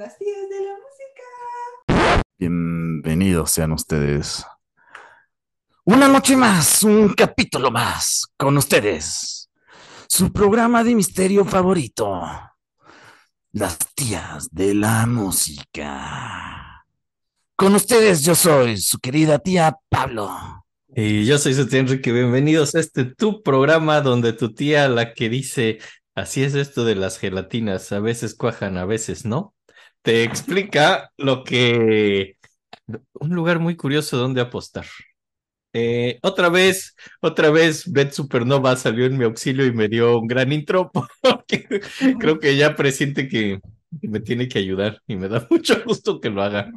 las tías de la música. Bienvenidos sean ustedes. Una noche más, un capítulo más con ustedes. Su programa de misterio favorito. Las tías de la música. Con ustedes yo soy su querida tía Pablo. Y yo soy su tía Enrique. Bienvenidos a este tu programa donde tu tía, la que dice, así es esto de las gelatinas, a veces cuajan, a veces no, te explica lo que... Un lugar muy curioso donde apostar. Eh, otra vez, otra vez, Bet Supernova salió en mi auxilio y me dio un gran intro porque creo que ya presiente que me tiene que ayudar y me da mucho gusto que lo haga.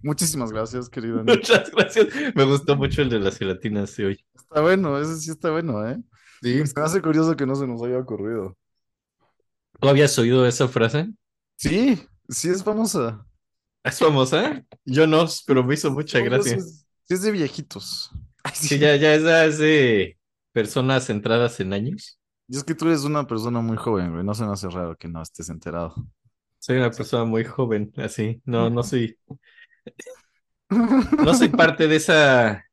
Muchísimas gracias, querido. Muchas gracias. Me gustó mucho el de las gelatinas de hoy. Está bueno, ese sí está bueno, ¿eh? Sí. Se me hace curioso que no se nos haya ocurrido. ¿Tú habías oído esa frase? Sí, sí es famosa. ¿Es famosa? Yo no, pero me hizo mucha No, gracia. Es, sí es de viejitos. Ay, Sí, ya, ya es de personas centradas en años. Y es que tú eres una persona muy joven, güey. No se me hace raro que no estés enterado. Soy una persona muy joven, así. No, no soy, no soy parte de esa,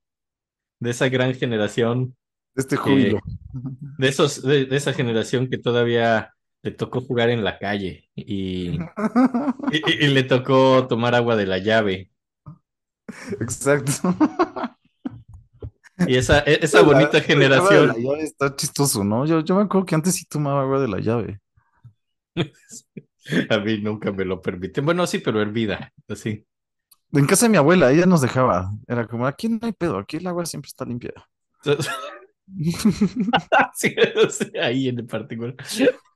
de esa gran generación, Este júbilo. de esos, de, de esa generación que todavía le tocó jugar en la calle y, y, le tocó tomar agua de la llave. Exacto. Y esa, e- esa bonita La- generación. La llave está chistoso, ¿no? Yo, yo me acuerdo que antes sí tomaba agua de la llave. A mí nunca me lo permiten. Bueno, sí, pero hervida, así. En casa de mi abuela, ella nos dejaba. Era como, aquí no hay pedo, aquí el agua siempre está limpia. Sí, sí, ahí en particular.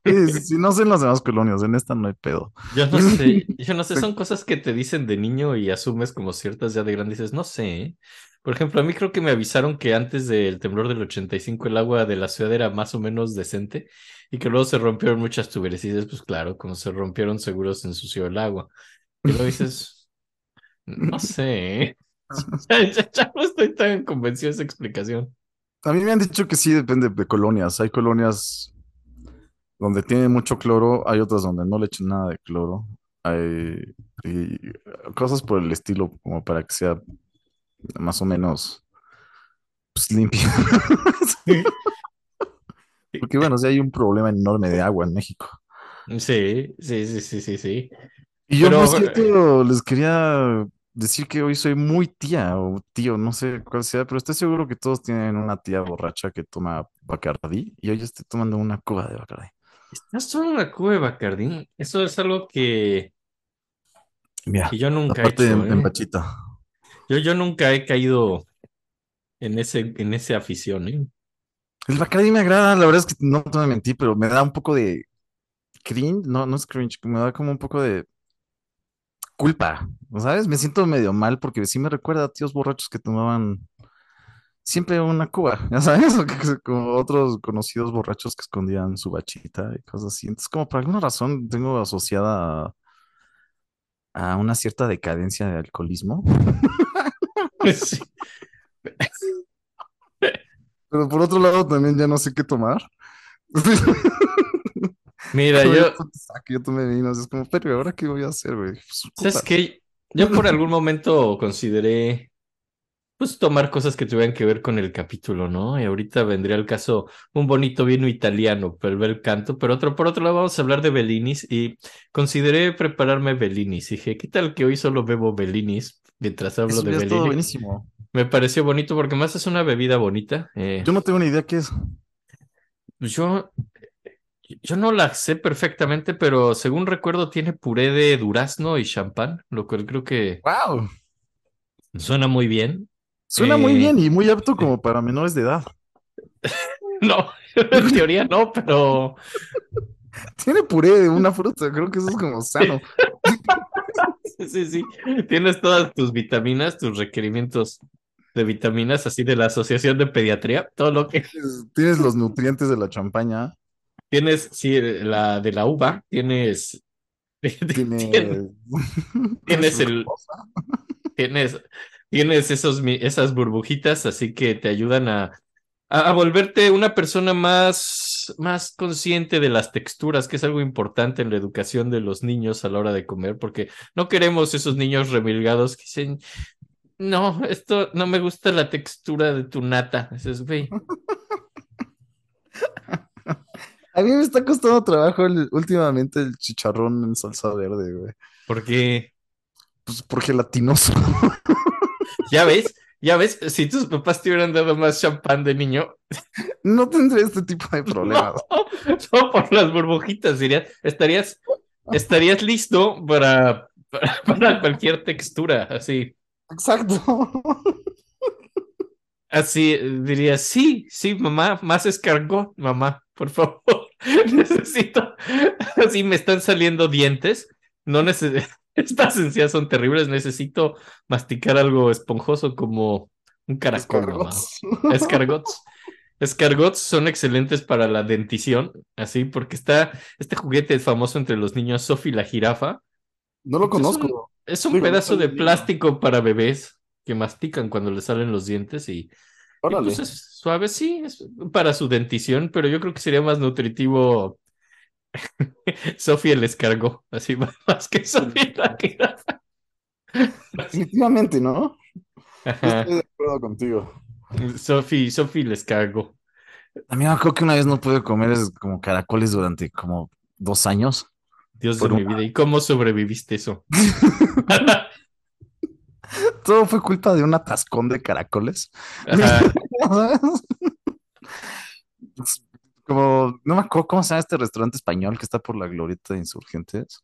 Sí, sí, sí, no sé en las demás colonias, en esta no hay pedo. Yo no sé, yo no sé, son cosas que te dicen de niño y asumes como ciertas ya de grande. Dices, no sé. ¿eh? Por ejemplo, a mí creo que me avisaron que antes del temblor del 85 el agua de la ciudad era más o menos decente y que luego se rompieron muchas tuberías. Y dices, pues claro, como se rompieron seguro se ensució el agua. Y luego dices, no sé. ¿eh? Ya, ya- ya no estoy tan convencido de esa explicación. A mí me han dicho que sí depende de colonias. Hay colonias donde tiene mucho cloro, hay otras donde no le echan nada de cloro. Hay y cosas por el estilo, como para que sea más o menos pues, limpio. Porque bueno, sí hay un problema enorme de agua en México. Sí, sí, sí, sí, sí, sí. Y yo, Pero- por cierto, les quería decir que hoy soy muy tía o tío, no sé cuál sea, pero estoy seguro que todos tienen una tía borracha que toma Bacardí y hoy estoy tomando una cuba de Bacardí. ¿Estás solo en la cuba de Bacardí? Eso es algo que, Mira, que yo nunca he aparte hecho, en, ¿eh? en Pachita. Yo, yo nunca he caído en ese, en esa afición, ¿eh? El Bacardí me agrada, la verdad es que no te mentir, pero me da un poco de cringe, no, no es cringe, me da como un poco de culpa, ¿sabes? Me siento medio mal porque sí me recuerda a tíos borrachos que tomaban siempre una cuba, ¿ya sabes? Como otros conocidos borrachos que escondían su bachita y cosas así. Entonces, como por alguna razón tengo asociada a, a una cierta decadencia de alcoholismo. Sí. Pero por otro lado, también ya no sé qué tomar. Mira, yo, yo tomé vinos, es como, pero ¿ahora qué voy a hacer, güey? Pues, ¿sabes qué? Yo por algún momento consideré, pues, tomar cosas que tuvieran que ver con el capítulo, ¿no? Y ahorita vendría al caso un bonito vino italiano, el bel canto, pero otro, por otro lado vamos a hablar de Bellinis y consideré prepararme Bellinis. Dije, ¿qué tal que hoy solo bebo Bellinis mientras hablo Eso de ya es todo Bellini? buenísimo. Me pareció bonito porque más es una bebida bonita. eh, Yo no tengo ni idea qué es. Yo, yo no la sé perfectamente, pero según recuerdo tiene puré de durazno y champán, lo cual creo que ¡Wow! suena muy bien. Suena muy Eh, bien y muy apto como para menores de edad. No, en teoría no, pero Tiene puré de una fruta, creo que eso es como sano. sí, sí, sí. Tienes todas tus vitaminas, tus requerimientos de vitaminas, así de la Asociación de Pediatría, todo lo que Tienes los nutrientes de la champaña. Tienes, sí, la de la uva, tienes, tienes, Tienes, el. Tienes, tienes esos, esas burbujitas, así que te ayudan a, a, a volverte una persona más más, más consciente de las texturas, que es algo importante en la educación de los niños a la hora de comer, porque no queremos esos niños remilgados que dicen, no, esto no me gusta la textura de tu nata. Dices, güey, A mí me está costando trabajo el- últimamente el chicharrón en salsa verde, güey. porque Pues por gelatinoso. ya ves, ya ves, si tus papás te hubieran dado más champán de niño, No tendré este tipo de problemas. no, no por las burbujitas, dirías, estarías, estarías listo para, para, para cualquier textura, así. Exacto. Así eh, diría, sí, sí, mamá, más escargot, mamá, por favor. Necesito. Así me están saliendo dientes. No necesito. Estas encías son terribles. Necesito masticar algo esponjoso como un caracol, mamá. Escargots. Escargots. Escargots son excelentes para la dentición, así, porque está este juguete famoso entre los niños, Sophie la jirafa. No lo Es un- conozco. Es un pedazo de plástico para bebés que mastican cuando les salen los dientes y, y Órale. pues es suave, sí, es para su dentición, pero yo creo que sería más nutritivo Sofía el escargó, así más que Sofía la jirafa. Definitivamente, ¿no? Ajá. Estoy de acuerdo contigo. Sophie, Sophie les cargo. A mí me acuerdo que una vez no pude comer es como caracoles durante como dos años. Dios de mi una- vida. ¿Y cómo sobreviviste eso? Todo fue culpa de un atascón de caracoles. ¿Sabes? Como, no me acuerdo cómo se llama este restaurante español que está por la glorieta de Insurgentes.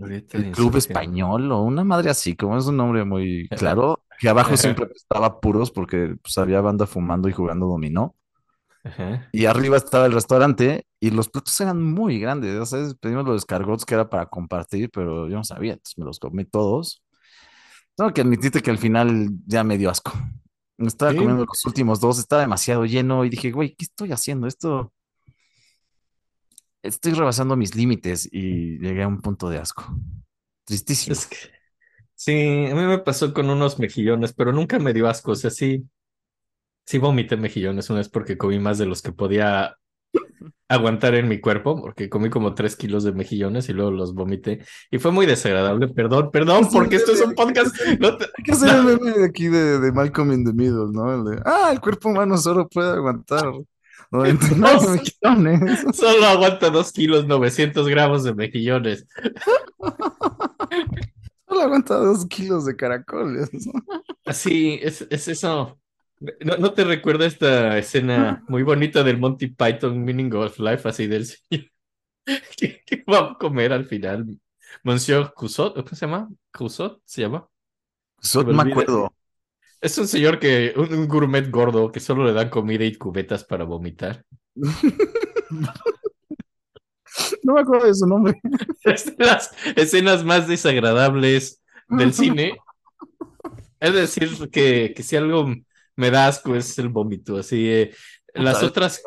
El Club Español o una madre así, como es un nombre muy claro, que abajo siempre estaba puros porque pues, había banda fumando y jugando dominó. Ajá. Y arriba estaba el restaurante y los platos eran muy grandes. ¿sabes? Pedimos los escargots que era para compartir, pero yo no sabía, entonces me los comí todos. Tengo que admitirte que al final ya me dio asco. Me estaba Sí. comiendo los últimos dos, estaba demasiado lleno y dije, güey, ¿qué estoy haciendo? Esto. Estoy rebasando mis límites y llegué a un punto de asco. Tristísimo. Es que, sí, a mí me pasó con unos mejillones, pero nunca me dio asco. O sea, sí, sí vomité mejillones una vez porque comí más de los que podía aguantar en mi cuerpo, porque comí como tres kilos de mejillones y luego los vomité. Y fue muy desagradable. Perdón, perdón, porque esto es un podcast. No te- que hacer el meme de aquí de, de Malcolm in the Middle, ¿no? El de, ah, el cuerpo humano solo puede aguantar 99 millones. Solo aguanta dos kilos, 900 gramos de mejillones. Solo aguanta dos kilos de caracoles. Así, es, es eso. ¿No, no te recuerda esta escena muy bonita del Monty Python Meaning of Life, así del señor que, que va a comer al final? Monsieur Cusot, ¿cómo se llama? Cusot se llama. Eso me no me olvida. acuerdo. Es un señor que, un, un gourmet gordo que solo le dan comida y cubetas para vomitar. No me acuerdo de su nombre. Es de las escenas más desagradables del cine. Es decir, que, que si algo me da asco es el vómito, así. eh, las otras,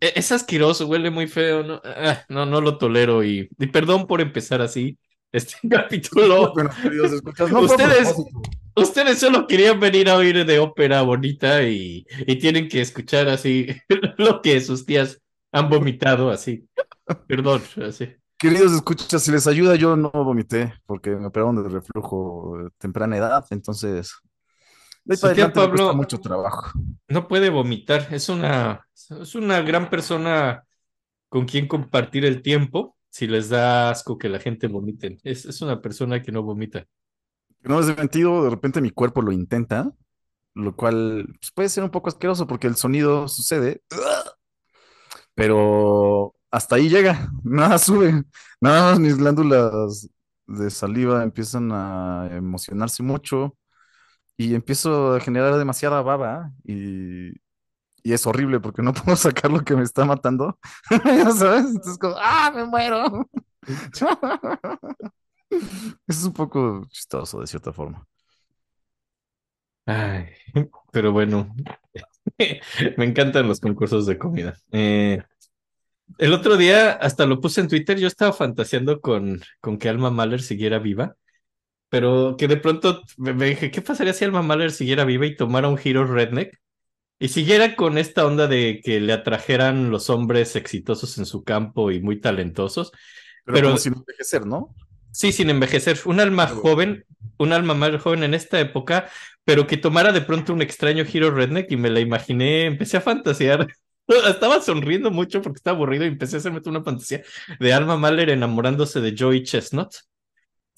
e- es asqueroso, huele muy feo, no, Ah, no, no lo tolero y, y perdón por empezar así este capítulo. Bueno, queridos escuchas, no Ustedes-. Ustedes solo querían venir a oír de ópera bonita y, y tienen que escuchar así lo que sus tías han vomitado así. Perdón, así. Queridos escuchas, si les ayuda, yo no vomité porque me operaron de reflujo de temprana edad, entonces. De Su tía Pablo- mucho trabajo. No puede vomitar, es una, es una gran persona con quien compartir el tiempo si les da asco que la gente vomite. Es, es una persona que no vomita. No es mentido, de repente mi cuerpo lo intenta, lo cual pues, puede ser un poco asqueroso porque el sonido sucede, pero hasta ahí llega, nada sube, nada más mis glándulas de saliva empiezan a emocionarse mucho y empiezo a generar demasiada baba y, y es horrible porque no puedo sacar lo que me está matando, sabes, entonces como, ¡ah, me muero! Es un poco chistoso de cierta forma. Ay, pero bueno, me encantan los concursos de comida. Eh, el otro día hasta lo puse en Twitter, yo estaba fantaseando con, con que Alma Mahler siguiera viva, pero que de pronto me, me dije, ¿qué pasaría si Alma Mahler siguiera viva y tomara un giro redneck? y siguiera con esta onda de que le atrajeran los hombres exitosos en su campo y muy talentosos. Pero, Pero- como sin envejecer, ¿no? Sí, sin envejecer. Un alma joven, un alma más joven en esta época, pero que tomara de pronto un extraño giro redneck y me la imaginé, empecé a fantasear. Estaba sonriendo mucho porque estaba aburrido y empecé a hacerme una fantasía de Alma Mahler enamorándose de Joey Chestnut,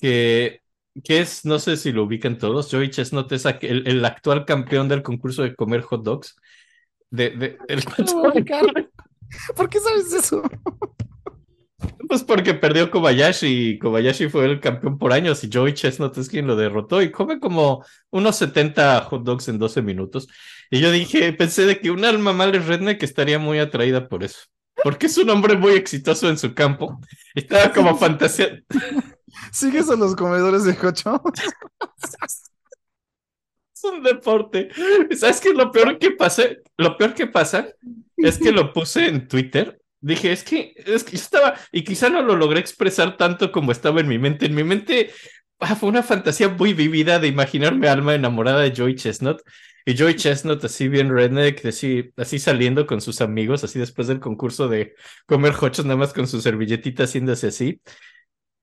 que, que es, no sé si lo ubican todos, Joey Chestnut es el, el actual campeón del concurso de comer hot dogs. De, de, el ¿Por qué sabes eso? Pues porque perdió Kobayashi y Kobayashi fue el campeón por años y Joey Chestnut es quien lo derrotó y come como unos 70 hot dogs en 12 minutos. Y yo dije, pensé de que un alma mal redneck estaría muy atraída por eso. Porque es un hombre muy exitoso en su campo. Estaba como fantasía. ¿Sigues a los comedores de cocho? Es un deporte. ¿Sabes qué? Lo peor que pasa, lo peor que pasa es que lo puse en Twitter. Dije, es que, es que yo estaba, y quizá no lo logré expresar tanto como estaba en mi mente. En mi mente ah, fue una fantasía muy vivida de imaginarme Alma enamorada de Joey Chestnut. Y Joey Chestnut así bien redneck, así, así saliendo con sus amigos, así después del concurso de comer hochos, nada más con su servilletita haciéndose así.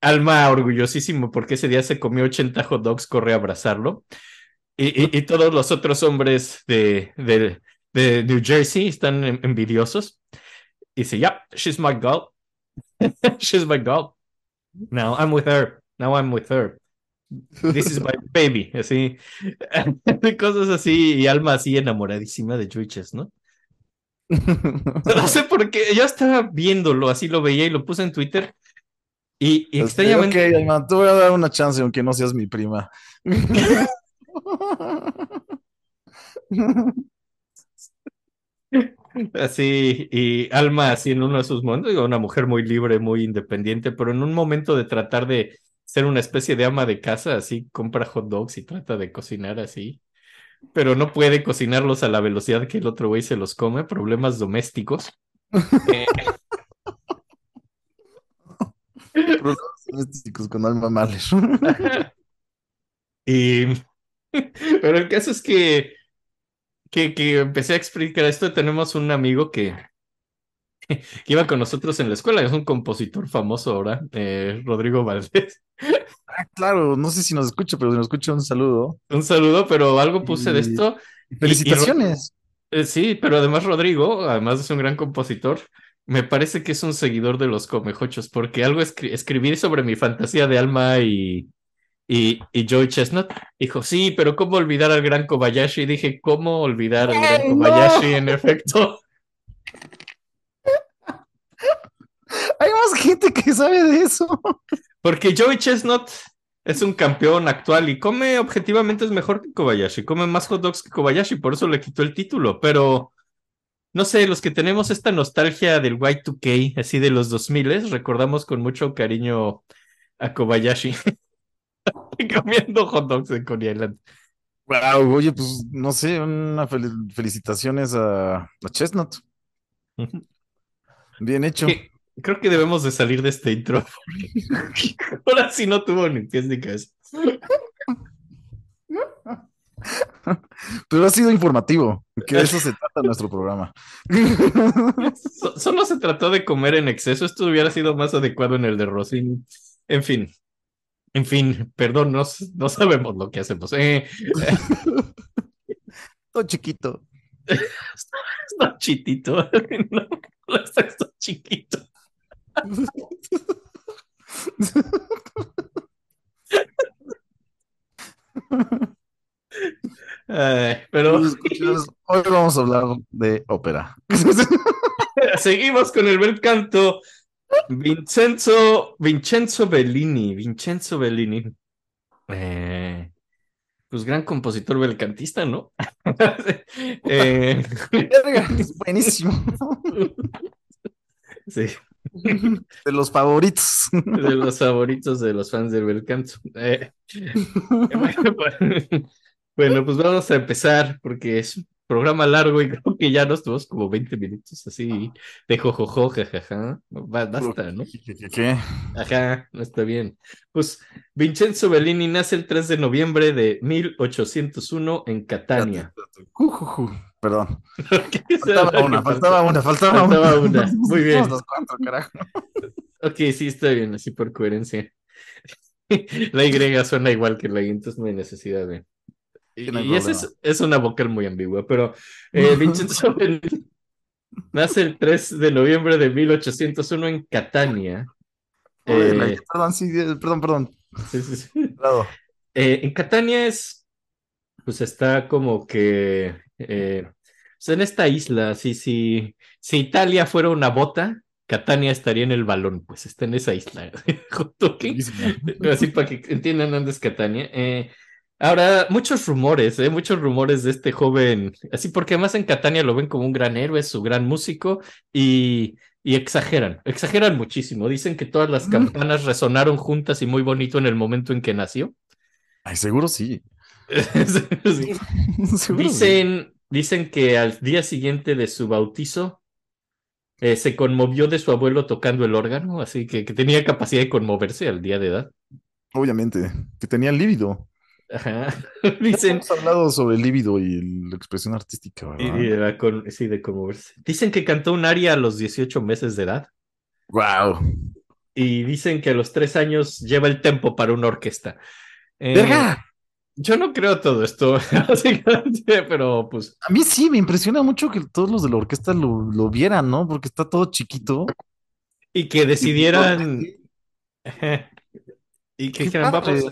Alma orgullosísimo porque ese día se comió 80 hot dogs, corre a abrazarlo. Y, y- y todos los otros hombres de, de, de New Jersey están en- envidiosos. Y dice, yeah, she's my girl. she's my girl. Now I'm with her. Now I'm with her. This is my baby. Así. Cosas así. Y Alma así enamoradísima de Juiches, ¿no? No sé por qué. Yo estaba viéndolo, así lo veía y lo puse en Twitter. Y, y Este, extrañamente. Ok, Alma, te voy a dar una chance, aunque no seas mi prima. Así, y Alma así en uno de sus momentos, digo, una mujer muy libre, muy independiente, pero en un momento de tratar de ser una especie de ama de casa, así compra hot dogs y trata de cocinar así, pero no puede cocinarlos a la velocidad que el otro güey se los come, problemas domésticos. Eh, domésticos con Alma Mahler. y, pero el caso es que, que, que empecé a explicar esto, tenemos un amigo que, que iba con nosotros en la escuela, es un compositor famoso ahora, eh, Rodrigo Valdés. Ah, claro, no sé si nos escucha, pero si nos escucha, un saludo. Un saludo, pero algo puse de esto. Felicitaciones. Eh, sí, pero además Rodrigo, además de ser un gran compositor, me parece que es un seguidor de los comejochos, porque algo escri- escribí sobre mi fantasía de Alma y, y, y Joey Chestnut. Dijo, sí, pero ¿cómo olvidar al gran Kobayashi? Y dije, ¿cómo olvidar al gran ¡Ay, no! Kobayashi? En efecto, Hay más gente que sabe de eso. porque Joey Chestnut es un campeón actual y come objetivamente es mejor que Kobayashi, come más hot dogs que Kobayashi, por eso le quitó el título, pero no sé, los que tenemos esta nostalgia del Y2K, así de los 2000, recordamos con mucho cariño a Kobayashi comiendo hot dogs en Coney Island. Wow, oye, pues no sé, una fel- felicitaciones a, a Chestnut. Bien hecho. Que- Creo que debemos de salir de este intro. Ahora sí no tuvo ni pies ni cabeza. Pero ha sido informativo, que de eso se trata nuestro programa. So- solo se trató de comer en exceso. Esto hubiera sido más adecuado en el de Rosin. En fin. En fin, perdón, no, no sabemos lo que hacemos. Eh, Todo chiquito. está chitito. No, está chiquito. Ay, pero Hoy vamos a hablar de ópera. seguimos con el bel canto. Vincenzo, Vincenzo Bellini, Vincenzo Bellini. Eh, pues gran compositor belcantista, ¿no? Eh, buenísimo. sí, De los favoritos. de los favoritos de los fans del bel canto. Eh, bueno, pues- bueno, pues vamos a empezar porque es un programa largo y creo que ya nos tuvimos como 20 minutos así de jojojo, jajaja. Ba- Basta, ¿no? ¿Qué? Ajá, no está bien. Pues Vincenzo Bellini nace el 3 de noviembre de 1801 en Catania. Perdón. ¿Qué es Faltaba una, faltaba una, faltaba, Faltaba una. Muy bien. Cuatro, carajo. Ok, sí, está bien, así por coherencia. La Y suena igual que la I, entonces no hay necesidad de. Y, no esa es, es una vocal muy ambigua, pero eh, Vincenzo Bellini nace el 3 de noviembre de 1801 en Catania. Oye, la- Eh, Perdón, sí, eh, perdón, perdón. sí, sí, sí. Eh, en Catania es, pues está como que, pues en esta isla, sí, sí, si Italia fuera una bota, Catania estaría en el balón, pues está en esa isla, junto aquí. Buenísimo. Así para que entiendan dónde es Catania. Eh, ahora, muchos rumores, eh, muchos rumores de este joven, así porque además en Catania lo ven como un gran héroe, su gran músico, y, y exageran, exageran muchísimo. Dicen que todas las Mm. campanas resonaron juntas y muy bonito en el momento en que nació. Ay, seguro sí. Sí. Seguro sí. Dicen, dicen que al día siguiente de su bautizo eh, se conmovió de su abuelo tocando el órgano, así que, que tenía capacidad de conmoverse al día de edad. Obviamente, que tenía líbido. Ajá. Dicen, Hemos hablado sobre el líbido y el- la expresión artística, ¿verdad? y con- sí, de conmoverse. Dicen que cantó un aria a los 18 meses de edad Wow. y dicen que a los 3 años lleva el tempo para una orquesta. Eh, ¡Verga! Yo no creo todo esto, básicamente, pero pues A mí sí, me impresiona mucho que todos los de la orquesta lo, lo vieran, ¿no? Porque está todo chiquito. y que decidieran y que dijeran, vamos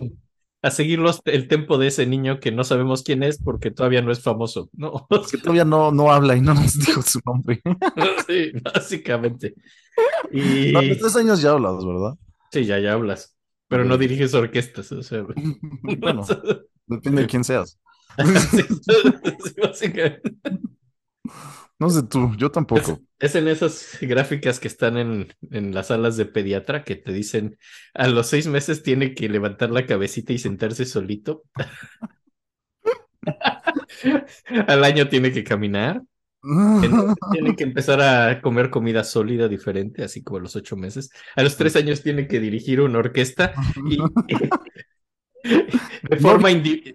a seguir los- el tempo de ese niño que no sabemos quién es porque todavía no es famoso. No, Que todavía no, no habla y no nos dijo su nombre. sí, básicamente. Y No, los tres años ya hablas, ¿verdad? sí, ya, ya hablas, pero no diriges orquestas, o sea. Bueno, depende de quién seas. Sí, sí, básicamente. No sé tú, yo tampoco. Es en esas gráficas que están en, en las salas de pediatra que te dicen a los seis meses tiene que levantar la cabecita y sentarse solito. Al año tiene que caminar. Entonces, tiene que empezar a comer comida sólida diferente, así como a los ocho meses. A los tres años tiene que dirigir una orquesta y, de forma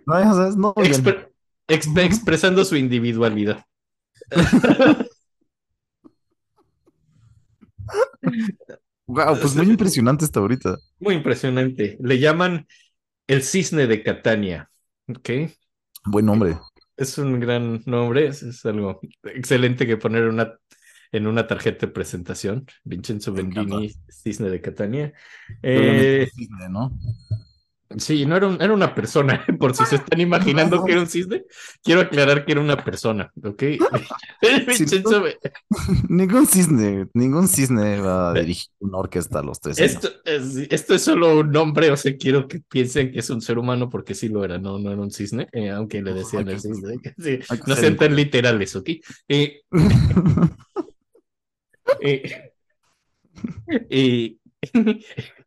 No, no, exp- expresando su individualidad. Wow, pues muy impresionante hasta ahorita. Muy impresionante. Le llaman el cisne de Catania. ¿Ok? Buen nombre. Es un gran nombre, es, es algo excelente que poner en una, en una tarjeta de presentación. Vincenzo. Bendini, cisne de Catania. Eh, cisne, ¿no? Sí, no era, un- era una persona, por si se están imaginando que era un cisne. Quiero aclarar que era una persona, ¿ok? Ningún cisne, ningún cisne va a dirigir una orquesta a los tres años. Esto es, esto es solo un nombre, o sea, quiero que piensen que es un ser humano porque sí lo era, no, no era un cisne, eh, aunque le decían el cisne. sí, no sean tan literales, ¿ok? Eh, eh,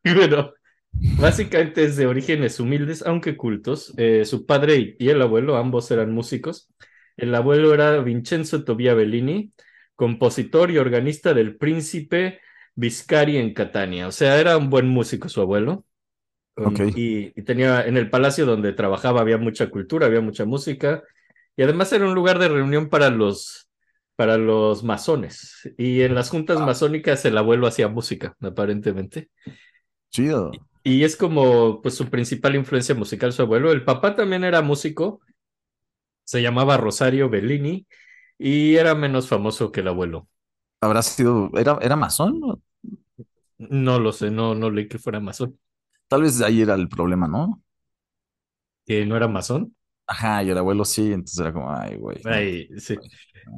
y bueno, básicamente es de orígenes humildes, aunque cultos. Eh, su padre y, el abuelo, ambos eran músicos. El abuelo era Vincenzo Tobia Bellini, compositor y organista del Príncipe Viscari en Catania. O sea, era un buen músico su abuelo. Um, Ok. y, y tenía en el palacio donde trabajaba había mucha cultura, había mucha música. Y además era un lugar de reunión para los, para los masones. Y en las juntas Ah. masónicas el abuelo hacía música, aparentemente. Chido. Y es como pues su principal influencia musical su abuelo. El papá también era músico. Se llamaba Rosario Bellini y era menos famoso que el abuelo. ¿Habrá sido, era, era masón? ¿no? Lo sé, no, no leí que fuera masón. Tal vez ahí era el problema, ¿no? Que no era masón. Ajá, y el abuelo sí, entonces era como, ay, güey. Ay, sí.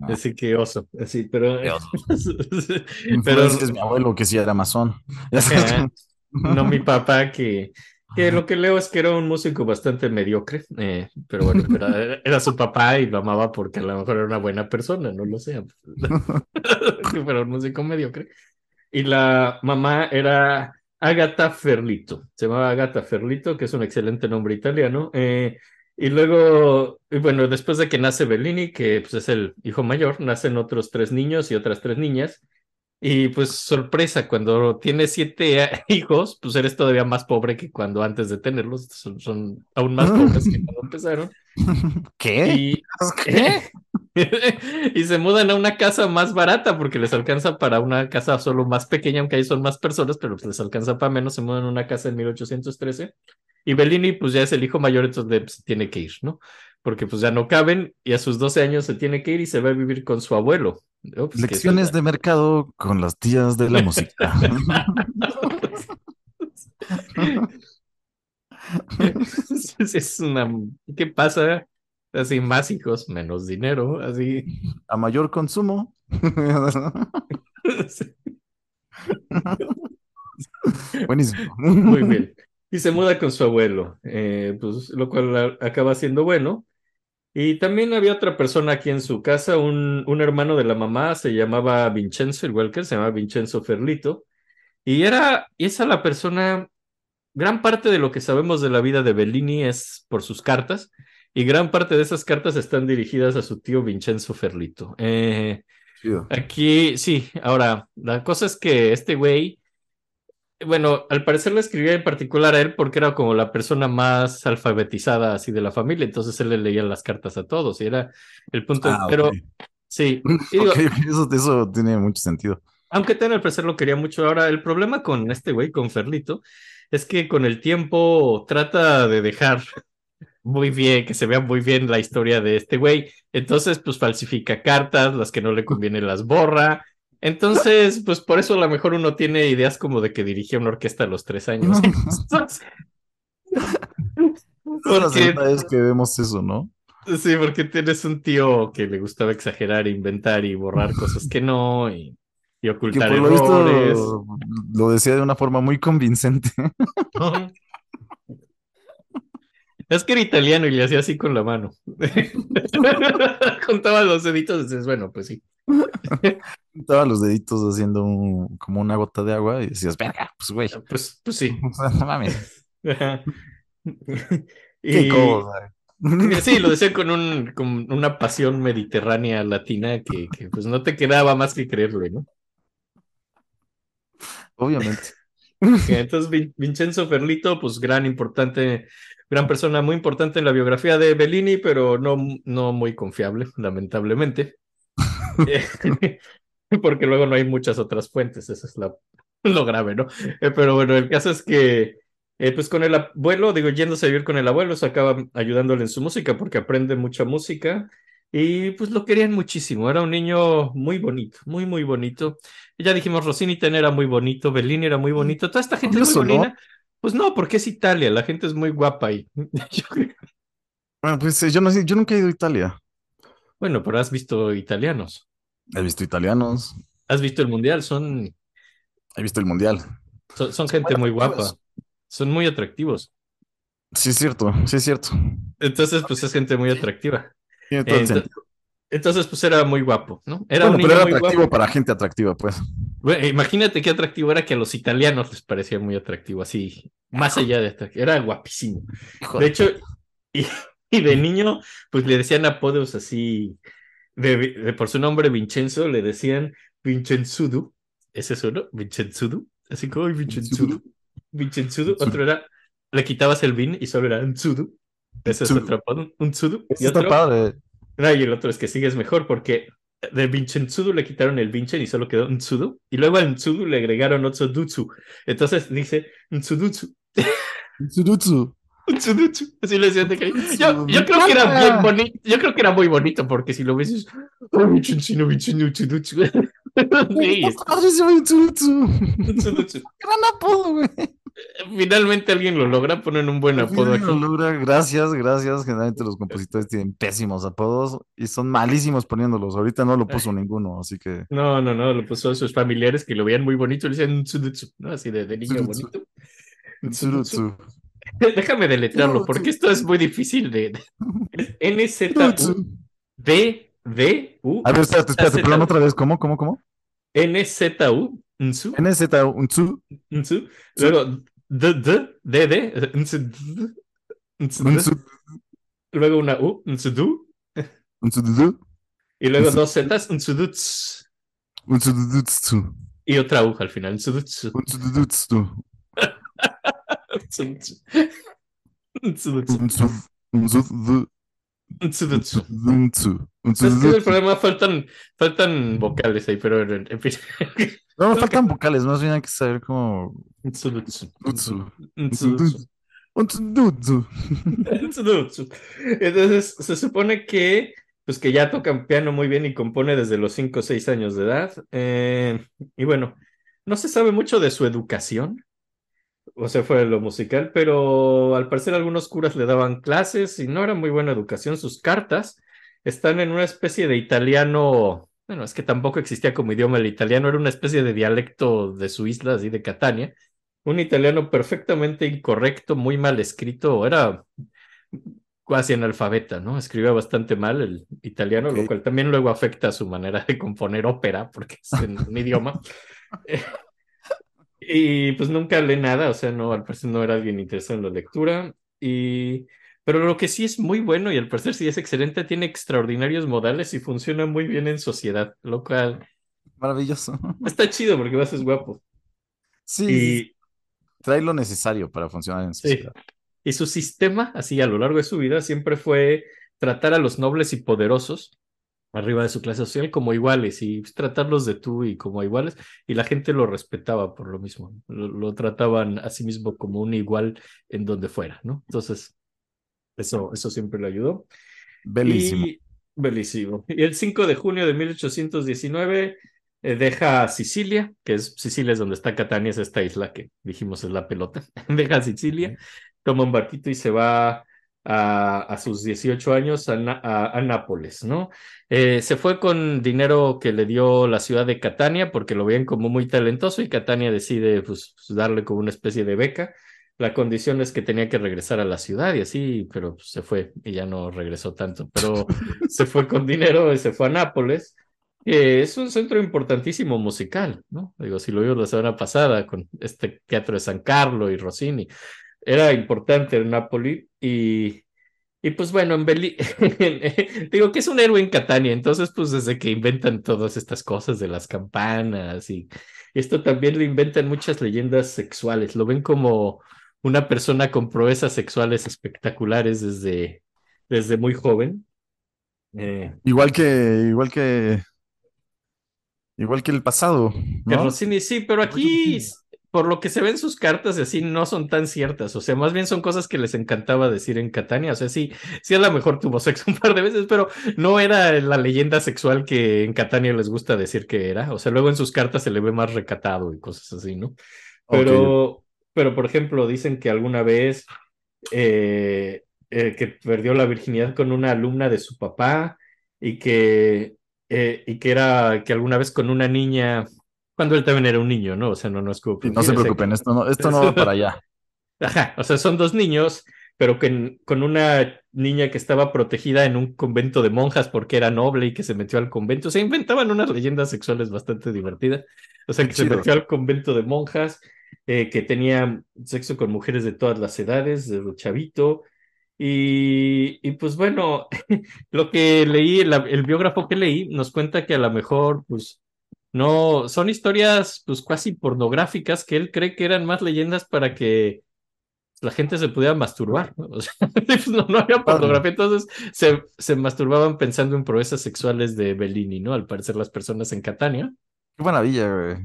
no. Así que oso. Así, pero. Qué oso. pero es mi abuelo que sí era masón. No mi papá, que, que lo que leo es que era un músico bastante mediocre. eh, pero bueno, era, era su papá y lo amaba porque a lo mejor era una buena persona, no lo sé. pero un músico mediocre. Y la mamá era Agata Ferlito. Se llamaba Agata Ferlito, que es un excelente nombre italiano. eh, y luego, y bueno, después de que nace Bellini, que pues, es el hijo mayor, nacen otros tres niños y otras tres niñas. Y pues sorpresa, cuando tienes siete hijos, pues eres todavía más pobre que cuando antes de tenerlos. Son, son aún más pobres que cuando empezaron. ¿Qué? Y ¿Qué? y se mudan a una casa más barata porque les alcanza para una casa solo más pequeña, aunque ahí son más personas, pero pues les alcanza para menos. Se mudan a una casa en 1813 y Bellini pues ya es el hijo mayor, entonces pues, tiene que ir, ¿no? Porque pues ya no caben y a sus 12 años se tiene que ir y se va a vivir con su abuelo. Pues, Lecciones de mercado con las tías de la música. es, una... ¿Qué pasa? Así más hijos, menos dinero, así. A mayor consumo. Buenísimo. Muy bien. Y se muda con su abuelo, eh, pues, lo cual acaba siendo bueno. Y también había otra persona aquí en su casa, un, un hermano de la mamá, se llamaba Vincenzo, igual que él, se llamaba Vincenzo Ferlito. Y era, y esa la persona, gran parte de lo que sabemos de la vida de Bellini es por sus cartas, y gran parte de esas cartas están dirigidas a su tío Vincenzo Ferlito. Eh. Aquí, sí, ahora, la cosa es que este güey, bueno, al parecer le escribía en particular a él porque era como la persona más alfabetizada así de la familia, entonces él le leía las cartas a todos y era el punto, Ah, pero sí, digo, eso, eso tiene mucho sentido. aunque ten al parecer lo quería mucho, ahora el problema con este güey, con Ferlito, es que con el tiempo trata de dejar muy bien, que se vea muy bien la historia de este güey. Entonces, pues falsifica cartas, las que no le convienen las borra. Entonces, pues por eso a lo mejor uno tiene ideas como de que dirigía una orquesta a los tres años. Es la porque, segunda vez que vemos eso, ¿no? sí, porque tienes un tío que le gustaba exagerar, inventar y borrar cosas que no y, y Que ocultar por lo errores. visto lo decía de una forma muy convincente. Es que era italiano y le hacía así con la mano. Contaba los deditos y dices, bueno, pues sí. Estaba los deditos haciendo un- como una gota de agua y decías, verga, pues güey. Pues, pues sí. O sea, no mames. Ajá. Qué Y cosa. sí, lo decía con, un, con una pasión mediterránea latina que, que pues no te quedaba más que creerle, ¿no? Obviamente. Entonces, Vin- Vincenzo Ferlito, pues gran importante, gran persona muy importante en la biografía de Bellini, pero no, no muy confiable, lamentablemente. Porque luego no hay muchas otras fuentes, eso es la- lo grave, ¿no? Eh, Pero bueno, el caso es que, eh, pues con el abuelo, digo, yéndose a vivir con el abuelo, se acaba ayudándole en su música porque aprende mucha música y pues lo querían muchísimo. Era un niño muy bonito, muy, muy bonito. Ya dijimos, Rossini también era muy bonito, Bellini era muy bonito, toda esta gente es muy Curioso, ¿no? bonita. Pues no, porque es Italia, la gente es muy guapa creo- Bueno, pues eh, yo no yo nunca he ido a Italia. Bueno, pero has visto italianos, He visto italianos, has visto el mundial, son, he visto el mundial. son, son gente muy guapa, son muy atractivos. Sí, es cierto, sí, es cierto. Entonces, pues es gente muy atractiva. Entonces, pues era muy guapo, ¿no? Era Bueno, un pero era muy atractivo guapo. para gente atractiva, pues. Bueno, imagínate qué atractivo era que a los italianos les parecía muy atractivo, así, más allá de atractivo. Era guapísimo. De hecho, y, y de niño, pues le decían apodos así, de, de- por su nombre Vincenzo, le decían Vincenzudu, ese es uno, Vincenzudu, así como "Ay, Vincenzudu, Vincenzudu, otro era, le quitabas el Vin y solo era Nzudu, ese es otro apodo, Nzudu, y otro, padre. no, y el otro es que sigues mejor porque de Vincenzudu le quitaron el Vincen y solo quedó Nzudu, y luego al Nzudu le agregaron otro Dutsu, entonces dice Nzudutsu. Nzudutsu, así le decían de cariño. Yo, yo creo que era bien bonito, yo creo que era muy bonito porque si lo ves es. Gran apodo, güey. Finalmente alguien lo logra, ponen un buen apodo aquí. lo logra. Gracias, gracias. Generalmente los compositores tienen pésimos apodos y son malísimos poniéndolos. Ahorita no lo puso ninguno, así que. No, no, no, lo puso a sus familiares que lo veían muy bonito, le decían ¿no? Así de, de niño bonito. Déjame deletrearlo, porque esto es muy difícil de. Tsurutsu. A ver, espérate, espérate, perdón otra vez. ¿Cómo, cómo, cómo? N-Z-U. Nzu. NZ, un tsu, Nzu. Luego D-D. D-D. Nzu. Nzu. un tsu, Luego una U. Tsududu, Y luego Nzu. dos Zetas. Tsududutsu, Y otra U al final. Nzudutsu. un tsududutsu, Nzudutsu. Nzudutsu. un tsu- un tsudu- Nzudutsu. tsudumtsu, Es el problema faltan, faltan vocales ahí, pero en, en fin. No, me faltan vocales, más bien hay que saber cómo. Entonces, se supone que, pues que ya tocan piano muy bien y compone desde los 5 o 6 años de edad. Eh, y bueno, no se sabe mucho de su educación, o sea, fue lo musical, pero al parecer algunos curas le daban clases y no era muy buena educación. Sus cartas están en una especie de italiano, bueno, es que tampoco existía como idioma el italiano, era una especie de dialecto de su isla, así de Catania, un italiano perfectamente incorrecto, muy mal escrito, era casi analfabeta, ¿no? Escribía bastante mal el italiano, lo cual también luego afecta a su manera de componer ópera, porque es en un idioma. y pues nunca lee nada, o sea, no, al parecer no era alguien interesado en la lectura. Y, pero lo que sí es muy bueno y al parecer sí es excelente, tiene extraordinarios modales y funciona muy bien en sociedad, lo cual... Maravilloso. Está chido porque vas es guapo. Sí. Y, trae lo necesario para funcionar en sociedad. Sí. Y su sistema, así a lo largo de su vida, siempre fue tratar a los nobles y poderosos arriba de su clase social como iguales y tratarlos de tú y como iguales y la gente lo respetaba por lo mismo, lo, trataban a sí mismo como un igual en donde fuera, ¿no? Entonces, eso, eso siempre le ayudó. Belísimo. Y, belísimo. Y el 5 de junio de 1819 eh, deja Sicilia, que es Sicilia es donde está Catania, es esta isla que dijimos es la pelota. deja Sicilia, toma un barquito y se va a, sus 18 años a, a, Nápoles, ¿no? Eh, se fue con dinero que le dio la ciudad de Catania porque lo veían como muy talentoso y Catania decide pues, pues, darle como una especie de beca. La condición es que tenía que regresar a la ciudad y así, pero pues, se fue y ya no regresó tanto, pero se fue con dinero y se fue a Nápoles. es un centro importantísimo musical, ¿no? Digo, si lo vimos la semana pasada con este teatro de San Carlo y Rossini, era importante el Napoli y, y pues bueno, en Beli digo que es un héroe en Catania, entonces pues desde que inventan todas estas cosas de las campanas y esto también lo inventan muchas leyendas sexuales, lo ven como una persona con proezas sexuales espectaculares desde, desde muy joven. Eh, igual que, igual que, igual que el pasado. Que Rossini, sí, pero aquí por lo que se ven sus cartas y así no son tan ciertas, o sea, más bien son cosas que les encantaba decir en Catania, o sea, sí, sí a lo mejor tuvo sexo un par de veces, pero no era la leyenda sexual que en Catania les gusta decir que era, o sea, luego en sus cartas se le ve más recatado y cosas así, ¿no? Pero, pero por ejemplo, dicen que alguna vez eh, eh, que perdió la virginidad con una alumna de su papá y que, eh, y que era que alguna vez con una niña cuando él también era un niño, ¿no? O sea, no, no es como... no se preocupen, esto no, esto no va para allá. Ajá, o sea, son dos niños, pero que, con una niña que estaba protegida en un convento de monjas porque era noble y que se metió al convento. O sea, inventaban unas leyendas sexuales bastante divertidas. O sea, que se metió al convento de monjas, eh, que tenía sexo con mujeres de todas las edades, de chavito. Y, y pues bueno, lo que leí, el, el biógrafo que leí, nos cuenta que a lo mejor, pues no, son historias pues casi pornográficas que él cree que eran más leyendas para que la gente se pudiera masturbar. ¿no? O sea, pues, no, había pornografía, entonces se, se, masturbaban pensando en proezas sexuales de Bellini, ¿no? Al parecer las personas en Catania. Qué maravilla, güey.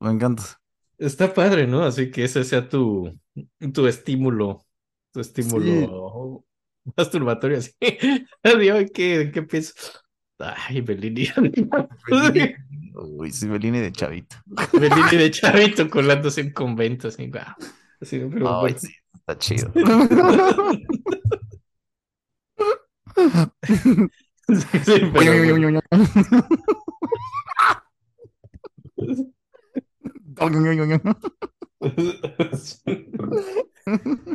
Me encanta. Está padre, ¿no? Así que ese sea tu, tu estímulo, tu estímulo masturbatorio, así. ¿Qué, qué piensas? Ay, Bellini. Uy, sí, Bellini de chavito. Bellini de chavito colándose en convento, así, wow. Así, pero, Ay, sí, está chido. sí, sí, pero,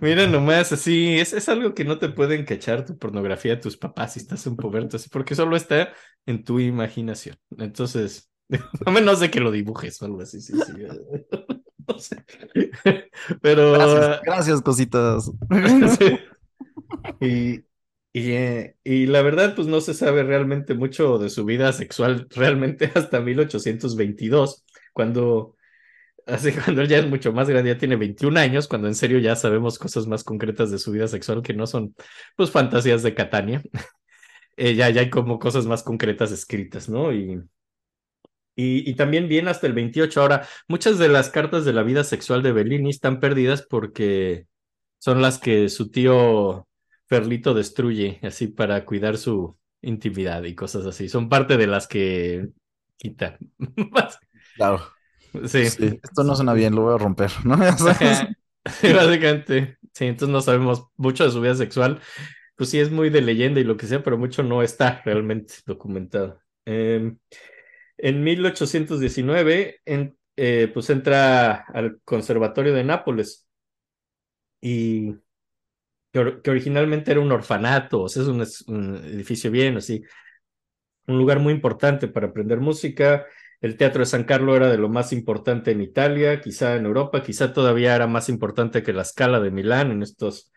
Mira nomás, así, es, es algo que no te pueden cachar tu pornografía tus papás si estás en puberto, así, porque solo está en tu imaginación. Entonces, a menos de que lo dibujes o algo así, sí, sí. No sé. Pero. Gracias, cositas. Y, y, eh, y, la verdad, pues no se sabe realmente mucho de su vida sexual, realmente hasta 1822, cuando Así cuando él ya es mucho más grande, ya tiene 21 años, cuando en serio ya sabemos cosas más concretas de su vida sexual que no son, pues, fantasías de Catania. eh, ya, ya hay como cosas más concretas escritas, ¿no? Y, y, y también viene hasta el 28. Ahora, muchas de las cartas de la vida sexual de Bellini están perdidas porque son las que su tío Ferlito destruye, así para cuidar su intimidad y cosas así. Son parte de las que quita. Claro. Sí. Sí, esto no suena bien, lo voy a romper, ¿no? Ajá. Básicamente, sí, entonces no sabemos mucho de su vida sexual. Pues sí, es muy de leyenda y lo que sea, pero mucho no está realmente documentado. Em, en 1819, en- eh, pues entra al Conservatorio de Nápoles y que, or- que originalmente era un orfanato, o sea, es un, edificio bien, así, un lugar muy importante para aprender música. El Teatro de San Carlo era de lo más importante en Italia, quizá en Europa, quizá todavía era más importante que la Scala de Milán en estos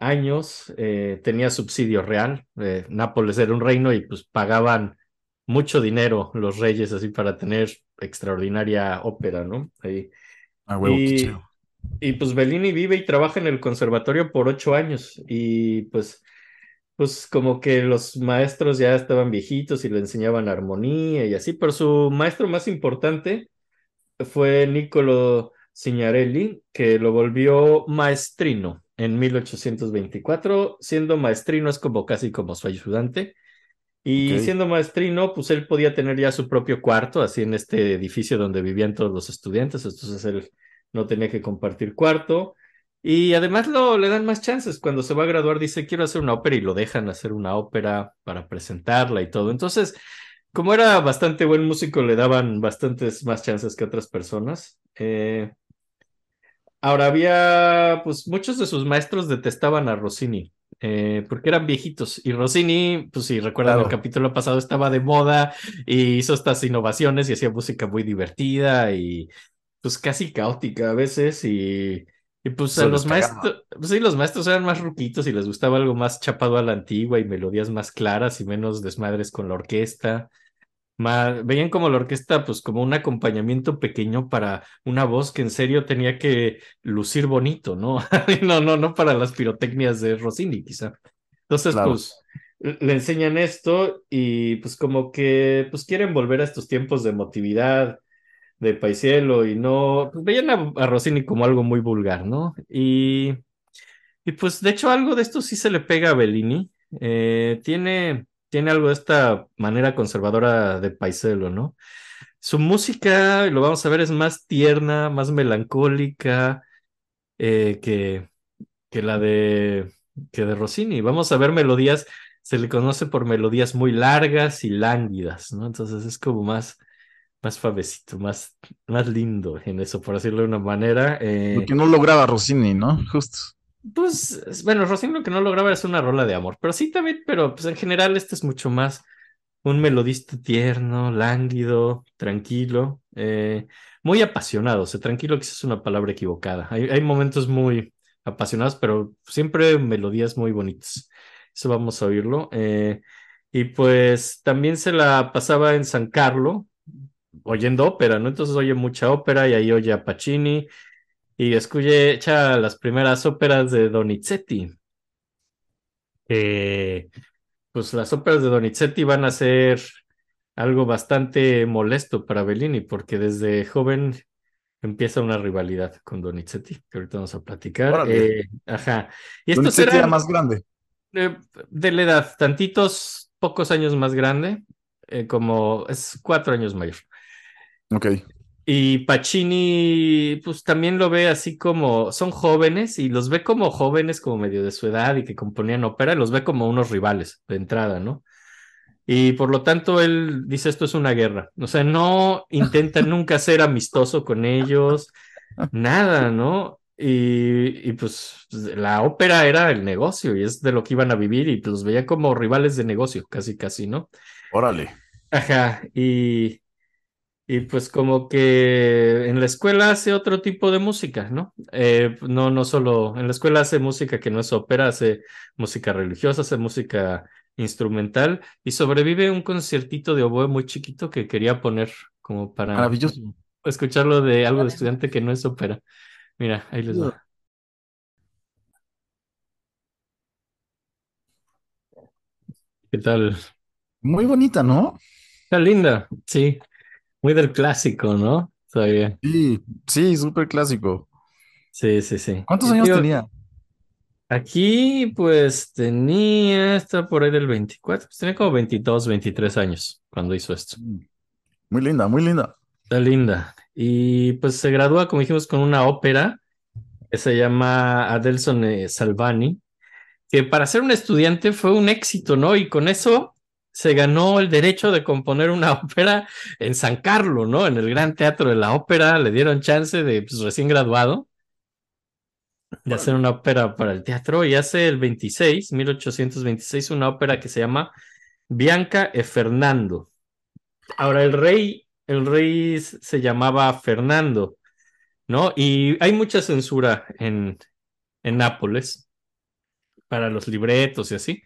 años. Eh, tenía subsidio real. Eh, Nápoles era un reino y pues pagaban mucho dinero los reyes así para tener extraordinaria ópera, ¿no? Ahí. Ah, huevo, y pues Bellini vive y trabaja en el conservatorio por ocho años y pues, pues como que los maestros ya estaban viejitos y le enseñaban armonía y así, pero su maestro más importante fue Niccolo Signorelli, que lo volvió maestrino en 1824. Siendo maestrino es como casi como su ayudante. Y siendo maestrino, pues él podía tener ya su propio cuarto, así en este edificio donde vivían todos los estudiantes, entonces él no tenía que compartir cuarto. Y además lo, le dan más chances. Cuando se va a graduar dice, quiero hacer una ópera y lo dejan hacer una ópera para presentarla y todo. Entonces, como era bastante buen músico, le daban bastantes más chances que otras personas. Eh, ahora había, pues muchos de sus maestros detestaban a Rossini. Eh, porque eran viejitos y Rossini, pues si recuerdan el Claro. capítulo pasado, estaba de moda y hizo estas innovaciones y hacía música muy divertida y pues casi caótica a veces y, y pues a los maestros, pues sí, los maestros eran más ruquitos y les gustaba algo más chapado a la antigua y melodías más claras y menos desmadres con la orquesta. Más, veían como la orquesta, pues como un acompañamiento pequeño para una voz que en serio tenía que lucir bonito, ¿no? No, no, no para las pirotecnias de Rossini, quizá. Entonces, Claro. pues le enseñan esto y pues como que pues quieren volver a estos tiempos de emotividad, de Paisiello y no, pues veían a, a Rossini como algo muy vulgar, ¿no? Y, y pues de hecho algo de esto sí se le pega a Bellini. Eh, tiene, tiene algo de esta manera conservadora de Paisiello, ¿no? Su música, lo vamos a ver, es más tierna, más melancólica eh, que, que la de, que de Rossini. Vamos a ver melodías, se le conoce por melodías muy largas y lánguidas, ¿no? Entonces es como más, más suavecito, más, más lindo en eso, por decirlo de una manera. Eh, Lo que no lograba Rossini, ¿no? Justo. Pues, es- bueno, Rossini lo que no lograba es una rola de amor, pero sí también, pero pues en general este es mucho más un melodista tierno, lánguido, tranquilo, eh, muy apasionado. O tranquilo quizás es una palabra equivocada. Hay, hay momentos muy apasionados, pero siempre melodías muy bonitas. Eso vamos a oírlo. Eh, y pues también se la pasaba en San Carlo, oyendo ópera, ¿no? Entonces oye mucha ópera y ahí oye a Pacini y escucha las primeras óperas de Donizetti. Eh, pues las óperas de Donizetti van a ser algo bastante molesto para Bellini, porque desde joven empieza una rivalidad con Donizetti, que ahorita vamos a platicar. Eh, ajá. Y estos Donizetti era más grande. eh, de la edad, tantitos, pocos años más grande, eh, como es cuatro años mayor. Ok. Y Pacini, pues también lo ve así como, son jóvenes y los ve como jóvenes, como medio de su edad y que componían ópera, los ve como unos rivales de entrada, ¿no? Y por lo tanto él dice esto es una guerra, o sea, no intenta nunca ser amistoso con ellos, nada, ¿no? Y, y pues la ópera era el negocio y es de lo que iban a vivir y los veía como rivales de negocio, casi, casi, ¿no? Órale. Ajá, y, y pues como que en la escuela hace otro tipo de música, ¿no? Eh, no, no solo, en la escuela hace música que no es ópera, hace música religiosa, hace música instrumental y sobrevive un conciertito de oboe muy chiquito que quería poner como para Maravilloso. escucharlo de algo de estudiante que no es ópera. Mira, ahí les va. ¿Qué tal? Muy bonita, ¿no? Está linda, sí. Muy del clásico, ¿no? Sí, sí, súper clásico. Sí, sí, sí. ¿Cuántos años tenía? Aquí, pues tenía, está por ahí del 24, pues tenía como 22, 23 años cuando hizo esto. Muy linda, muy linda. Está linda. Y pues se gradúa, como dijimos, con una ópera que se llama Adelson eh, Salvani, que para ser un estudiante fue un éxito, ¿no? Y con eso se ganó el derecho de componer una ópera en San Carlo, ¿no? En el Gran Teatro de la Ópera, le dieron chance de pues, recién graduado de hacer una ópera para el teatro y hace el 26, 1826, una ópera que se llama Bianca e Fernando. Ahora, el rey, el rey se llamaba Fernando, ¿no? Y hay mucha censura en, en Nápoles para los libretos y así.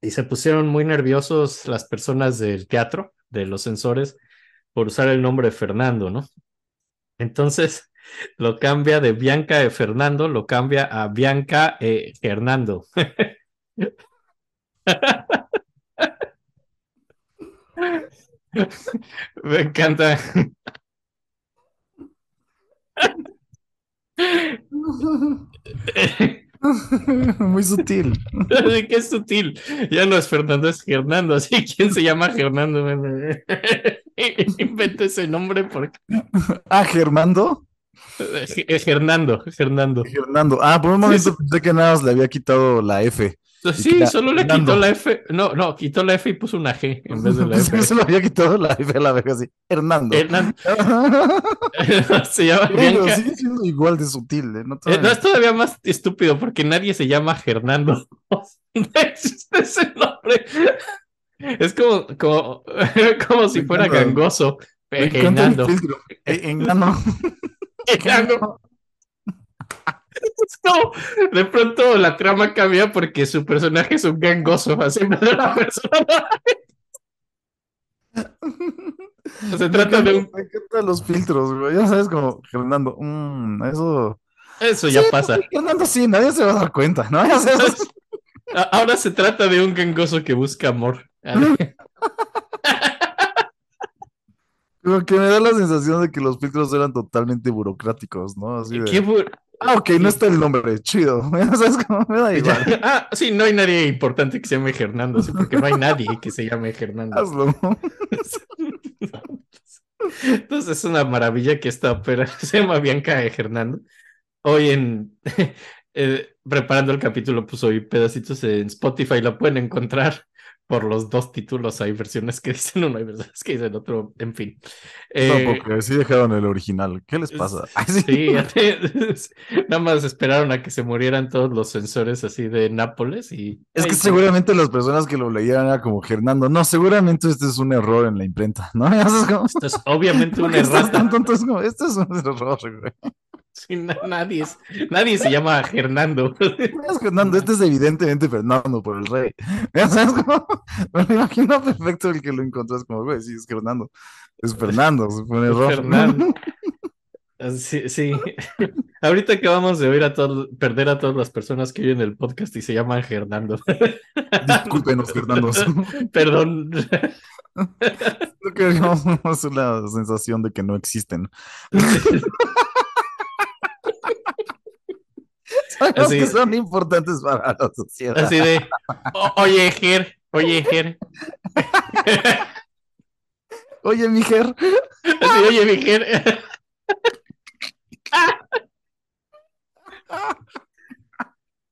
Y se pusieron muy nerviosos las personas del teatro, de los censores, por usar el nombre Fernando, ¿no? Entonces lo cambia de Bianca de Fernando, lo cambia a Bianca e Hernando. Me encanta. Muy sutil. Qué sutil. Ya no es Fernando, es Hernando. Así, ¿quién se llama Hernando? Invento ese nombre porque. Ah, Germando. Eh, Hernando, Hernando. Fernando. Ah, por un momento Sí, pensé que nada más le había quitado la F. Sí, solo le Hernando. quitó la F. No, no, quitó la F y puso una G en vez de la F. se le había quitado la F a la vez así. Hernando. Hernando. Se llama Pero Bianca. sigue siendo igual de sutil, ¿eh? No Eh, no, es todavía más estúpido porque nadie se llama Hernando. No existe ese nombre. Es como, como, como si fuera gangoso. Hernando. enano. Hernando. Es como, de pronto la trama cambia porque su personaje es un gangoso, así de una persona. Se trata de un. Me encantan los filtros, güey. Ya sabes, como Fernando. mm, eso. Eso ya Sí, pasa. Fernando, sí, nadie se va a dar cuenta, ¿no? Ahora se trata de un gangoso que busca amor. como que me da la sensación de que los filtros eran totalmente burocráticos, ¿no? Así de. Qué bu- Ah, ok, no está el nombre, chido. Sabes, como me da igual. Ah, sí, no hay nadie importante que se llame Hernando, sí, porque no hay nadie que se llame Hernando. Hazlo. Entonces es una maravilla que esta ópera se llama Bianca de Hernando. Hoy en eh, preparando el capítulo, pues hoy pedacitos en Spotify la pueden encontrar por los dos títulos. Hay versiones que dicen uno, hay versiones que dicen otro, en fin. Eh, No, porque sí dejaron el original. ¿Qué les pasa? Sí. Sí, nada más esperaron a que se murieran todos los sensores así de Nápoles y Es que Ay, sí. seguramente las personas que lo leyeran era como Hernando. No, seguramente este es un error en la imprenta, ¿no? Esto es obviamente ¿Por una qué estás errata. tan tonto? Es como, este es un error, güey. Sí, na- nadie, es- nadie se llama Hernando. Es Fernando, este es evidentemente Fernando por el rey. Sabes. Me lo imagino perfecto el que lo encontrás como, güey, sí, es Fernando. Es Fernando, fue un error. Fernando. Sí, sí. Ahorita acabamos de oír a todos, perder a todas las personas que oyen el podcast y se llaman Hernando. Discúlpenos, Fernando. Perdón. Creo que es una sensación de que no existen. Sabemos Así- que son importantes para la sociedad. Así de, "O- oye, Ger, oye, Ger. Oye, mi Ger, Así, oye, mi Ger.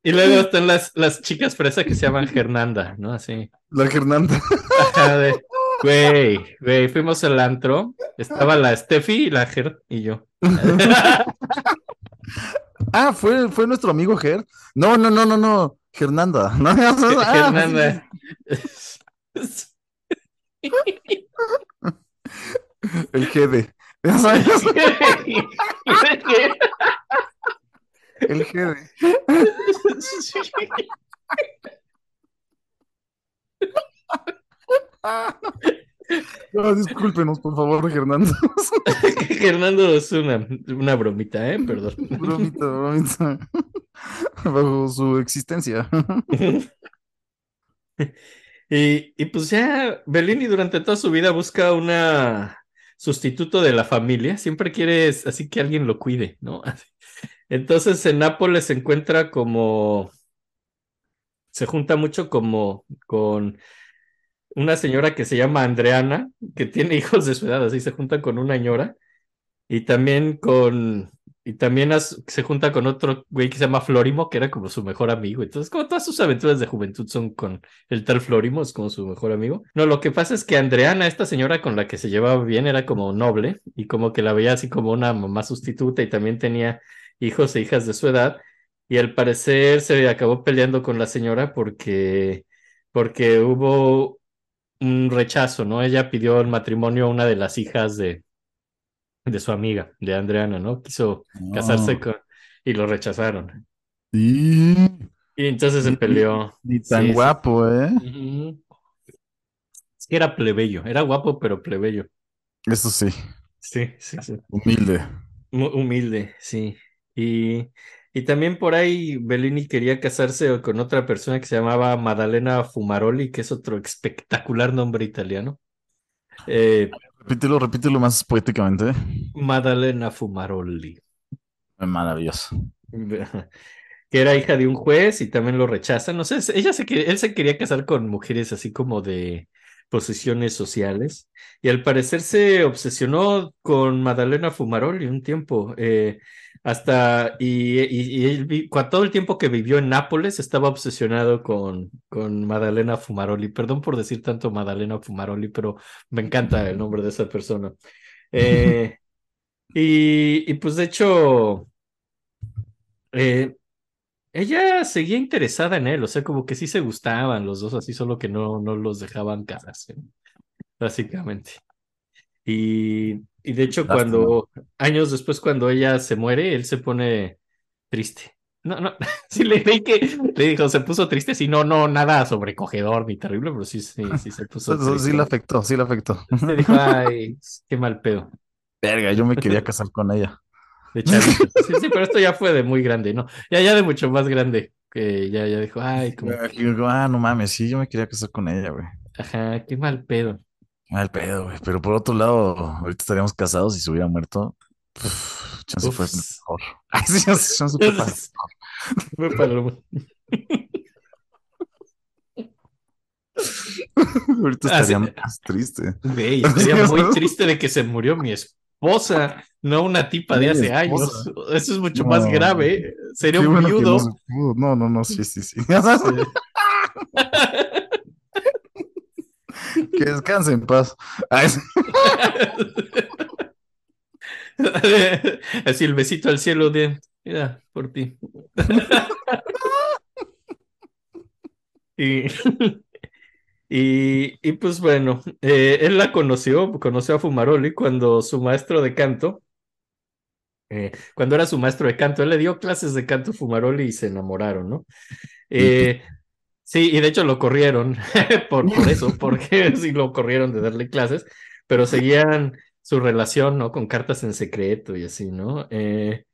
Y luego están las, las chicas fresa que se llaman Hernanda, ¿no? Así. la. Ajá, de, Güey, güey, fuimos al antro. Estaba la Steffi la Ger y yo. Ah, fue, fue nuestro amigo Ger. No, no, no, no, no. Hernanda. No, Ah, Hernanda. El GD. Ya sabes, el GD. No, discúlpenos, por favor, Hernando. Hernando es una, una bromita, ¿eh? Perdón. Bromita, bromita. Bajo su existencia. Y, y pues ya Bellini durante toda su vida busca una sustituto de la familia, siempre quiere así que alguien lo cuide, ¿no? Entonces en Nápoles se encuentra como, se junta mucho como con una señora que se llama Andreana, que tiene hijos de su edad, así se junta con una señora, y también con, y también se junta con otro güey que se llama Florimo, que era como su mejor amigo. Entonces, como todas sus aventuras de juventud son con el tal Florimo, es como su mejor amigo. No, lo que pasa es que Andreana, esta señora con la que se llevaba bien, era como noble y como que la veía así como una mamá sustituta y también tenía hijos e hijas de su edad. Y al parecer se acabó peleando con la señora porque, porque hubo un rechazo, ¿no? Ella pidió el matrimonio a una de las hijas de, de su amiga, de Andreana, ¿no? Quiso casarse con y lo rechazaron. Sí. Y entonces se peleó. Ni tan guapo, ¿eh? Es que era plebeyo, era guapo, pero plebeyo. Eso sí. Sí, sí, sí. Humilde. humilde, sí. Y, y también por ahí Bellini quería casarse con otra persona que se llamaba Maddalena Fumaroli, que es otro espectacular nombre italiano. Eh, repítelo, repítelo más poéticamente. Maddalena Fumaroli. Maravilloso. Que era hija de un juez y también lo rechazan. No sé, ella se, él se quería casar con mujeres así como de posiciones sociales y al parecer se obsesionó con Maddalena Fumaroli un tiempo. Eh, hasta, y, y, él, todo el tiempo que vivió en Nápoles estaba obsesionado con, con Madalena Fumaroli. Perdón por decir tanto Madalena Fumaroli, pero me encanta el nombre de esa persona. Eh, y, y, pues de hecho, eh, ella seguía interesada en él, o sea, como que sí se gustaban los dos, así solo que no, no los dejaban casarse, básicamente. Y, y de hecho, cuando, años después, cuando ella se muere, él se pone triste. No, no, sí le creí que le dijo, se puso triste, sí, no, no, nada sobrecogedor ni terrible, pero sí, sí, sí se puso triste. Sí le afectó, sí le afectó. Se dijo, ay, qué mal pedo. Verga, yo me quería casar con ella. De chavito. Sí, sí, pero esto ya fue de muy grande, ¿no? Ya, ya de mucho más grande, que ya, ya dijo, ay, como... Ah, no mames, sí, yo me quería casar con ella, güey. Ajá, qué mal pedo. Mal pedo, güey. Pero por otro lado, ahorita estaríamos casados y se hubiera muerto. chance fue mejor. Ay, sí, chance fue para Fue para Ahorita estaría más triste. Güey, estaría muy triste de que se murió mi esposa, no una tipa de hace años. Eso es mucho más grave. Sería un viudo. No, no, no, sí, sí, sí. Que descanse en paz. Así el besito al cielo de, mira, por ti. y, y, pues bueno, eh, él la conoció, conoció a Fumaroli cuando su maestro de canto, eh, cuando era su maestro de canto, él le dio clases de canto a Fumaroli y se enamoraron, ¿no? Eh, Sí, y de hecho lo corrieron por, eso, porque sí lo corrieron de darle clases, pero seguían su relación, ¿no? Con cartas en secreto y así, ¿no? Eh,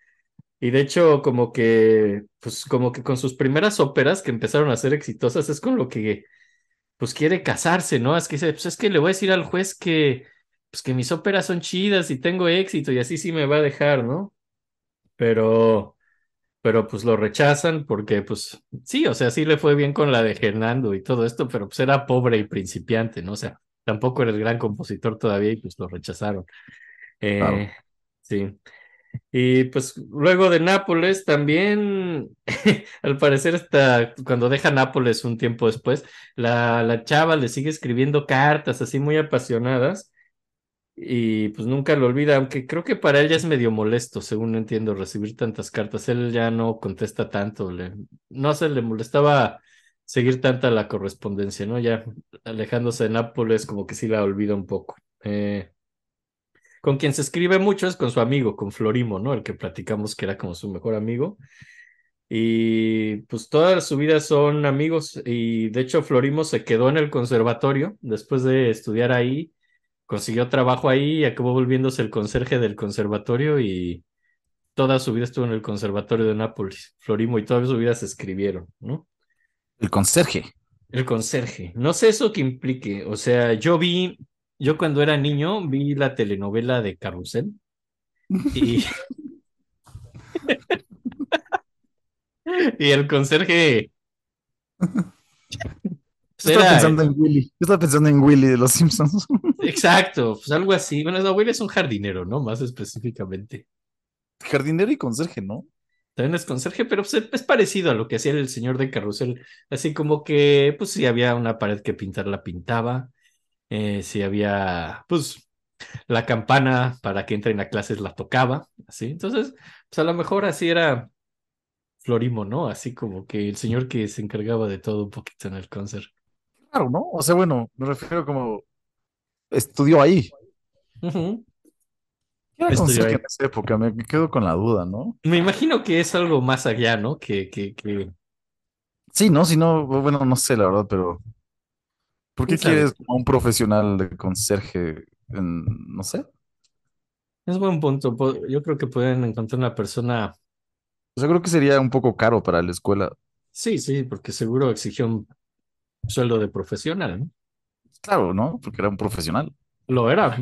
y de hecho, como que, pues como que con sus primeras óperas que empezaron a ser exitosas, es con lo que, pues quiere casarse, ¿no? Es que dice, pues es que le voy a decir al juez que, pues que mis óperas son chidas y tengo éxito y así sí me va a dejar, ¿no? Pero pero pues lo rechazan porque pues sí, o sea, sí le fue bien con la de Hernando y todo esto, pero pues era pobre y principiante, ¿no? O sea, tampoco era el gran compositor todavía y pues lo rechazaron. Eh, Sí. Y pues luego de Nápoles también, al parecer hasta cuando deja Nápoles un tiempo después, la, la chava le sigue escribiendo cartas así muy apasionadas y pues nunca lo olvida, aunque creo que para él ya es medio molesto, según entiendo, recibir tantas cartas. Él ya no contesta tanto, le, no se le molestaba seguir tanta la correspondencia, ¿no? Ya alejándose de Nápoles, como que sí la olvida un poco. Eh, con quien se escribe mucho es con su amigo, con Florimo, ¿no? El que platicamos que era como su mejor amigo. Y pues toda su vida son amigos y de hecho Florimo se quedó en el conservatorio después de estudiar ahí consiguió trabajo ahí y acabó volviéndose el conserje del conservatorio y toda su vida estuvo en el conservatorio de Nápoles, Florimo, y toda su vida se escribieron, ¿no? El conserje. El conserje. No sé eso que implique. O sea, yo vi, yo cuando era niño vi la telenovela de Carrusel y, y el conserje Yo estaba pensando en Willy. Yo estaba pensando en Willy de los Simpsons. exacto, pues algo así. Bueno, no, Will es un jardinero, ¿no? Más específicamente. Jardinero y conserje, ¿no? También es conserje, pero pues, es parecido a lo que hacía el señor de Carrusel. Así como que, pues, si había una pared que pintar, la pintaba. Eh, si había, pues, la campana para que entren a clases, la tocaba. Así. Entonces, pues, a lo mejor así era Florimo, ¿no? Así como que el señor que se encargaba de todo un poquito en el concert. Claro, ¿no? O sea, bueno, me refiero como estudió ahí. ¿Qué era Estudió conserje ahí. en esa época? Me me quedo con la duda, ¿no? Me imagino que es algo más allá, ¿no? Que, que, que... Sí, no, si no, bueno, no sé la verdad, pero ¿por qué quieres como un profesional de conserje en, no sé? Es buen punto. Yo creo que pueden encontrar una persona O sea, creo que sería un poco caro para la escuela. Sí, sí, porque seguro exigió un sueldo de profesional, ¿no? Claro, ¿no? Porque era un profesional. Lo era.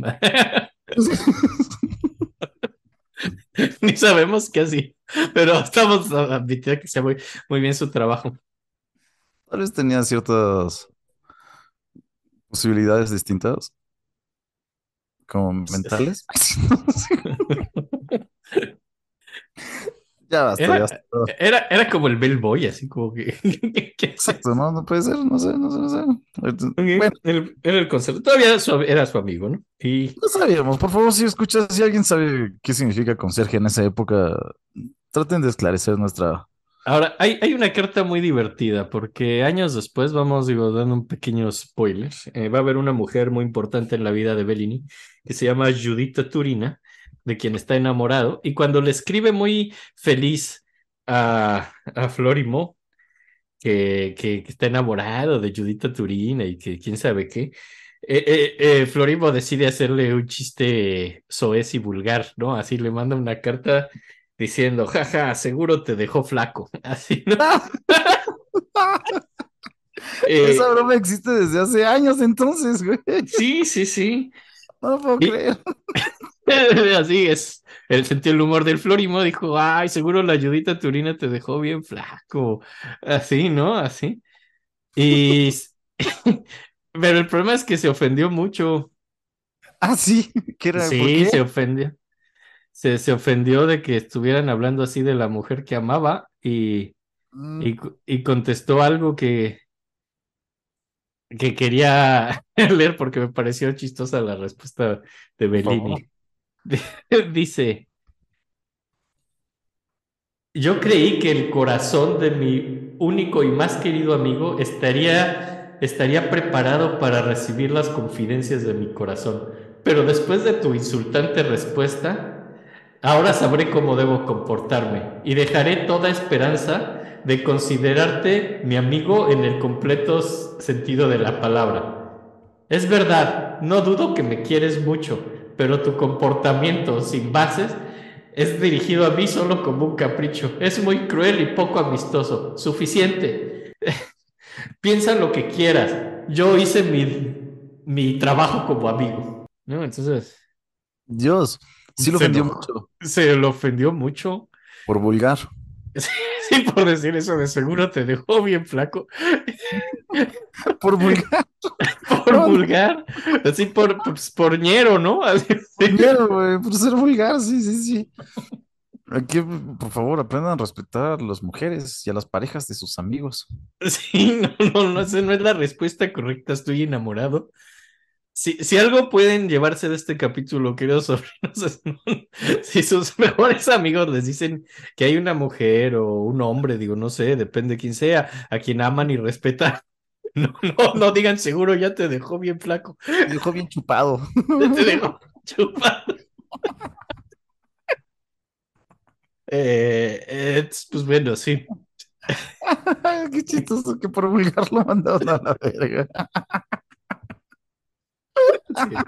Ni sabemos qué hacía, pero estamos admitiendo que sea muy, muy bien su trabajo. Tal vez tenía ciertas posibilidades distintas, como mentales. Ya basta, Era- ya basta. Era, era como el bellboy, así como que... Exacto, ¿no? No puede ser, no sé, no sé, no sé. Bueno, el- era el concierto. Todavía era su, era su amigo, ¿no? Y no sabíamos. Por favor, si escuchas, si alguien sabe qué significa conserje en esa época, traten de esclarecer nuestra. Ahora, hay, hay una carta muy divertida porque años después, vamos, digo, dando un pequeño spoiler, eh, va a haber una mujer muy importante en la vida de Bellini que se llama Judita Turina, de quien está enamorado, y cuando le escribe muy feliz a, a Florimo, que, que, que está enamorado de Judita Turina y que quién sabe qué, eh, eh, eh, Florimo decide hacerle un chiste soez y vulgar, ¿no? Así le manda una carta diciendo, jaja, seguro te dejó flaco. Así, ¿no? Eh, Esa broma existe desde hace años entonces, güey. sí, sí, sí. No lo puedo Y- creer. Así es. El sentido del humor del Florimo dijo, ay, seguro la ayudita turina te dejó bien flaco. Así, ¿no? Así. Y... Pero el problema es que se ofendió mucho. Ah, sí. ¿Qué era? ¿Por Sí, qué? se ofendió. Se, se ofendió de que estuvieran hablando así de la mujer que amaba y, Mm, y, y contestó algo que, que quería leer porque me pareció chistosa la respuesta de. Bellini. Dice, yo creí que el corazón de mi único y más querido amigo estaría, estaría preparado para recibir las confidencias de mi corazón, pero después de tu insultante respuesta, ahora sabré cómo debo comportarme y dejaré toda esperanza de considerarte mi amigo en el completo sentido de la palabra. Es verdad, no dudo que me quieres mucho, pero tu comportamiento sin bases es dirigido a mí solo como un capricho. Es muy cruel y poco amistoso. Suficiente. Piensa lo que quieras. Yo hice mi, mi trabajo como amigo. ¿No? Entonces, Dios, sí lo Se ofendió mucho se lo ofendió mucho. por vulgar. Sí, por decir eso, de seguro te dejó bien flaco. Por vulgar. Por No. vulgar. Así por, por ñero, ¿no? Así, Vulgar, güey, por ser vulgar, sí, sí, sí. Aquí, por favor, aprendan a respetar a las mujeres y a las parejas de sus amigos. Sí, no, no, no, esa no es la respuesta correcta, estoy enamorado. Si, si algo pueden llevarse de este capítulo, queridos sobrinos, si sus mejores amigos les dicen que hay una mujer o un hombre, digo, no sé, depende de quién sea, a quien aman y respetan, no, no, no digan seguro ya te dejó bien flaco, Me dejó bien chupado. ya te dejó chupado. Eh, eh, pues bueno, sí. Qué chistoso que por vulgar lo mandaron a la verga. sí.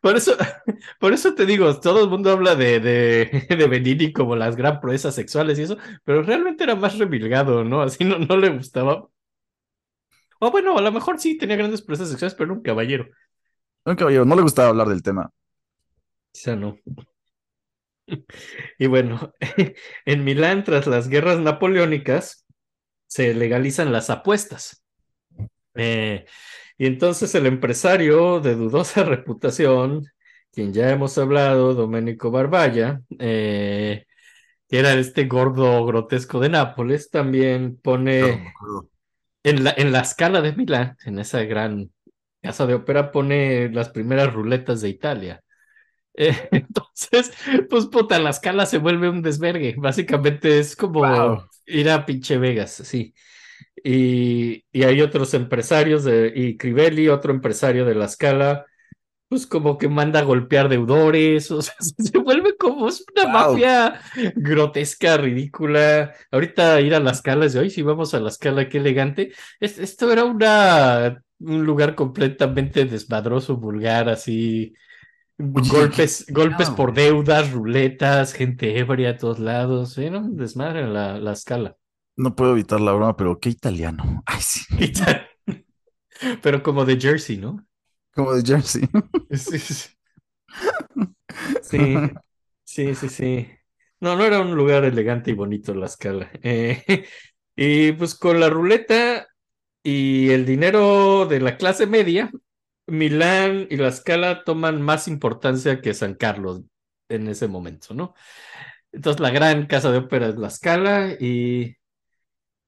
Por eso, por eso te digo, todo el mundo habla de, de, de Benini como las gran proezas sexuales y eso, pero realmente era más remilgado, ¿no? Así no, no le gustaba. O bueno, a lo mejor sí tenía grandes proezas sexuales, pero era un caballero. Un caballero, no le gustaba hablar del tema. Quizá no. Y bueno, en Milán, tras las guerras napoleónicas, se legalizan las apuestas. Eh, y entonces el empresario de dudosa reputación, quien ya hemos hablado, Domenico Barballa, eh, que era este gordo grotesco de Nápoles, también pone en la, en la escala de Milán, en esa gran casa de ópera, pone las primeras ruletas de Italia. Eh, entonces, pues puta, la escala se vuelve un desvergue. Básicamente es como Wow. ir a pinche Vegas, sí. Y, y hay otros empresarios de, y Crivelli, otro empresario de la escala, pues como que manda a golpear deudores, o sea, se vuelve como es una Wow. mafia grotesca, ridícula. Ahorita ir a las calas de hoy, si vamos a la escala, qué elegante. Es- esto era una, un lugar completamente desmadroso, vulgar, así. Oye, golpes, golpes por deudas, ruletas, gente ebria a todos lados. Era un desmadre en la, la escala. No puedo evitar la broma, pero qué italiano. Ay, sí. Pero como de Jersey, ¿no? Como de Jersey. Sí, sí. Sí, sí, sí, sí. No, no era un lugar elegante y bonito la escala. Eh, y pues con la ruleta y el dinero de la clase media, Milán y la escala toman más importancia que San Carlos en ese momento, ¿no? Entonces la gran casa de ópera es la escala y,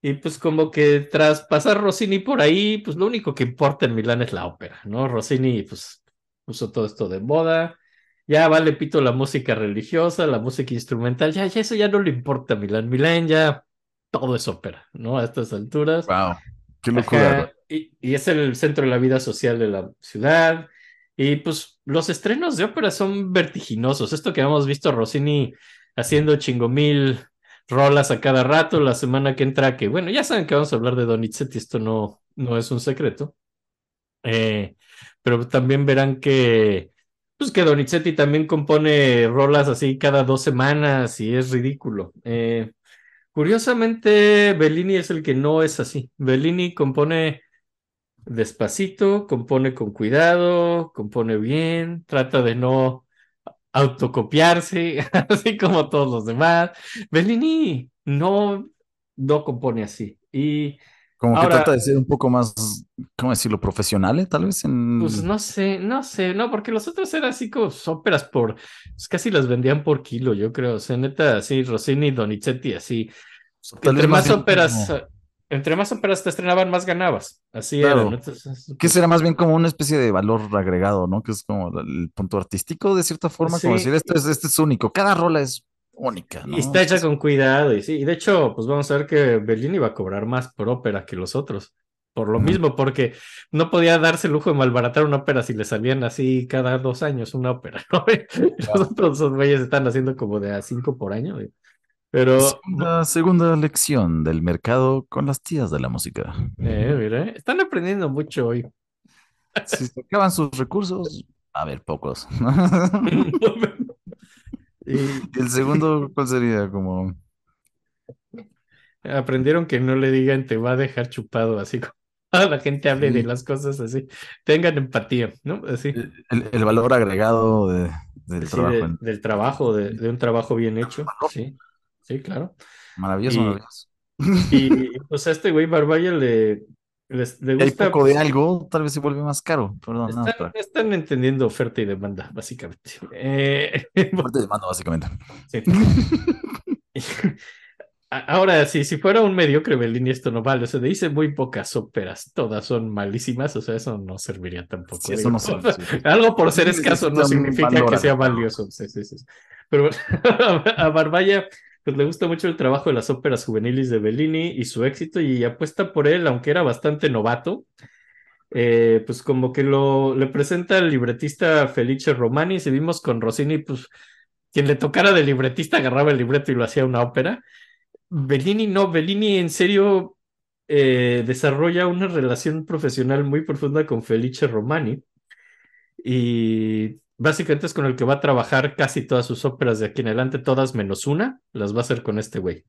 y pues como que tras pasar Rossini por ahí, pues lo único que importa en Milán es la ópera, ¿no? Rossini pues puso todo esto de moda. Ya vale pito la música religiosa, la música instrumental, ya, ya eso ya no le importa a Milán. Milán ya todo es ópera, ¿no? A estas alturas. Wow. Qué locura. Y, y es el centro de la vida social de la ciudad. Y pues los estrenos de ópera son vertiginosos. Esto que hemos visto Rossini haciendo chingomil rolas a cada rato, la semana que entra, que bueno, ya saben que vamos a hablar de Donizetti, esto no, no es un secreto. Eh, pero también verán que, pues que Donizetti también compone rolas así cada dos semanas y es ridículo. Eh, curiosamente, Bellini es el que no es así. Bellini compone despacito, compone con cuidado, compone bien, trata de no autocopiarse, así como todos los demás. Bellini no, no compone así. Y Como que ahora- trata de ser un poco más, ¿cómo decirlo? Profesional, ¿eh? tal vez en. Pues no sé, no sé, no, porque los otros eran así como óperas por, pues casi las vendían por kilo, yo creo, o sea, neta, así, Rossini, Donizetti, así, Tal entre más óperas, como- entre más óperas te estrenaban, más ganabas, así Claro. era, ¿no? Entonces, Que será más bien como una especie de valor agregado, ¿no? Que es como el punto artístico, de cierta forma, como decir, esto es, este es único, cada rola es única, ¿no? Y está hecha con cuidado, y sí, y de hecho, pues vamos a ver que Bellini va a cobrar más por ópera que los otros, por lo mismo, porque no podía darse el lujo de malbaratar una ópera si le salían así cada dos años una ópera, ¿no? Los otros güeyes están haciendo como de a cinco por año, güey. Pero Segunda, segunda lección del mercado con las tías de la música. eh, mira, están aprendiendo mucho hoy. Si se acaban sus recursos, a ver, pocos. y el segundo, ¿cuál sería? Como, aprendieron que no le digan te va a dejar chupado, así como a la gente hable de las cosas así, tengan empatía, ¿no? Así. el, el valor agregado de- del Sí, trabajo. de- del trabajo, de, de un trabajo bien hecho. Sí, sí, claro. Maravilloso, y- maravilloso. Y pues a este güey Barbaya le, le Y gusta. poco de algo, tal vez se vuelve más caro. Perdón, no, Están, están entendiendo oferta y demanda, básicamente. Eh, Fuerte demanda, básicamente. sí. Ahora, sí, si fuera un mediocre Bellini, esto no vale. O sea, dice muy pocas óperas, todas son malísimas. O sea, eso no serviría tampoco. Sí, eso no sirve, sí. Algo por ser escaso no significa que sea valioso. Sí, sí, sí. Pero a Barbaya pues le gusta mucho el trabajo de las óperas juveniles de Bellini y su éxito y apuesta por él, aunque era bastante novato. Eh, pues como que lo le presenta el libretista Felice Romani. Si vimos con Rossini, pues quien le tocara de libretista agarraba el libreto y lo hacía una ópera. Bellini no, Bellini en serio eh, desarrolla una relación profesional muy profunda con Felice Romani y básicamente es con el que va a trabajar casi todas sus óperas de aquí en adelante, todas menos una, las va a hacer con este güey.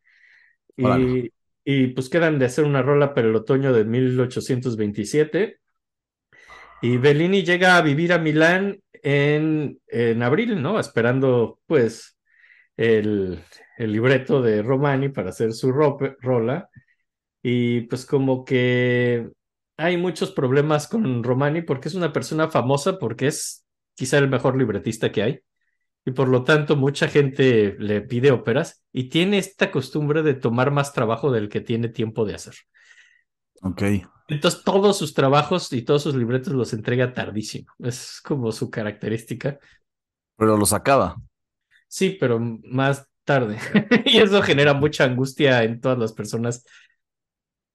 Y, y pues quedan de hacer una rola para el otoño de 1827. Y Bellini llega a vivir a Milán en, en abril, ¿no? Esperando, pues, el, el libreto de Romani para hacer su rope- rola. Y pues como que hay muchos problemas con Romani porque es una persona famosa, porque es quizá el mejor libretista que hay. Y por lo tanto, mucha gente le pide óperas y tiene esta costumbre de tomar más trabajo del que tiene tiempo de hacer. Ok. Entonces, todos sus trabajos y todos sus libretos los entrega tardísimo. Es como su característica. Pero los acaba. Sí, pero más tarde. y eso genera mucha angustia en todas las personas,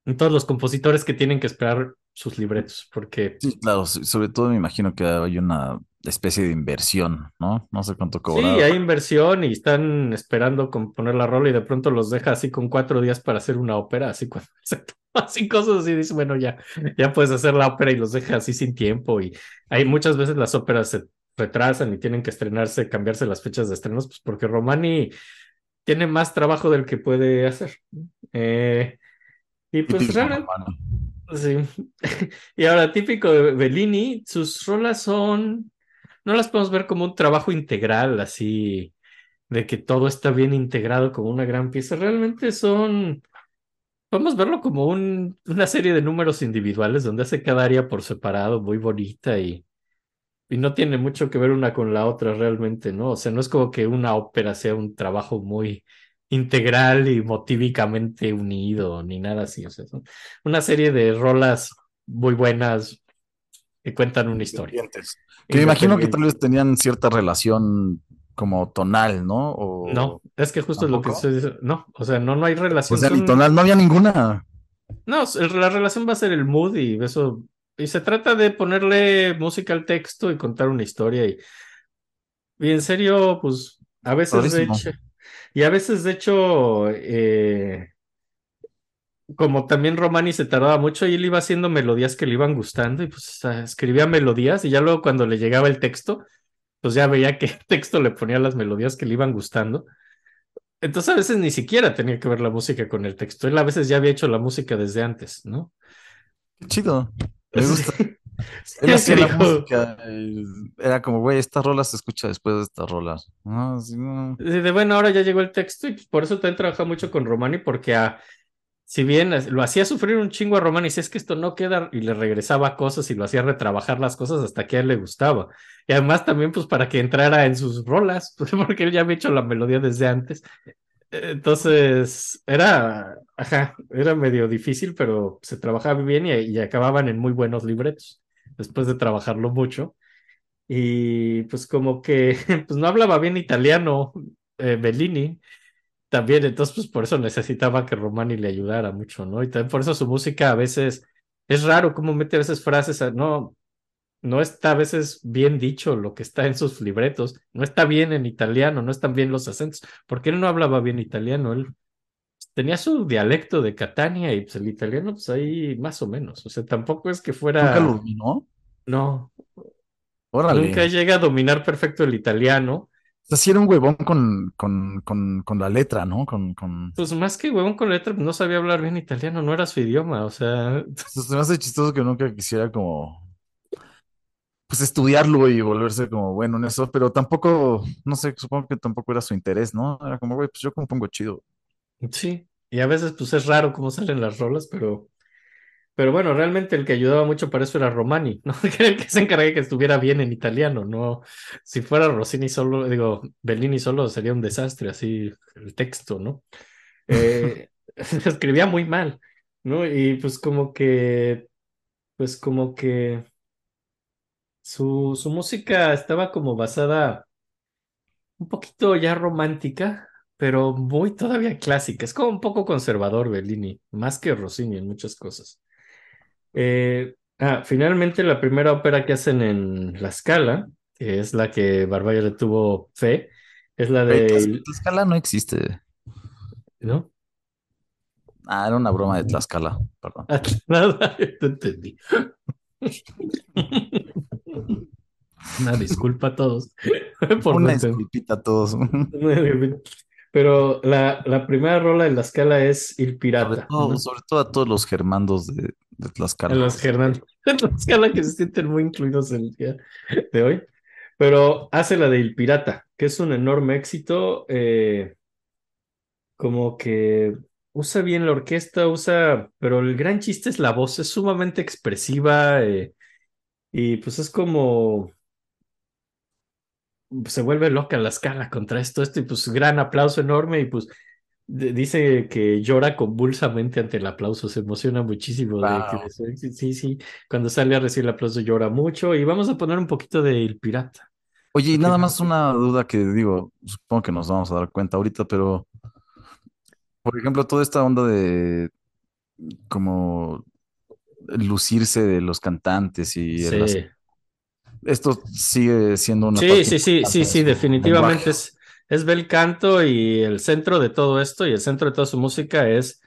en todos los compositores que tienen que esperar sus libretos, porque Sí, claro. so- Sobre todo me imagino que hay una especie de inversión, ¿no? No sé cuánto sí, cobrar. hay inversión y están esperando componer la rola y de pronto los deja así con cuatro días para hacer una ópera, así cuando se toma así cosas así, dice, bueno, ya, ya puedes hacer la ópera y los deja así sin tiempo y hay muchas veces las óperas se retrasan y tienen que estrenarse, cambiarse las fechas de estrenos, pues porque Romani tiene más trabajo del que puede hacer. Eh, y pues Romani. sí. Y ahora, típico de Bellini, sus rolas son, no las podemos ver como un trabajo integral, así, de que todo está bien integrado como una gran pieza. Realmente son, podemos verlo como un, una serie de números individuales donde hace cada área por separado, muy bonita y, y no tiene mucho que ver una con la otra realmente, ¿no? O sea, no es como que una ópera sea un trabajo muy integral y motívicamente unido, ni nada así. O sea, son una serie de rolas muy buenas que cuentan una historia. Que me imagino que tal vez tenían cierta relación como tonal, ¿no? O... No, es que justo es lo que estoy diciendo. No, o sea, no, no hay O relación. sea, ni tonal, no había ninguna. No, la relación va a ser el mood y eso. Y se trata de ponerle música al texto y contar una historia. Y, y en serio, pues a veces de hecho, y a veces de hecho, eh, como también Romani se tardaba mucho y él iba haciendo melodías que le iban gustando y pues escribía melodías y ya luego cuando le llegaba el texto, pues ya veía que el texto le ponía las melodías que le iban gustando. Entonces a veces ni siquiera tenía que ver la música con el texto. Él a veces ya había hecho la música desde antes, ¿no? Qué chido. Me gusta. Sí, Él hacía la música. Era como, güey, esta rola se escucha después de esta rola. No, sí, no. De bueno, ahora ya llegó el texto y pues, por eso también trabaja mucho con Romani, porque a- si bien lo hacía sufrir un chingo a Romani, si es que esto no queda y le regresaba cosas y lo hacía retrabajar las cosas hasta que a él le gustaba. Y además también pues para que entrara en sus rolas, pues, porque él ya había hecho la melodía desde antes. Entonces era, ajá, era medio difícil, pero se trabajaba bien y, y acababan en muy buenos libretos después de trabajarlo mucho. Y pues como que pues no hablaba bien italiano eh, Bellini también, entonces pues por eso necesitaba que Romani le ayudara mucho, ¿no? Y también por eso su música a veces es raro cómo mete a veces frases, a- no, no está a veces bien dicho lo que está en sus libretos, no está bien en italiano, no están bien los acentos, porque él no hablaba bien italiano, él tenía su dialecto de Catania y pues el italiano pues ahí más o menos, o sea, tampoco es que fuera, Nunca lo dominó. no, Órale. nunca llega a dominar perfecto el italiano. Sea, sí era un huevón con, con, con, con la letra, ¿no? Con, con... Pues más que huevón con letra, pues, no sabía hablar bien italiano, no era su idioma, o sea, Se me hace chistoso que nunca quisiera como, pues estudiarlo y volverse como bueno en eso, pero tampoco, no sé, supongo que tampoco era su interés, ¿no? Era como, güey, pues yo compongo chido. sí. Y a veces pues es raro cómo salen las rolas, pero, pero bueno, realmente el que ayudaba mucho para eso era Romani, ¿no? Que era el que se encargaba de que estuviera bien en italiano, ¿no? Si fuera Rossini solo, digo, Bellini solo sería un desastre, así el texto, ¿no? Eh, escribía muy mal, ¿no? Y pues como que, pues como que su, su música estaba como basada un poquito ya romántica, pero muy todavía clásica. Es como un poco conservador Bellini, más que Rossini en muchas cosas. Eh, ah, finalmente la primera ópera que hacen en La Scala, que es la que Barbaya le tuvo fe, es la de... Tlaxcala no existe. ¿No? Ah, era una broma de Tlaxcala, perdón. Ah, Nada, te entendí. Una disculpa a todos. por Una disculpita a todos. Pero la, la primera rola de la escala es Il Sobre Pirata. todo, ¿no? sobre todo a todos los germandos de, de Tlaxcala. En los Hernán. En que se sienten muy incluidos el día de hoy. Pero hace la de Il Pirata, que es un enorme éxito. eh, como que usa bien la orquesta, usa. Pero el gran chiste es la voz, es sumamente expresiva. eh, y pues es como. Se vuelve loca la escala contra esto, esto, y pues gran aplauso enorme. Y pues dice que llora convulsamente ante el aplauso, se emociona muchísimo de que sí, sí, cuando sale a recibir el aplauso llora mucho. Y vamos a poner un poquito de El Pirata. Oye, y nada más una duda que digo, supongo que nos vamos a dar cuenta ahorita, pero por ejemplo, toda esta onda de como lucirse de los cantantes y Sí, esto sigue siendo una sí, parte sí, sí, sí, sí, definitivamente es, es bel canto y el centro de todo esto y el centro de toda su música es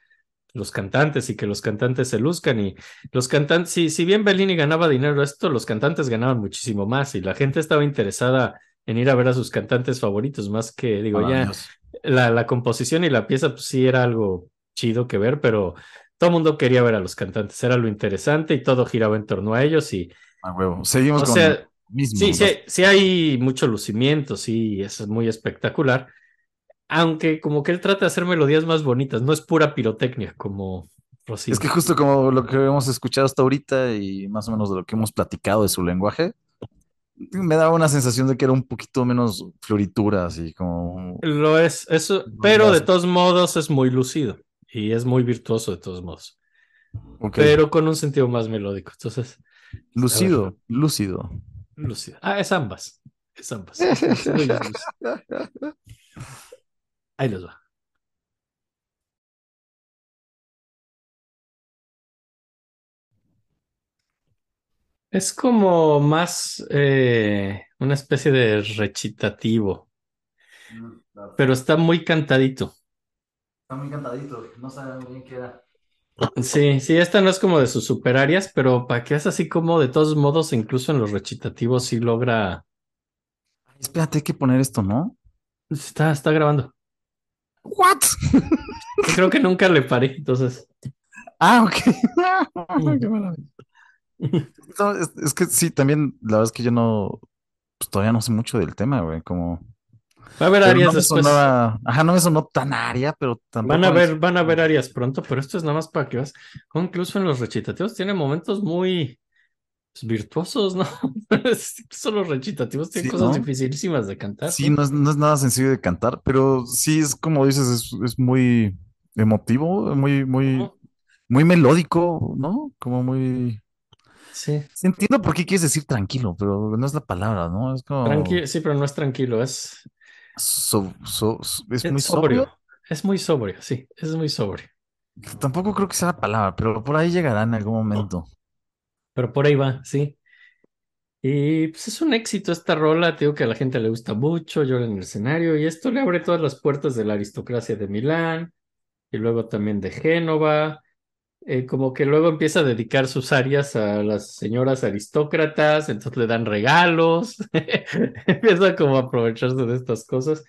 los cantantes y que los cantantes se luzcan y los cantantes, si, si bien Bellini ganaba dinero esto, los cantantes ganaban muchísimo más y la gente estaba interesada en ir a ver a sus cantantes favoritos, más que, digo, ya Maravilloso. la, la composición y la pieza, pues sí era algo chido que ver, pero todo el mundo quería ver a los cantantes, era lo interesante y todo giraba en torno a ellos y, A huevo. Seguimos o con sea, mismo. sí, ¿no? sí, sí hay mucho lucimiento, sí, es muy espectacular, aunque como que él trata de hacer melodías más bonitas, no es pura pirotecnia como Rossini. Es que justo como lo que hemos escuchado hasta ahorita y más o menos de lo que hemos platicado de su lenguaje, me daba una sensación de que era un poquito menos floritura, así como... Lo es, eso, pero de todos modos es muy lucido y es muy virtuoso de todos modos, ok. pero con un sentido más melódico, entonces... Lúcido, lúcido. Lúcido. Ah, es ambas. Es ambas. Ahí les va. Es como más eh, una especie de recitativo, pero está muy cantadito. Está muy encantadito, no sabe muy bien qué era. Sí, sí, esta no es como de sus superarias, pero para que es así como de todos modos, incluso en los recitativos sí logra. Espérate, hay que poner esto, ¿no? Está, está grabando. ¿What? Creo que nunca le paré, entonces. Ah, ok. Qué maravilla. No, es, es que sí, también, la verdad es que yo no, pues todavía no sé mucho del tema, güey, como... Va a haber arias no después. sonaba- ajá, no me sonó tan aria, pero tampoco... Van a ver, van a ver áreas pronto, pero esto es nada más para que veas. cómo Incluso en los recitativos tiene momentos muy pues, virtuosos, ¿no? Incluso los recitativos tienen Sí, cosas ¿no? dificilísimas de cantar. Sí, no es, no es nada sencillo de cantar, pero sí es como dices, es, es muy emotivo, muy, muy, muy melódico, ¿no? Como muy... Sí, Sí, entiendo por qué quieres decir tranquilo, pero no es la palabra, ¿no? Es como... tranquilo, sí, pero no es tranquilo, es, so- so- so- es es muy sobrio. sobrio. Es muy sobrio, sí, es muy sobrio. Tampoco creo que sea la palabra, pero por ahí llegará en algún momento. Pero por ahí va, sí. Y pues es un éxito esta rola, te digo que a la gente le gusta mucho, llora en el escenario, y esto le abre todas las puertas de la aristocracia de Milán, y luego también de Génova, eh, como que luego empieza a dedicar sus áreas a las señoras aristócratas, entonces le dan regalos, empieza como a aprovecharse de estas cosas,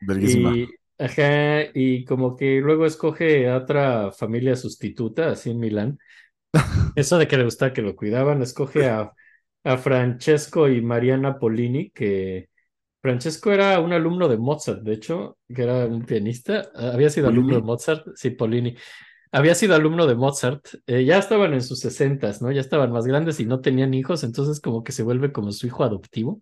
Verguísima. y, ajá, y como que luego escoge a otra familia sustituta, así en Milán. Eso de que le gustaba que lo cuidaban, escoge a, a Francesco y Mariana Polini, que Francesco era un alumno de Mozart, de hecho, que era un pianista, había sido alumno de. Mozart, sí, Polini. Había sido alumno de Mozart, eh, ya estaban en sus sesentas, ¿no? Ya estaban más grandes y no tenían hijos, entonces como que se vuelve como su hijo adoptivo.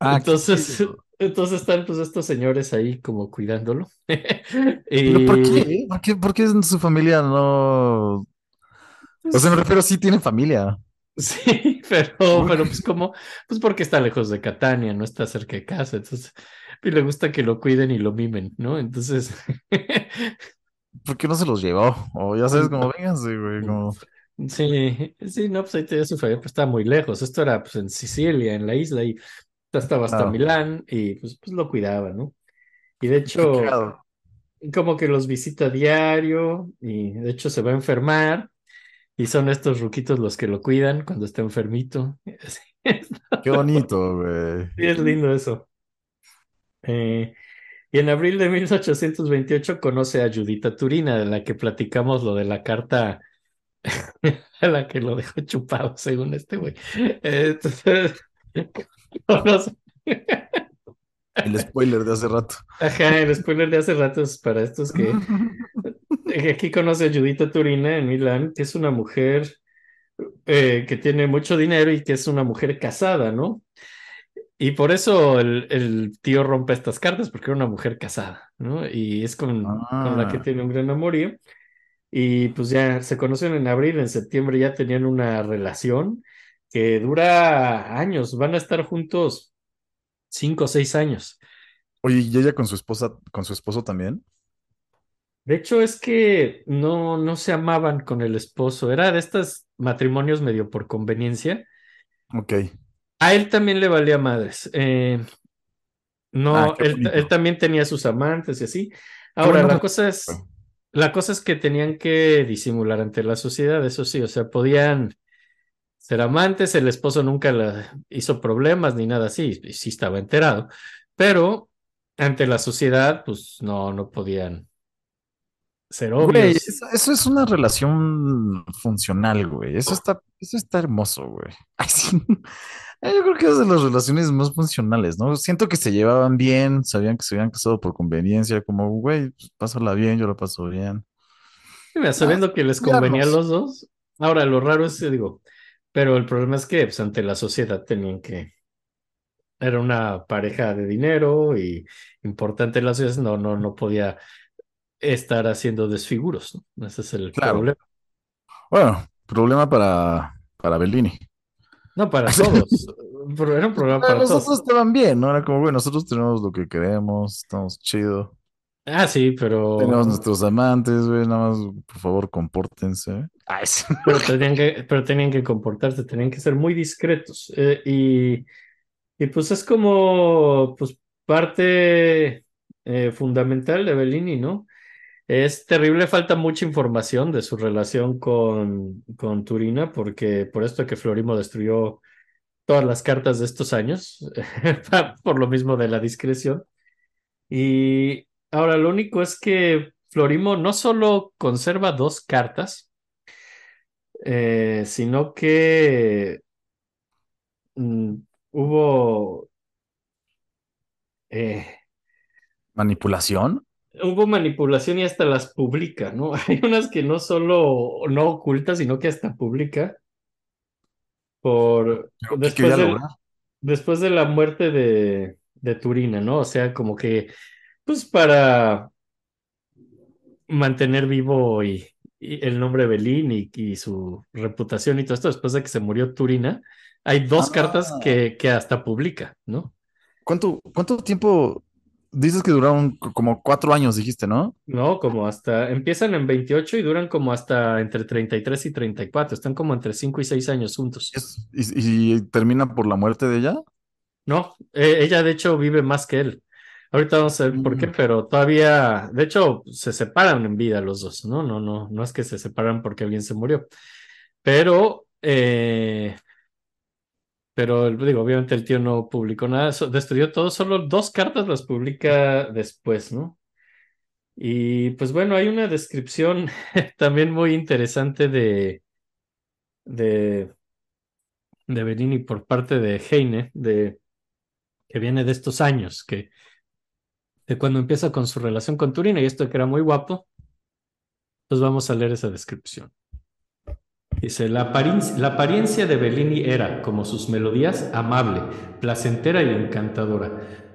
Ah, Entonces, entonces están pues estos señores ahí como cuidándolo. ¿Pero por Y qué? ¿Por qué, por qué en su familia no? O sea, me refiero, sí tiene familia. sí, pero, ¿Por pero pues como, pues porque está lejos de Catania, no está cerca de casa, entonces, y le gusta que lo cuiden y lo mimen, ¿no? Entonces, ¿Por qué no se los llevó? O ya sabes, como vénganse, güey, como... sí, sí, no, pues ahí tenía su familia, pues estaba muy lejos, esto era pues en Sicilia, en la isla, y estaba hasta. Milán, y pues, pues lo cuidaba, ¿no? Y de hecho, como que los visita a diario, y de hecho se va a enfermar, y son estos ruquitos los que lo cuidan cuando está enfermito. Qué bonito, güey. Sí, es lindo eso. Eh, y en abril de 1828 conoce a Judita Turina, de la que platicamos lo de la carta a la que lo dejó chupado, según este güey. Entonces, conoce- El spoiler de hace rato. Ajá, el spoiler de hace rato es para estos que que aquí conoce a Judita Turina en Milán, que es una mujer eh, que tiene mucho dinero y que es una mujer casada, ¿no? Y por eso el, el tío rompe estas cartas, porque era una mujer casada, ¿no? Y es con, con la que Ah. tiene un gran amorío. Y pues ya se conocen en abril, en septiembre ya tenían una relación que dura años, van a estar juntos cinco o seis años. Oye, ¿y ella con su esposa, con su esposo también? De hecho, es que no, no se amaban con el esposo, era de estos matrimonios medio por conveniencia. Ok. A él también le valía madres. Eh, no, Ah, él, también tenía sus amantes y así. Ahora, la cosa es, la cosa es que tenían que disimular ante la sociedad, eso sí, o sea, podían ser amantes, el esposo nunca la hizo problemas ni nada así, sí estaba enterado, pero ante la sociedad, pues no, no podían ser Güey, obvios. eso, eso es una relación funcional, güey. Eso está, eso está hermoso, güey. Ay, sí. Eh, Yo creo que es de las relaciones más funcionales, ¿no? Siento que se llevaban bien, sabían que se habían casado por conveniencia, como, güey, pues, pásala bien, yo la paso bien. Mira, sabiendo que les convenía a los dos. Ahora, lo raro es, eh, digo, pero el problema es que pues, ante la sociedad tenían que. Era una pareja de dinero y importante en la sociedad, no, no, no podía estar haciendo desfiguros, ¿no? Ese es el Claro. problema. Bueno, problema para, para Bellini. No para todos, pero era un Pero para los todos. otros estaban bien, ¿no? Era como, güey, nosotros tenemos lo que queremos, estamos chido. Ah, sí, pero, Tenemos nuestros amantes, güey, nada más, por favor, compórtense. Ay, sí. pero tenían que, pero tenían que comportarse, tenían que ser muy discretos. Eh, y, y pues es como pues parte eh, fundamental de Bellini, ¿no? Es terrible, falta mucha información de su relación con, con Turina, porque por esto que Florimo destruyó todas las cartas de estos años, por lo mismo de la discreción. Y ahora lo único es que Florimo no solo conserva dos cartas, eh, sino que mm, hubo, eh, ¿Manipulación? Hubo manipulación y hasta las publica, ¿no? Hay unas que no solo no oculta, sino que hasta publica por ¿Pero qué después lograr? después de la muerte de, de Turina, ¿no? O sea, como que, pues para mantener vivo y, y el nombre Bellini y, y su reputación y todo esto, después de que se murió Turina, hay dos Ah. cartas que, que hasta publica, ¿no? ¿Cuánto, cuánto tiempo dices que duraron como cuatro años, dijiste, ¿no? No, como hasta, empiezan en 28 y duran como hasta entre 33 y 34, están como entre 5 y 6 años juntos. Y, y termina por la muerte de ella? No, eh, ella de hecho vive más que él. Ahorita vamos a ver por qué, Mm. pero todavía, de hecho, se separan en vida los dos, ¿no? No, no, no es que se separan porque alguien se murió. Pero, eh, pero digo, obviamente el tío no publicó nada, destruyó todo, solo dos cartas las publica después, ¿no? Y pues bueno, hay una descripción también muy interesante de, de, de Bellini por parte de Heine, de, que viene de estos años, que de cuando empieza con su relación con Turina y esto que era muy guapo, pues vamos a leer esa descripción. Dice, la apariencia, la apariencia de Bellini era, como sus melodías, amable, placentera y encantadora.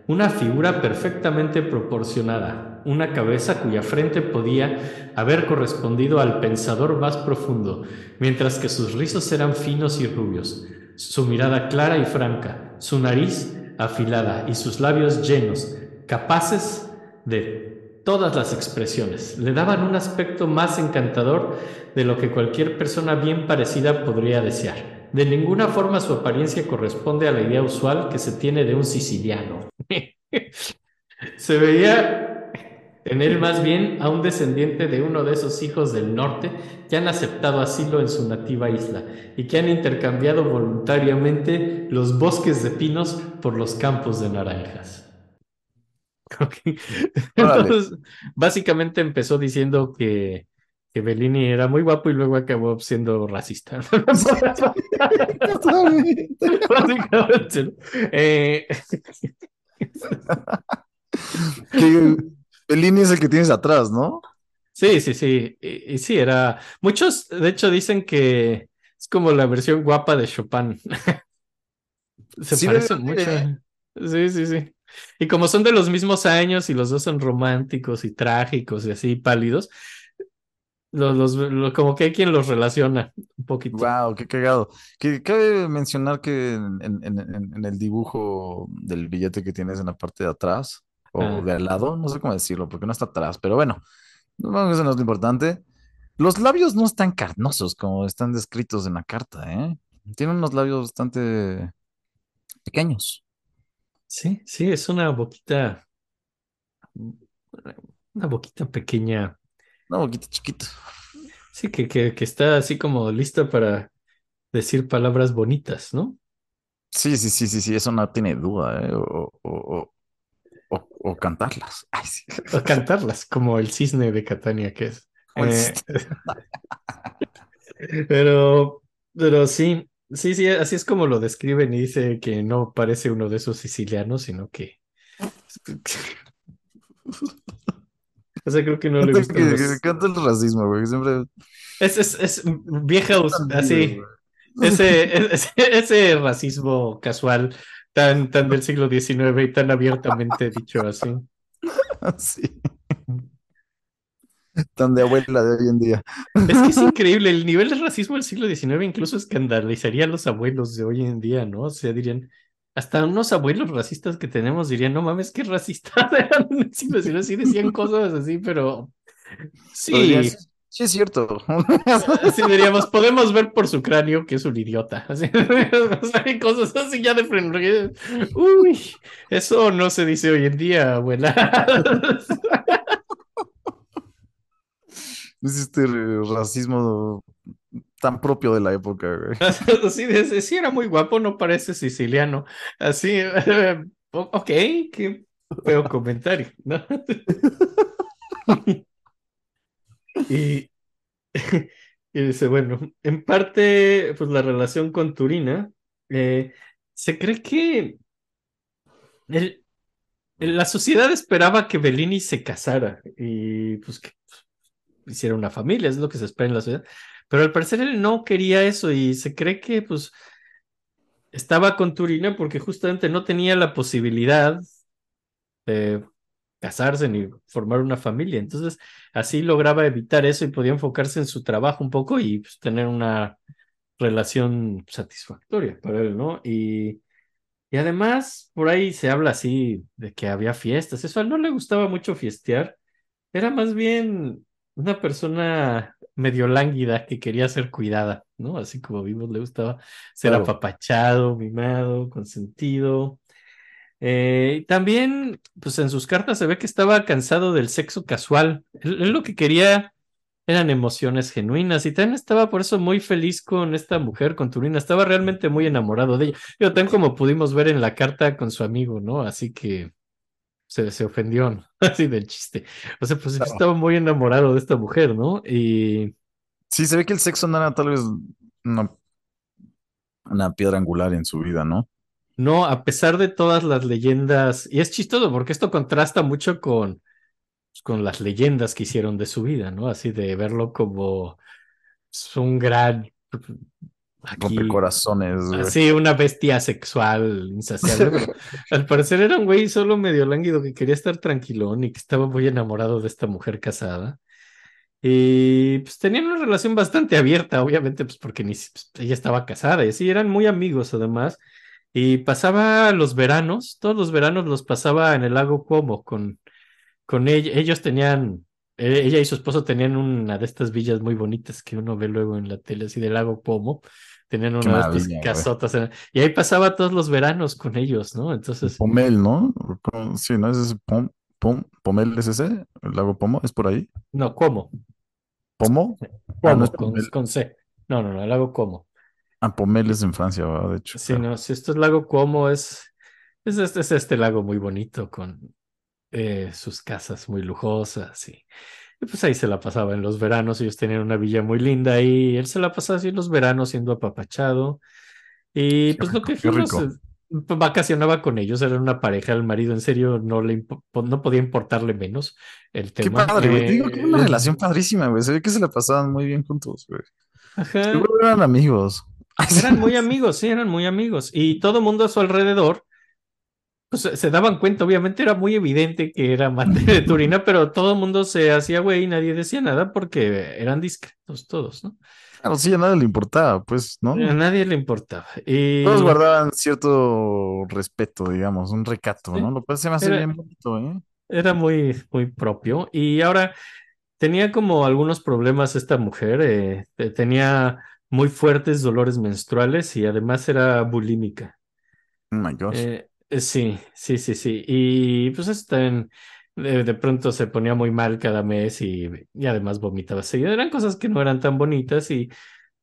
Una figura perfectamente proporcionada, una cabeza cuya frente podía haber correspondido al pensador más profundo, mientras que sus rizos eran finos y rubios, su mirada clara y franca, su nariz afilada y sus labios llenos, capaces de todas las expresiones. Le daban un aspecto más encantador de lo que cualquier persona bien parecida podría desear. De ninguna forma su apariencia corresponde a la idea usual que se tiene de un siciliano. se veía tener más bien a un descendiente de uno de esos hijos del norte que han aceptado asilo en su nativa isla y que han intercambiado voluntariamente los bosques de pinos por los campos de naranjas. Entonces, básicamente empezó diciendo que, que Bellini era muy guapo y luego acabó siendo racista. Eh, Que Bellini es el que tienes atrás, ¿no? Sí, sí, sí. Y, y sí, era. Muchos, de hecho, dicen que es como la versión guapa de Chopin. Se Sí, parecen me- mucho. eh. Sí, sí, sí. Y como son de los mismos años y los dos son románticos y trágicos y así pálidos, los, los- lo- como que hay quien los relaciona un poquito. Wow, qué cagado. Que cabe mencionar que en, el dibujo del billete que tienes en la parte de atrás o Ah. de al lado, no sé cómo decirlo, porque no está atrás, pero bueno, no, eso no es lo importante. Los labios no están carnosos como están descritos en la carta, ¿eh? Tienen unos labios bastante pequeños. Sí, sí, es una boquita, una boquita pequeña. Una boquita chiquita. Sí, que, que, que está así como lista para decir palabras bonitas, ¿no? Sí, sí, sí, sí, sí, eso no tiene duda, ¿eh? O, o- o- o- cantarlas. Ay, sí. O cantarlas, como el cisne de Catania que es. Eh, pero, pero sí, sí, sí, así es como lo describen y dice que no parece uno de esos sicilianos, sino que... O sea, creo que no le gustan que- los... que canta el racismo, güey. Siempre. Es, es, es vieja, así, ese, ese, ese racismo casual tan, tan del siglo XIX y tan abiertamente dicho así. Sí. Tan de abuela de hoy en día. Es que es increíble, el nivel de racismo del siglo XIX incluso escandalizaría a los abuelos de hoy en día, ¿no? O sea, dirían, hasta unos abuelos racistas que tenemos dirían, no mames, qué racistas eran en el siglo XIX, sí decían cosas así, pero sí, Podrías- Sí, es cierto. así diríamos, podemos ver por su cráneo que es un idiota. Así, o sea, hay cosas así ya de frente. Uy, eso no se dice hoy en día, abuela. Es este racismo tan propio de la época, güey. De, sí, era muy guapo, no parece siciliano. Así, ok, qué feo comentario, ¿no? Y, y dice, bueno, en parte, pues la relación con Turina, eh, se cree que el- la sociedad esperaba que Bellini se casara y pues que hiciera una familia, es lo que se espera en la sociedad. Pero al parecer él no quería eso y se cree que pues estaba con Turina porque justamente no tenía la posibilidad de casarse ni formar una familia. Entonces así lograba evitar eso y podía enfocarse en su trabajo un poco y pues, tener una relación satisfactoria para él, ¿no? Y, y además por ahí se habla así de que había fiestas. Eso a él no le gustaba mucho fiestear. Era más bien una persona medio lánguida que quería ser cuidada, ¿no? Así como vimos, le gustaba ser Claro. apapachado, mimado, consentido. Eh, y también, pues en sus cartas se ve que estaba cansado del sexo casual. Él, él lo que quería eran emociones genuinas y también estaba por eso muy feliz con esta mujer, con Turina. Estaba realmente muy enamorado de ella. Yo también como pudimos ver en la carta con su amigo, ¿no? Así que se, se ofendió, ¿no? Así del chiste. O sea, pues Claro. estaba muy enamorado de esta mujer, ¿no? Y Sí, se ve que el sexo no era tal vez una, una piedra angular en su vida, ¿no? no, a pesar de todas las leyendas, y es chistoso porque esto contrasta mucho con, pues, con las leyendas que hicieron de su vida, ¿no? Así de verlo como pues, un gran... Aquí, Rompecorazones, güey. así una bestia sexual insaciable. al parecer era un güey solo medio lánguido que quería estar tranquilón y que estaba muy enamorado de esta mujer casada. Y pues tenían una relación bastante abierta, obviamente, pues porque ni, pues, ella estaba casada y así eran muy amigos además. Y pasaba los veranos, todos los veranos los pasaba en el lago Como con, con ella. Ellos tenían, eh, ella y su esposo tenían una de estas villas muy bonitas que uno ve luego en la tele, así del lago Como. Tenían una de estas casotas. y ahí pasaba todos los veranos con ellos, ¿no? Entonces, Pomel, ¿no? Sí, ¿no? Es ese pom, Pom, Pomel es ese, el lago Pomo, es por ahí. No, ¿cómo? Pomo, ah, Con, C. No, no, no, el lago Como. Ah, Pomel es en Francia, ¿verdad? De hecho. Sí, claro. no, si esto es lago Como, es, es, este, es este lago muy bonito con eh, sus casas muy lujosas y, y pues ahí se la pasaba en los veranos. Ellos tenían una villa muy linda y él se la pasaba así en los veranos siendo apapachado. Y Qué pues lo que qué fuimos, eh, vacacionaba con ellos, eran una pareja, el marido en serio no le no podía importarle menos el Qué tema. padre, güey. Digo que era una Eh, relación padrísima, güey. Se ve que se la pasaban muy bien juntos, güey. ajá. Seguro eran amigos. Eran muy amigos, sí, eran muy amigos. Y todo mundo a su alrededor, pues se daban cuenta, obviamente era muy evidente que era amante de Turina, pero todo el mundo se hacía güey y nadie decía nada porque eran discretos todos, ¿no? Claro, sí, a nadie le importaba, pues, ¿no? A nadie le importaba. Y Todos guardaban cierto respeto, digamos, un recato, Sí. ¿no? Lo cual se me hace Era- bien bonito, ¿eh? era muy, muy propio. Y ahora tenía como algunos problemas esta mujer, eh, te- tenía muy fuertes dolores menstruales y además era bulímica. Oh my gosh. Eh, sí, sí, sí, sí. Y pues está en- de, de pronto se ponía muy mal cada mes y, y además vomitaba seguido. Eran cosas que no eran tan bonitas y,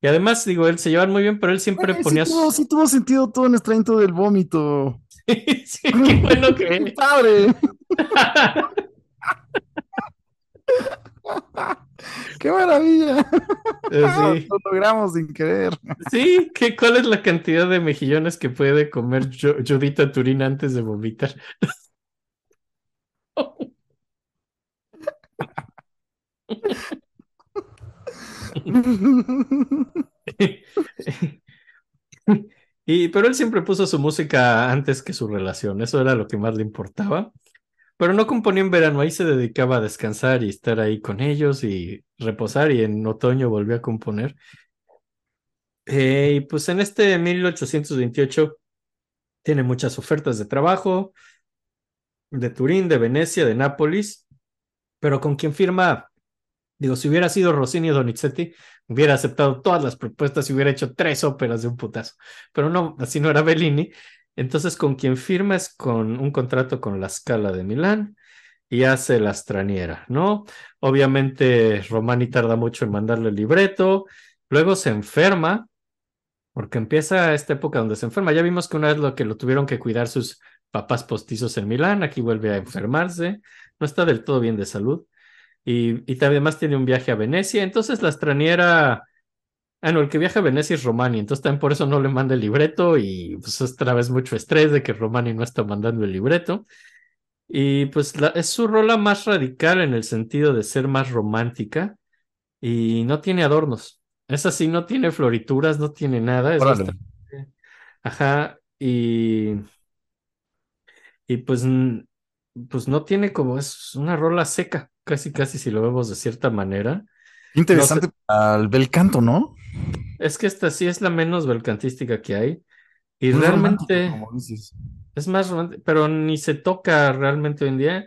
y además, digo, él se llevan muy bien, pero él siempre Güey, ponía sí, tuvo, sí tuvo sentido todo en estrento del vómito. Sí, qué bueno ¡Qué que... padre! ¡Qué maravilla! Eh, sí, Lo logramos sin querer. sí, ¿qué, ¿cuál es la cantidad de mejillones que puede comer Ju- Judita Turín antes de vomitar? Y, pero él siempre puso su música antes que su relación, eso era lo que más le importaba. Pero no componía en verano, ahí se dedicaba a descansar y estar ahí con ellos y reposar, y en otoño volvió a componer. Eh, y pues en este 1828 tiene muchas ofertas de trabajo de Turín, de Venecia, de Nápoles, pero con quien firma, digo, si hubiera sido Rossini o Donizetti, hubiera aceptado todas las propuestas y hubiera hecho tres óperas de un putazo, pero no, así no era Bellini. Entonces, con quien firma es con un contrato con la Scala de Milán y hace la straniera, ¿no? Obviamente, Romani tarda mucho en mandarle el libreto, luego se enferma, porque empieza esta época donde se enferma. Ya vimos que una vez lo que lo tuvieron que cuidar sus papás postizos en Milán, aquí vuelve a enfermarse, no está del todo bien de salud. Y, y además tiene un viaje a Venecia, entonces la straniera Ah, no, el que viaja a Venecia es Romani, entonces también por eso no le manda el libreto y pues otra vez mucho estrés de que Romani no está mandando el libreto. Y pues la- es su rola más radical en el sentido de ser más romántica y no tiene adornos. Es así, no tiene florituras, no tiene nada. Es bastante- Ajá, y, y pues, pues no tiene como, es una rola seca, casi casi si lo vemos de cierta manera. Interesante al bel canto, ¿no? Es que esta sí es la menos belcantística que hay. Y romántico, realmente como dices. es más romántica, pero ni se toca realmente hoy en día.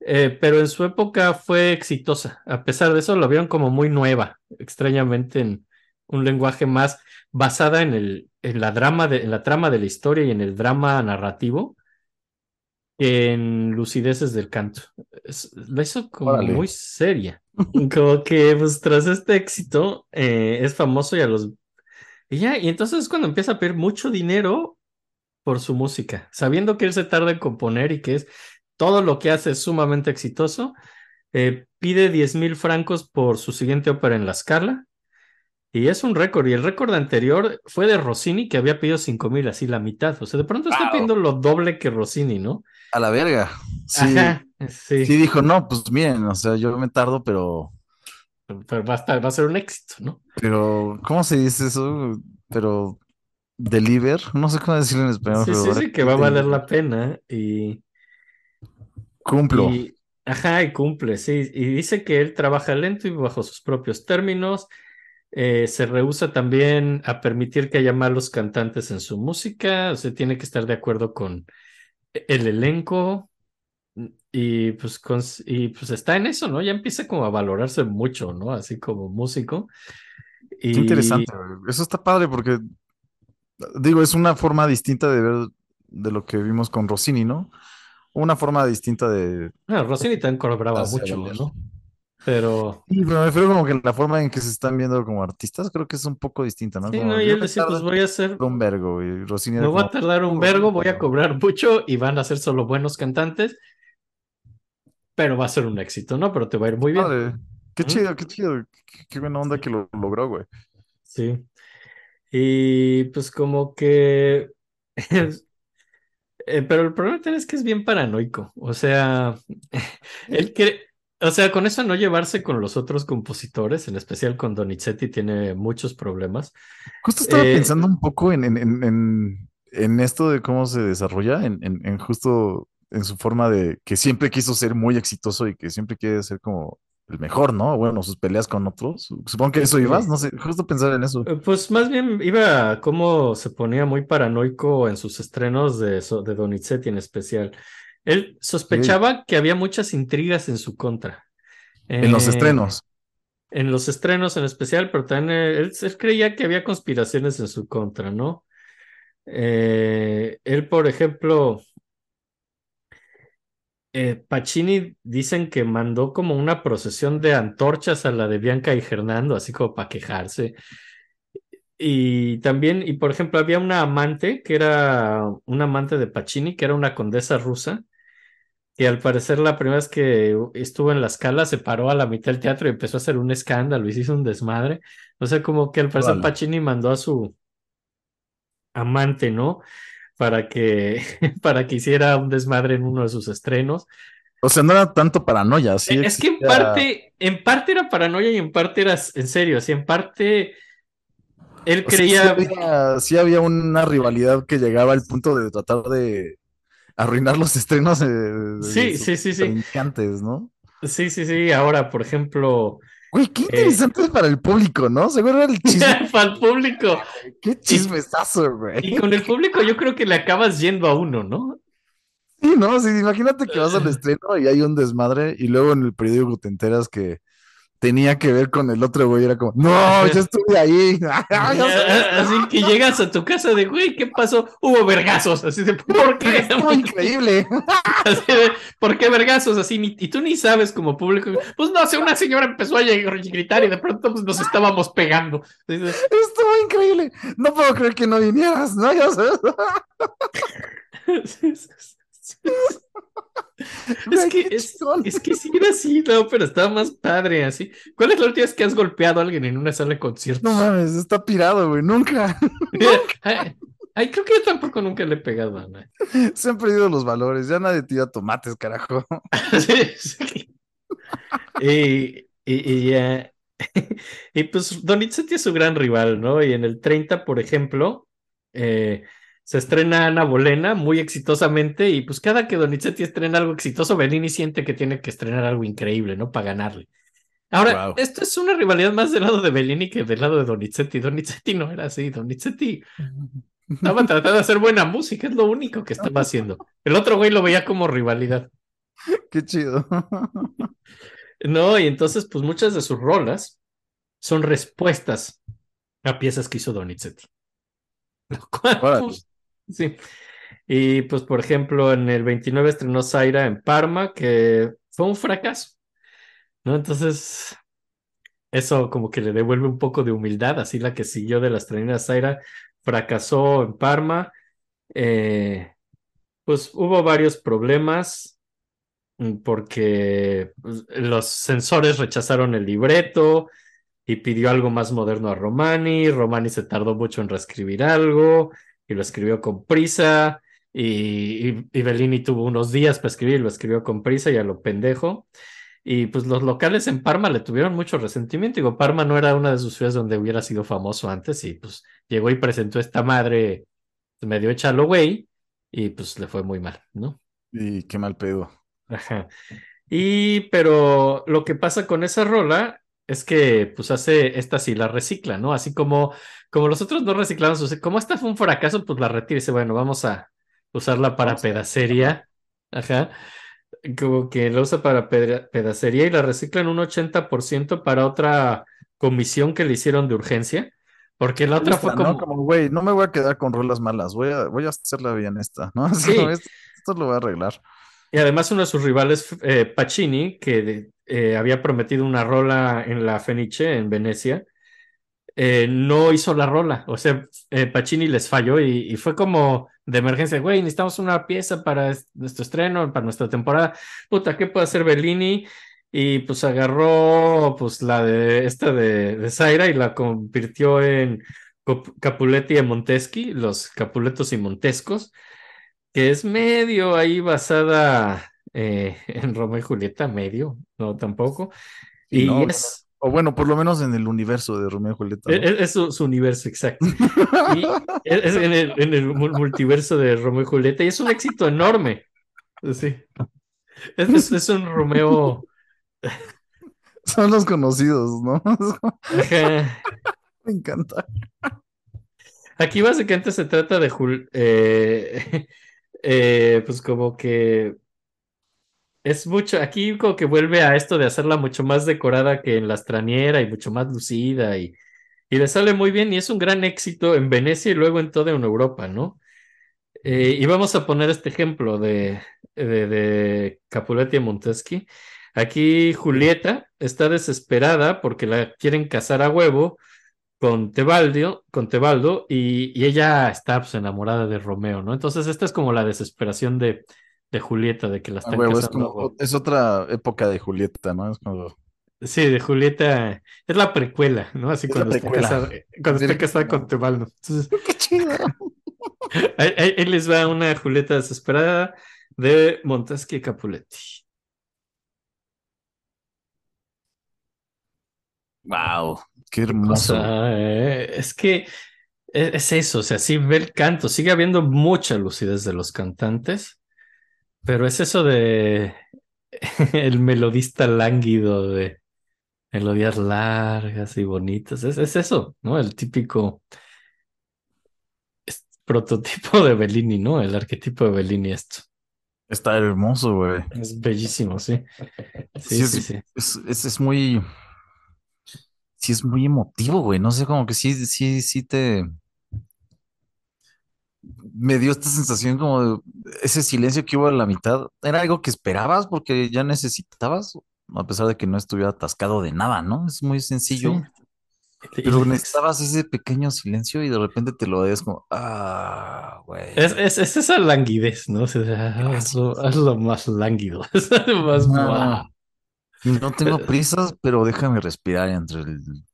Eh, pero en su época fue exitosa. A pesar de eso, lo vieron como muy nueva, extrañamente en un lenguaje más basada en el, en la drama de, en la trama de la historia y en el drama narrativo que en lucideces del canto. Es- la hizo como Órale. muy seria. Como que pues tras este éxito eh, es famoso y a los y ya, y entonces es cuando empieza a pedir mucho dinero por su música, sabiendo que él se tarda en componer y que es todo lo que hace es sumamente exitoso, eh, pide 10 mil francos por su siguiente ópera en La Scala, y es un récord, y el récord anterior fue de Rossini, que había pedido 5 mil, así la mitad, o sea, de pronto está pidiendo lo doble que Rossini, ¿no? A la verga. Sí, Ajá, sí, sí dijo, no, pues miren, o sea, yo me tardo, pero, pero va a, estar- va a ser un éxito, ¿no? pero, ¿cómo se dice eso? Pero, deliver, no sé cómo decirlo en español, Sí, pero sí, sí, que va a valer la pena, y... Cumplo. Y, ajá, y cumple, sí. Y dice que él trabaja lento y bajo sus propios términos. Eh, se rehúsa también a permitir que haya malos cantantes en su música. O sea, tiene que estar de acuerdo con el elenco. Y pues, y pues está en eso, ¿no? Ya empieza como a valorarse mucho, ¿no? Así como músico. Qué Y interesante, güey. Eso está padre porque, digo, es una forma distinta de ver de lo que vimos con Rossini, ¿no? una forma distinta de... Ah, Rossini también cobraba Hacia mucho. ¿no? Pero Sí, pero me refiero como que la forma en que se están viendo como artistas creo que es un poco distinta, ¿no? sí, Como no, y yo él decía, pues voy a hacer, un vergo, y Rossini me era voy a como, tardar un "Oh, vergo, voy a cobrar mucho y van a ser solo buenos cantantes, pero va a ser un éxito, ¿no? Pero te va a ir muy bien. Padre. Qué chido, qué chido, qué, qué buena onda que lo logró, güey. Sí. Y pues como que... Eh, pero el problema es que es bien paranoico. O sea, él quiere... O sea, con eso no llevarse con los otros compositores, en especial con Donizetti, tiene muchos problemas. Justo estaba Eh, pensando un poco en, en, en, en, en esto de cómo se desarrolla, en, en, en justo en su forma de que siempre quiso ser muy exitoso y que siempre quiere ser como el mejor, ¿no? Bueno, sus peleas con otros. Supongo que eso ibas, no sé, justo pensar en eso. Eh, Pues más bien iba a cómo se ponía muy paranoico en sus estrenos de, de Donizetti en especial. Él sospechaba que había muchas intrigas en su contra. En los Eh, estrenos. En los estrenos en especial, pero también él, él creía que había conspiraciones en su contra, ¿no? Eh, él, por ejemplo, eh, Pacini dicen que mandó como una procesión de antorchas a la de Bianca y Fernando, así como para quejarse. Y también, y por ejemplo, había una amante que era una amante de Pacini, que era una condesa rusa, que al parecer la primera vez que estuvo en la escala se paró a la mitad del teatro y empezó a hacer un escándalo y se hizo un desmadre. O sea, como que al parecer. Pacini mandó a su amante, ¿no? Para que, para que hiciera un desmadre en uno de sus estrenos. O sea, no era tanto paranoia, sí. es que en parte, en parte era paranoia y en parte era en serio, así en parte él o sea, creía. sí había, sí había una rivalidad que llegaba al punto de tratar de arruinar los estrenos de, de Sí, sí, sí, sí. ¿no? Sí, sí, sí. Ahora, por ejemplo, Güey, qué interesante para el público, ¿no? Seguro era el chisme. para el público. Qué chismesazo, güey. Y con el público yo creo que le acabas yendo a uno, ¿no? Sí, ¿no? Sí, imagínate que vas al estreno y hay un desmadre y luego en el periódico te enteras que tenía que ver con el otro güey. Era como, no, yo estuve ahí. Así que llegas a tu casa de, güey, ¿qué pasó? Hubo vergazos. Así de, ¿por qué? Estuvo increíble. Así de, ¿por qué vergazos? Así, ni- y tú ni sabes como público. Pues no sé, una señora empezó a gritar y de pronto pues, nos estábamos pegando. Así Estuvo increíble. No puedo creer que no vinieras, ¿no? Ya sabes. Es que, es, es que sí era así, no, pero estaba más padre así. ¿Cuál es la última vez que has golpeado a alguien en una sala de conciertos? No mames, está pirado, güey. Nunca. Ay, ay, creo que yo tampoco nunca le he pegado a nadie. Se han perdido los valores. Ya nadie tira tomates, carajo. Sí, sí. Y, y, y, eh, y, pues Donizetti es su gran rival, ¿no? Y en el 30, por ejemplo, eh, se estrena Ana Bolena muy exitosamente y pues cada que Donizetti estrena algo exitoso, Bellini siente que tiene que estrenar algo increíble, ¿no? Para ganarle. Ahora, Wow. esto es una rivalidad más del lado de Bellini que del lado de Donizetti. Donizetti no era así, Donizetti estaba tratando de hacer buena música, es lo único que estaba haciendo. El otro güey lo veía como rivalidad. Qué chido. No, y entonces, pues muchas de sus rolas son respuestas a piezas que hizo Donizetti. Lo cual, pues, sí. Y pues, por ejemplo, en el 29 estrenó Zaira en Parma, que fue un fracaso. ¿No? Entonces, eso como que le devuelve un poco de humildad, así la que siguió de la estrenina Zaira fracasó en Parma. Eh, pues hubo varios problemas mm, porque pues, los censores rechazaron el libreto y pidió algo más moderno a Romani. Romani se tardó mucho en reescribir algo y lo escribió con prisa. Y, y, y Bellini tuvo unos días para escribir, lo escribió con prisa y a lo pendejo. Y pues los locales en Parma le tuvieron mucho resentimiento. Digo, Parma no era una de sus ciudades donde hubiera sido famoso antes y pues llegó y presentó esta madre medio hecha lo güey y pues le fue muy mal, ¿no? Y qué mal pedo. Ajá. Y pero lo que pasa con esa rola es que pues hace esta sí la recicla, ¿no? Así como como los otros no reciclaron sus, como esta fue un fracaso, pues la retira y dice, bueno, vamos a usarla para Vamos pedacería. Ajá. Como que la usa para peda- pedacería y la recicla en un 80% para otra comisión que le hicieron de urgencia. Porque la otra fue Esta, ¿no? como, Como, güey, no me voy a quedar con rolas malas, voy a, voy a hacerla bien esta, ¿no? Sí. como, esto, esto lo voy a arreglar. Y además uno de sus rivales, eh, Pacini, que eh, había prometido una rola en la Fenice, en Venecia, eh, no hizo la rola. O sea, eh, Pacini les falló y, y fue como de emergencia, güey, necesitamos una pieza para es- nuestro estreno, para nuestra temporada. Puta, ¿qué puede hacer Bellini? Y pues agarró pues la de esta de, de Zaira y la convirtió en Cap- Capuletti y Monteschi, los Capuletos y Montescos, que es medio ahí basada eh, en Romeo y Julieta, medio, no tampoco. Y ¿no? es, O bueno, por lo menos en el universo de Romeo y Julieta. ¿no? es, es su, su universo exacto. Y es en el, en el mu- multiverso de Romeo y Julieta y es un éxito enorme. Sí. Es, es- es un Romeo. Son los conocidos, ¿no? ajá. Me encanta. Aquí básicamente se trata de Jul- eh, eh, pues como que es mucho, aquí como que vuelve a esto de hacerla mucho más decorada que en la Straniera y mucho más lucida y, y le sale muy bien y es un gran éxito en Venecia y luego en toda Europa, ¿no? Eh, y vamos a poner este ejemplo de, de, de Capuletti y Monteschi. Aquí Julieta está desesperada porque la quieren casar a huevo con Tebaldo, con Tebaldo y, y ella está pues, enamorada de Romeo, ¿no? Entonces esta es como la desesperación de, de Julieta, de que la Ah, están huevo, es casando como, es otra época de Julieta, ¿no? Es como, Sí, de Julieta, es la precuela, ¿no? Así Es cuando está casada, cuando está casada con Tebaldo. Entonces, qué chido. ahí, ahí- ahí les va una Julieta desesperada de Monteschi y Capuletti. Wow, qué O hermoso. sea, eh, es que e- es eso, o sea, sí ve el canto, sigue habiendo mucha lucidez de los cantantes, pero es eso de el melodista lánguido de melodías largas y bonitas, es, es eso, ¿no? El típico prototipo de Bellini, ¿no? El arquetipo de Bellini esto. Está hermoso, güey. Es bellísimo, sí. Sí, Sí, es, sí, sí. Es, es, es muy, sí es muy emotivo, güey. No sé, como que sí, sí, sí te, me dio esta sensación como de ese silencio que hubo a la mitad. ¿Era algo que esperabas porque ya necesitabas? A pesar de que no estuviera atascado de nada, ¿no? Es muy sencillo. Sí. Pero necesitabas ese pequeño silencio y de repente te lo des como, ah, güey. Es, es, es esa languidez, ¿no? O sea, hazlo, hazlo más lánguido, es más No, no tengo prisas, pero déjame respirar entre el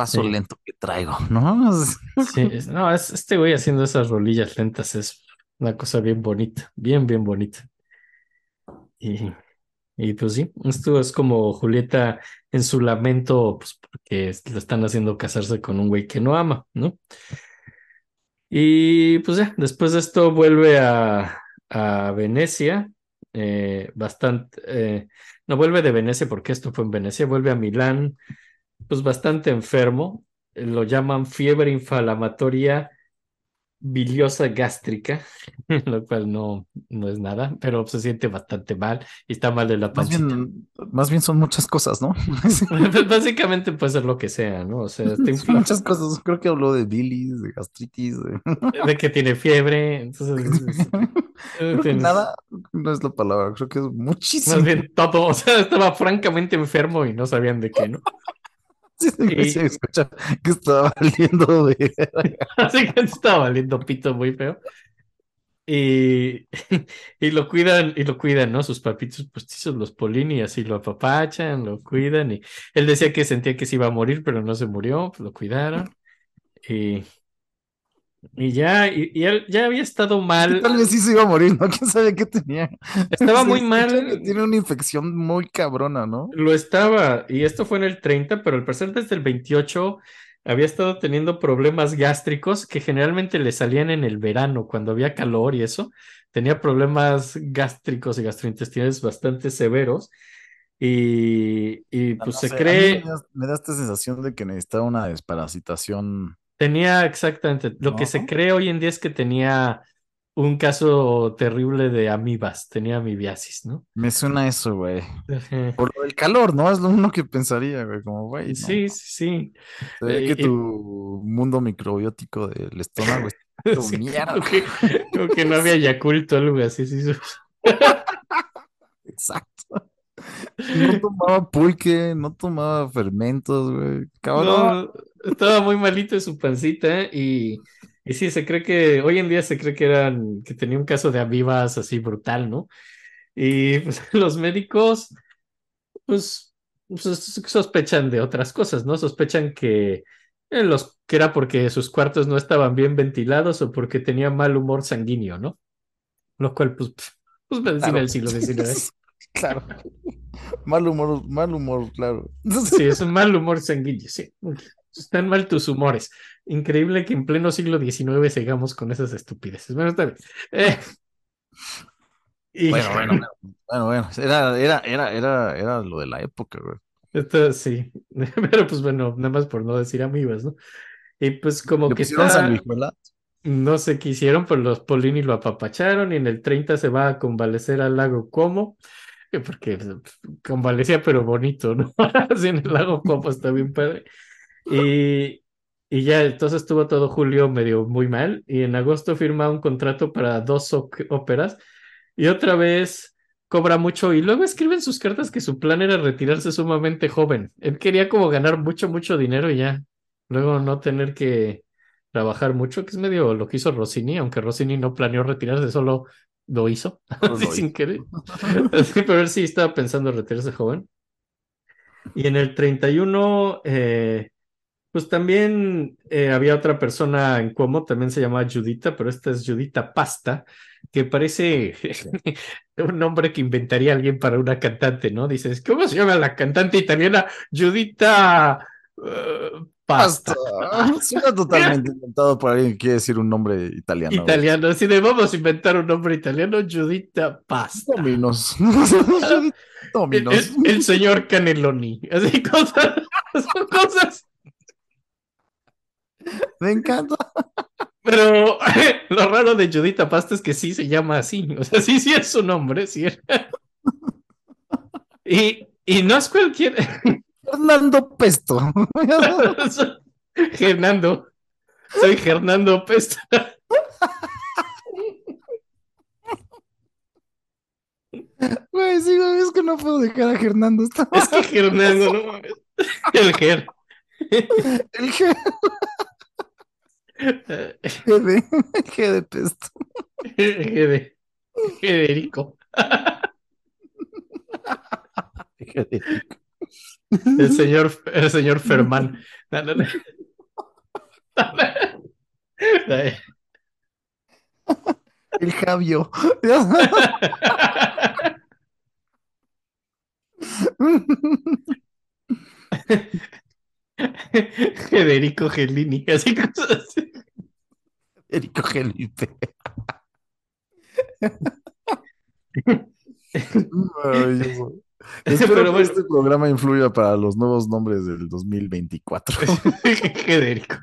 paso Sí. lento que traigo, ¿no? Sí, es- no, es este güey haciendo esas rolillas lentas es una cosa bien bonita, bien, bien bonita. Y, y pues sí, esto es como Julieta en su lamento, pues porque le están haciendo casarse con un güey que no ama, ¿no? Y pues ya, después de esto vuelve a, a Venecia, eh, bastante, eh, no vuelve de Venecia porque esto fue en Venecia, vuelve a Milán, pues bastante enfermo, eh, lo llaman fiebre inflamatoria biliosa gástrica, lo cual no, no es nada, pero se siente bastante mal y está mal de la Más pancita. bien, más bien son muchas cosas, ¿no? Básicamente puede ser lo que sea, ¿no? O sea, está muchas cosas. Creo que habló de bilis, de gastritis, de... de que tiene fiebre, entonces es- Creo que nada no es la palabra, creo que es muchísimo. más bien todo, o sea, estaba francamente enfermo y no sabían de qué, ¿no? Sí, sí, se escucha que estaba valiendo de... Así que estaba valiendo pito muy feo. Y, y lo cuidan, y lo cuidan, ¿no? Sus papitos postizos, los Polini, así lo apapachan, lo cuidan. Y él decía que sentía que se iba a morir, pero no se murió, pues lo cuidaron. Y, y ya, y, y él ya había estado mal. Tal vez sí se iba a morir, ¿no? ¿Quién sabe qué tenía? Estaba muy mal. Tiene una infección muy cabrona, ¿no? Lo estaba, y esto fue en el 30, pero al parecer desde el 28 había estado teniendo problemas gástricos que generalmente le salían en el verano, cuando había calor y eso. Tenía problemas gástricos y gastrointestinales bastante severos. Y, y No pues se cree, me da, me da esta sensación de que necesitaba una desparasitación. Tenía exactamente, lo que se cree hoy en día es que tenía un caso terrible de amibas, tenía amibiasis, ¿no? Me suena eso, güey. Por del calor, ¿no? Es lo uno que pensaría, güey. Como, güey, no. Sí, sí, sí. Se ve Eh, que tu mundo microbiótico del estómago hecho Sí, mierda. como que, como que no había Yakult o algo así. sí, sí. Exacto. No tomaba pulque, no tomaba fermentos, güey. Cabrón. No, estaba muy malito de su pancita y, y sí, se cree que, hoy en día se cree que eran, que tenía un caso de avivas así brutal, ¿no? Y pues los médicos, pues, sos- sospechan de otras cosas, ¿no? Sospechan que, eh, los, que era porque sus cuartos no estaban bien ventilados o porque tenía mal humor sanguíneo, ¿no? Lo cual, pues, pues medicina del siglo XIX. Claro. Mal humor, mal humor, claro. Sí, es un mal humor sanguíneo, sí. Están mal tus humores. Increíble que en pleno siglo XIX sigamos con esas estupideces. Bueno, está bien. Eh, y Bueno, bueno, bueno. Era, era, era, era, era lo de la época, güey. esto sí. Pero pues bueno, nada más por no decir amibas, ¿no? Y pues como Le que está, no sé qué hicieron, pero los Polini lo apapacharon y en el 30 se va a convalecer al lago Como. Porque pues, convalecía, pero bonito, ¿no? Así en el lago Como está bien padre. Y, y ya entonces estuvo todo julio medio muy mal y en agosto firma un contrato para dos óperas y otra vez cobra mucho y luego escribe en sus cartas que su plan era retirarse sumamente joven. Él quería como ganar mucho, mucho dinero y ya. Luego no tener que trabajar mucho, que es medio lo que hizo Rossini, aunque Rossini no planeó retirarse, solo lo hizo, Solo así lo sin hizo. querer. Pero él sí estaba pensando en retirarse joven. Y en el 31, eh, pues también eh, había otra persona en Cuomo, también se llamaba Judita, pero esta es Judita Pasta, que parece un nombre que inventaría alguien para una cantante, ¿no? Dices, ¿cómo se llama la cantante italiana? Judita eh, Pasta. Suena totalmente inventado por alguien que quiere decir un nombre italiano. güey. Italiano, así de vamos a inventar un nombre italiano, Judita Pasta. Dominos. El, Dominos. el- el señor Caneloni, así cosas, son cosas Me encanta. Pero lo raro de Judita Pasta es que sí se llama así. O sea, sí, sí es su nombre, sí. Y, y no es cualquier. Fernando Pesto. Hernando. Soy Hernando Pesta. Güey, sí, güey, es que no puedo dejar a Hernando. Está Es que Hernando, no mames. El Ger. el G, Eh, G de, el G de Pesto. Gede- Federico. El señor, el señor Fermán. No, no, no. El Javio. Federico Gelini, así cosas así. Federico Felipe. Espero Pero que este programa influya para los nuevos nombres del 2024. Federico.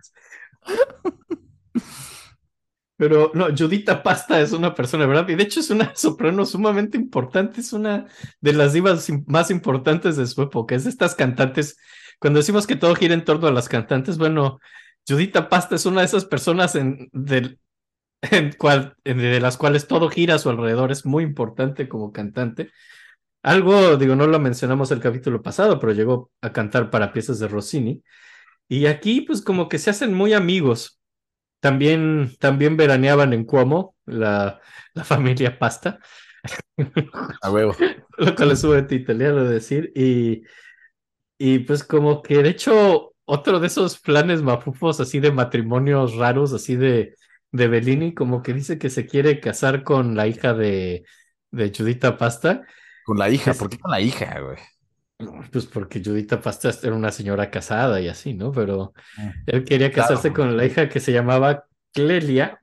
Pero no, Judita Pasta es una persona, ¿verdad? Y de hecho es una soprano sumamente importante, es una de las divas más importantes de su época. Es de estas cantantes, cuando decimos que todo gira en torno a las cantantes, bueno, Judita Pasta es una de esas personas en, del- en cual- en- de las cuales todo gira a su alrededor, es muy importante como cantante. Algo, digo, no lo mencionamos el capítulo pasado, pero llegó a cantar para piezas de Rossini. Y aquí, pues, como que se hacen muy amigos. También, también veraneaban en Cuomo, la, la familia Pasta, A huevo. lo cual es sumamente italiano de decir. Y, y pues, como que de hecho, otro de esos planes mafufos, así de matrimonios raros, así de, de Bellini, como que dice que se quiere casar con la hija de, de Judita Pasta. Con la hija. ¿Por qué con la hija, güey? Pues porque Judita Pasta era una señora casada y así, ¿no? Pero Ah, él quería claro. casarse con la hija que se llamaba Clelia,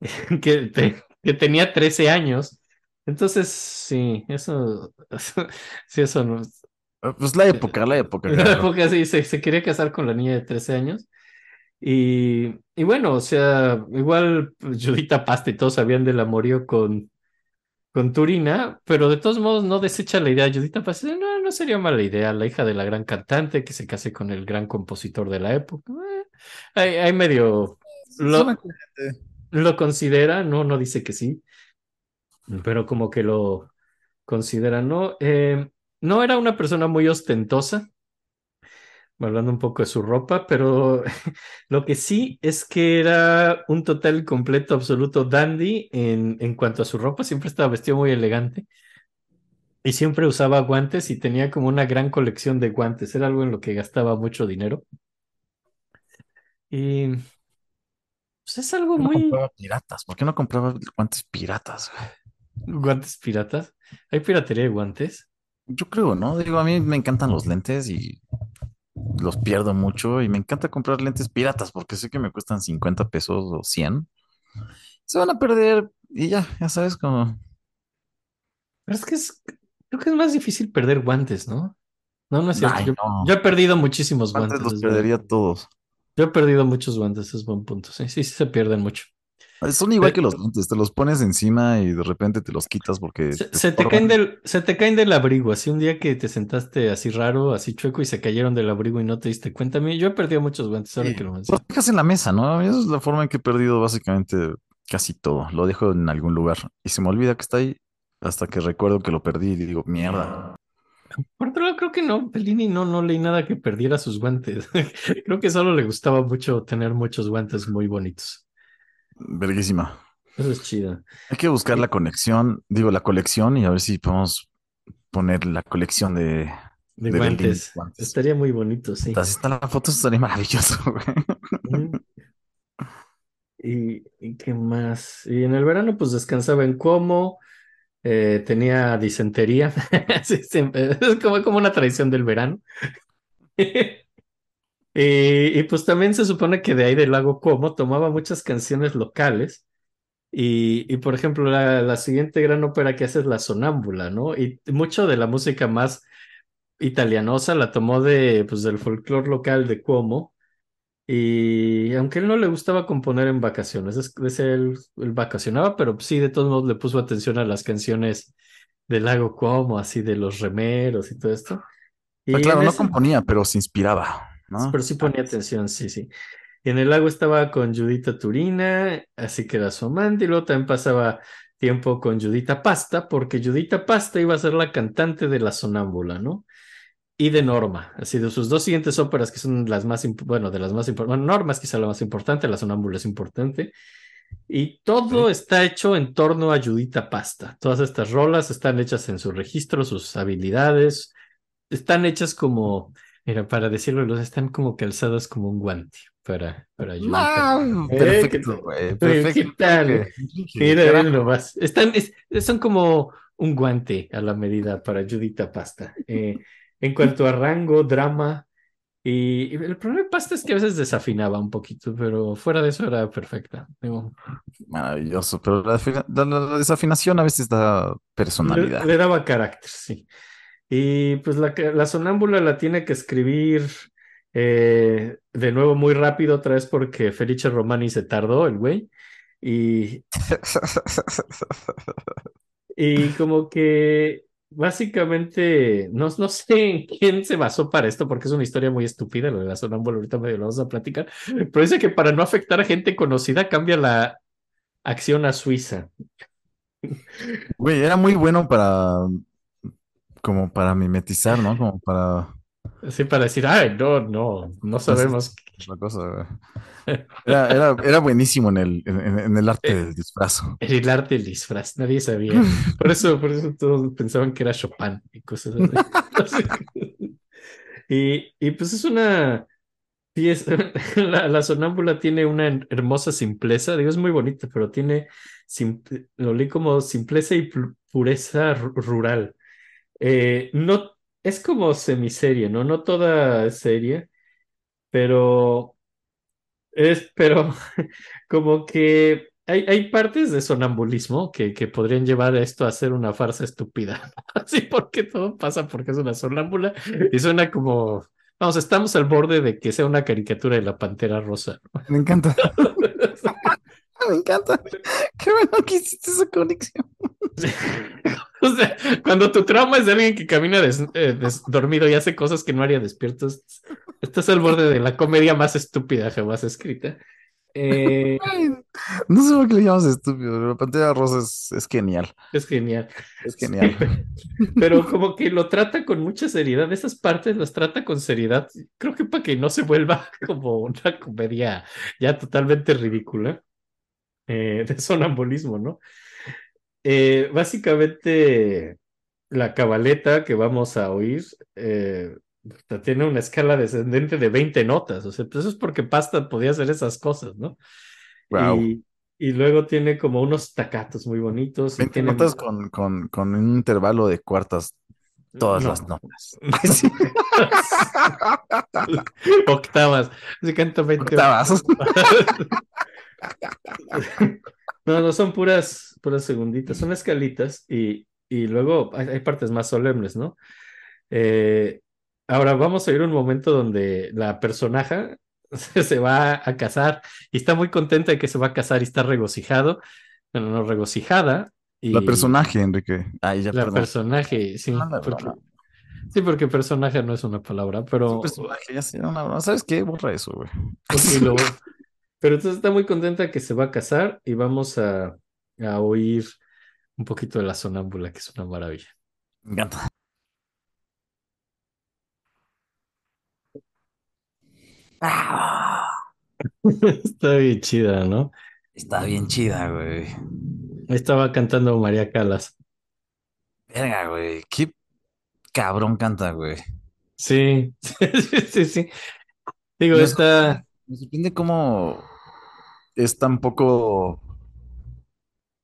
que, te- que tenía 13 años. Entonces, sí, eso, sí, eso no. Pues la época, la época. En la claro. época sí, se, se quería casar con la niña de 13 años. Y, y bueno, o sea, igual Judita Pasta y todos sabían del amorío con, con Turina, pero de todos modos no desecha la idea. Judita dice, no, no sería mala idea, la hija de la gran cantante que se case con el gran compositor de la época. Eh, hay, hay medio... Lo, lo considera, no, no dice que sí, pero como que lo, considera, ¿no? Eh, no era una persona muy ostentosa, hablando un poco de su ropa, pero lo que sí es que era un total, completo, absoluto dandy en, en cuanto a su ropa, siempre estaba vestido muy elegante y siempre usaba guantes y tenía como una gran colección de guantes, era algo en lo que gastaba mucho dinero. Y pues es algo ¿Por qué no muy... compraba piratas? ¿Por qué no compraba guantes piratas? ¿Guantes piratas? ¿Hay piratería de guantes? Yo creo, ¿no? Digo, a mí me encantan los lentes y los pierdo mucho y me encanta comprar lentes piratas porque sé que me cuestan 50 pesos o 100. Se van a perder y ya, ya sabes cómo. Pero es que es, creo que es más difícil perder guantes, ¿no? No, no es cierto. Ay, yo, no. yo he perdido muchísimos Guantes guantes. los perdería todos. Yo he perdido muchos guantes, es buen punto. Sí, sí, sí se pierden mucho. Son igual que los lentes, te los pones encima y de repente te los quitas porque Se, te se te estorban. caen del, se te caen del abrigo, así un día que te sentaste así raro, así chueco y se cayeron del abrigo y no te diste cuenta. A mí, yo he perdido muchos guantes ahora Sí, que lo Los dejas en la mesa, ¿no? Esa es la forma en que he perdido básicamente casi todo. Lo dejo en algún lugar y se me olvida que está ahí hasta que recuerdo que lo perdí y digo, mierda. Por otro lado, creo que no, Bellini no, no leí nada que perdiera sus guantes. Creo que solo le gustaba mucho tener muchos guantes muy bonitos. Verguísima. Eso es chido. Hay que buscar la conexión, digo, la colección y a ver si podemos poner la colección de, De guantes. guantes. Estaría muy bonito, sí. Así está la foto, estaría maravilloso, güey. ¿Y, y qué más? Y en el verano, pues descansaba en Como, eh, tenía disentería. Es como, como una tradición del verano. Y, y, pues también se supone que de ahí del lago Como tomaba muchas canciones locales. Y, y por ejemplo, la, la siguiente gran ópera que hace es La Sonámbula, ¿no? Y mucho de la música más italianosa la tomó de, pues, del folclore local de Cuomo. Y aunque él no le gustaba componer en vacaciones, es, es él, él vacacionaba, pero sí, de todos modos le puso atención a las canciones del lago Como, así de los remeros y todo esto. Y claro, no ese, componía, pero se inspiraba, ¿no? pero sí ponía atención, sí, sí. Y en el lago estaba con Judita Turina, así que era su amante, y luego también pasaba tiempo con Judita Pasta, porque Judita Pasta iba a ser la cantante de La Sonámbula, ¿no? Y de Norma, así de sus dos siguientes óperas que son las más, bueno, de las más importantes, bueno, Norma es quizá la más importante, La Sonámbula es importante, y todo está hecho en torno a Judita Pasta. Todas estas rolas están hechas en su registro, sus habilidades, están hechas como, mira, para decirlo, los están como calzadas como un guante para, para Judita. Ah, Eh, perfecto, ¿qué- güey, ¿Qué perfecto. Mira, nomás. Están, es- son como un guante a la medida para Judita Pasta. Eh, en cuanto a rango, drama, y, y el problema de Pasta es que a veces desafinaba un poquito, pero fuera de eso era perfecta. Digo, Maravilloso, pero la, la- la- desafinación a veces da le, personalidad. le daba carácter, sí. Y pues la, la sonámbula la tiene que escribir eh, de nuevo muy rápido, otra vez porque Felice Romani se tardó, el güey. Y, Y como que básicamente no, no sé en quién se basó para esto, porque es una historia muy estúpida, lo de la sonámbula, ahorita medio lo vamos a platicar, pero dice que para no afectar a gente conocida cambia la acción a Suiza. Güey, era muy bueno para, como para mimetizar, ¿no? Como para Así para decir, ay, no, no, no sabemos. otra cosa. Era, era, era buenísimo en el, en, en- en el arte Eh, del disfraz. El arte del disfraz, nadie sabía. Por eso, por eso todos pensaban que era Chopin y cosas así. Y, y pues es una pieza, la, la sonámbula tiene una her- hermosa simpleza, digo, es muy bonita, pero tiene, sim- lo leí como simpleza y pu- pureza ru- rural. Eh, no, es como semiserie, ¿no? No toda serie, pero es, pero como que hay, hay partes de sonambulismo que, que podrían llevar a esto a ser una farsa estúpida. Así porque todo pasa porque es una sonámbula y suena como, vamos, estamos al borde de que sea una caricatura de la Pantera Rosa. Me encanta, me encanta. Qué bueno que hiciste esa conexión. O sea, cuando tu trauma es de alguien que camina des- eh, des- dormido y hace cosas que no haría despierto, es- estás al borde de la comedia más estúpida jamás escrita. Eh, No sé por qué le llamas estúpido, pero Pantera Rosa es, es genial. Es genial. Es genial. Pero como que lo trata con mucha seriedad. Esas partes las trata con seriedad. Creo que para que no se vuelva como una comedia ya totalmente ridícula eh, de sonambulismo, ¿no? Eh, básicamente, la cabaleta que vamos a oír eh, tiene una escala descendente de 20 notas. O sea, pues eso es porque Pasta podía hacer esas cosas, ¿no? Wow. Y, y luego tiene como unos staccatos muy bonitos. y 20 tiene- notas con, con, con un intervalo de cuartas, todas No. las notas. Octavas. Se canta 20 Octavas. No, no son puras, puras segunditas, son escalitas y, y luego hay, hay partes más solemnes, ¿no? Eh, ahora vamos a ir a un momento donde la personaje se va a casar y está muy contenta de que se va a casar y está regocijado, bueno, no regocijada. Y La personaje, Enrique. Ay, ya, la perdón. personaje, sí, No, no, porque, no. sí, porque personaje no es una palabra, pero Personaje, ya sé, broma. ¿Sabes qué? Borra eso, güey. Lo- Pero entonces está muy contenta que se va a casar y vamos a, a oír un poquito de la sonámbula, que es una maravilla. Me encanta. Está bien chida, ¿no? está bien chida, güey. Estaba cantando María Calas. Verga, güey. Qué cabrón canta, güey. Sí, sí, sí, sí. Digo, está... Me sorprende cómo es tan poco,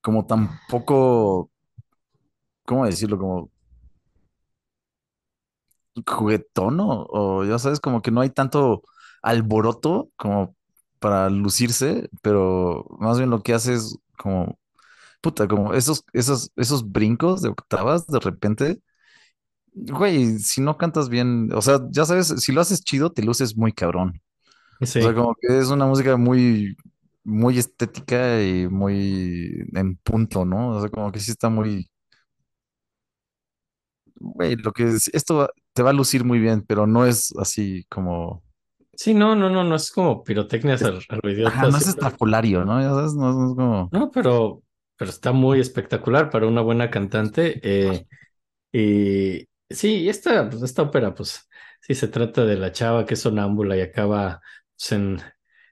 como tan poco, ¿cómo decirlo? Como juguetón o, o ya sabes, como que no hay tanto alboroto como para lucirse, pero más bien lo que hace es como, puta, como esos, esos, esos brincos de octavas de repente. Güey, si no cantas bien, o sea, ya sabes, si lo haces chido, te luces muy cabrón. Sí, O sea, como que es una música muy, muy estética y muy en punto, ¿no? O sea, como que sí está muy, güey, lo que es, esto va- te va a lucir muy bien, pero no es así como, sí, no, no, no, no es como pirotecnias al, al idiota, ajá, no es sí. estrafolario, ¿no? Ya sabes, no, no es como, No, pero, pero está muy espectacular para una buena cantante. eh, y sí, esta, pues, esta ópera, pues sí se trata de la chava que es sonámbula y acaba pues, en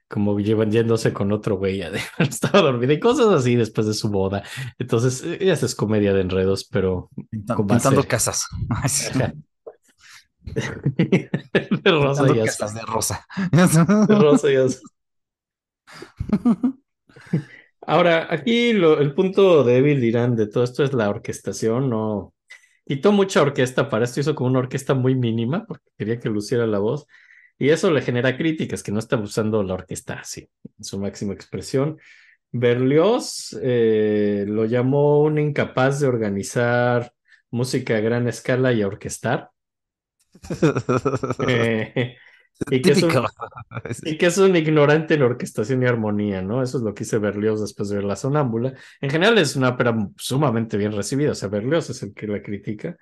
como llevan yéndose con otro güey, estaba dormida y cosas así después de su boda. Entonces, eh, esa es comedia de enredos, pero con pintando casas, de rosa pintando y casas de rosa. De rosa y azul. Ahora, aquí lo- el punto débil, dirán, de todo esto es la orquestación. No quitó mucha orquesta para esto, hizo como una orquesta muy mínima porque quería que luciera la voz. Y eso le genera críticas, que no está usando la orquesta así, en su máxima expresión. Berlioz eh, lo llamó un incapaz de organizar música a gran escala y a orquestar. Eh, y que es un- y que es un ignorante en orquestación y armonía, ¿no? Eso es lo que dice Berlioz después de ver La Sonámbula. En general es una ópera sumamente bien recibida, o sea, Berlioz es el que la critica.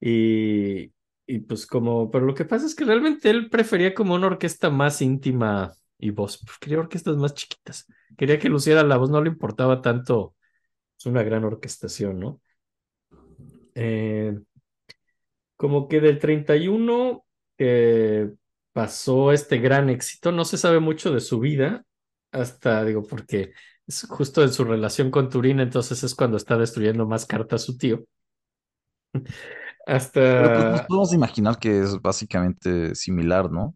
Y, y pues como, pero lo que pasa es que realmente él prefería como una orquesta más íntima y voz, pues, quería orquestas más chiquitas. Quería que luciera la voz, no le importaba tanto es una gran orquestación, ¿no? Eh, como que del 31 eh, pasó este gran éxito, no se sabe mucho de su vida, hasta, digo, porque es justo en su relación con Turín, entonces es cuando está destruyendo más cartas su tío. Pero pues nos Hasta, podemos imaginar que es básicamente similar, ¿no?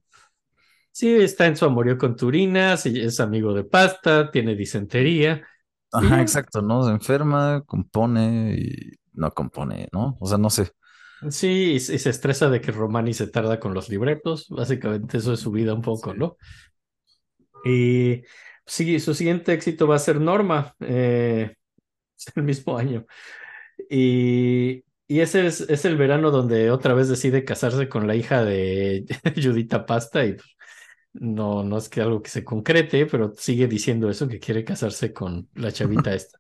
sí, está en su amorío con Turina, sí, es amigo de Pasta, tiene disentería. Ajá, exacto, ¿no? Se enferma, compone y no compone, ¿no? O sea, no sé. Sí, y, y se estresa de que Romani se tarda con los libretos. Básicamente eso es su vida un poco, Sí. ¿no? Y sí, su siguiente éxito va a ser Norma, eh, es el mismo año. Y, y ese es, es el verano donde otra vez decide casarse con la hija de Judita Pasta y pues, no, no es que algo que se concrete, pero sigue diciendo eso, que quiere casarse con la chavita esta.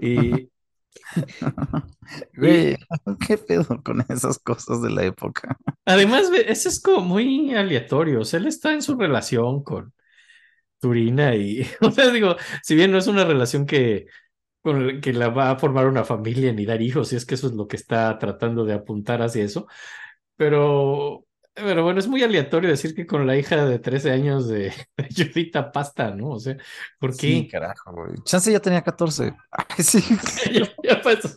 Y, Güey, ¿qué pedo con esas cosas de la época? Además, eso es como muy aleatorio. O sea, él está en su relación con, Turina y, o sea, digo, si bien no es una relación que, con el- que la va a formar una familia ni dar hijos, y es que eso es lo que está tratando de apuntar hacia eso, pero, pero bueno, es muy aleatorio decir que con la hija de 13 años de, de Judita Pasta, ¿no? O sea, ¿por Sí, qué? carajo, güey. Chance ya tenía 14. Ay, sí. Ya, ya pasó.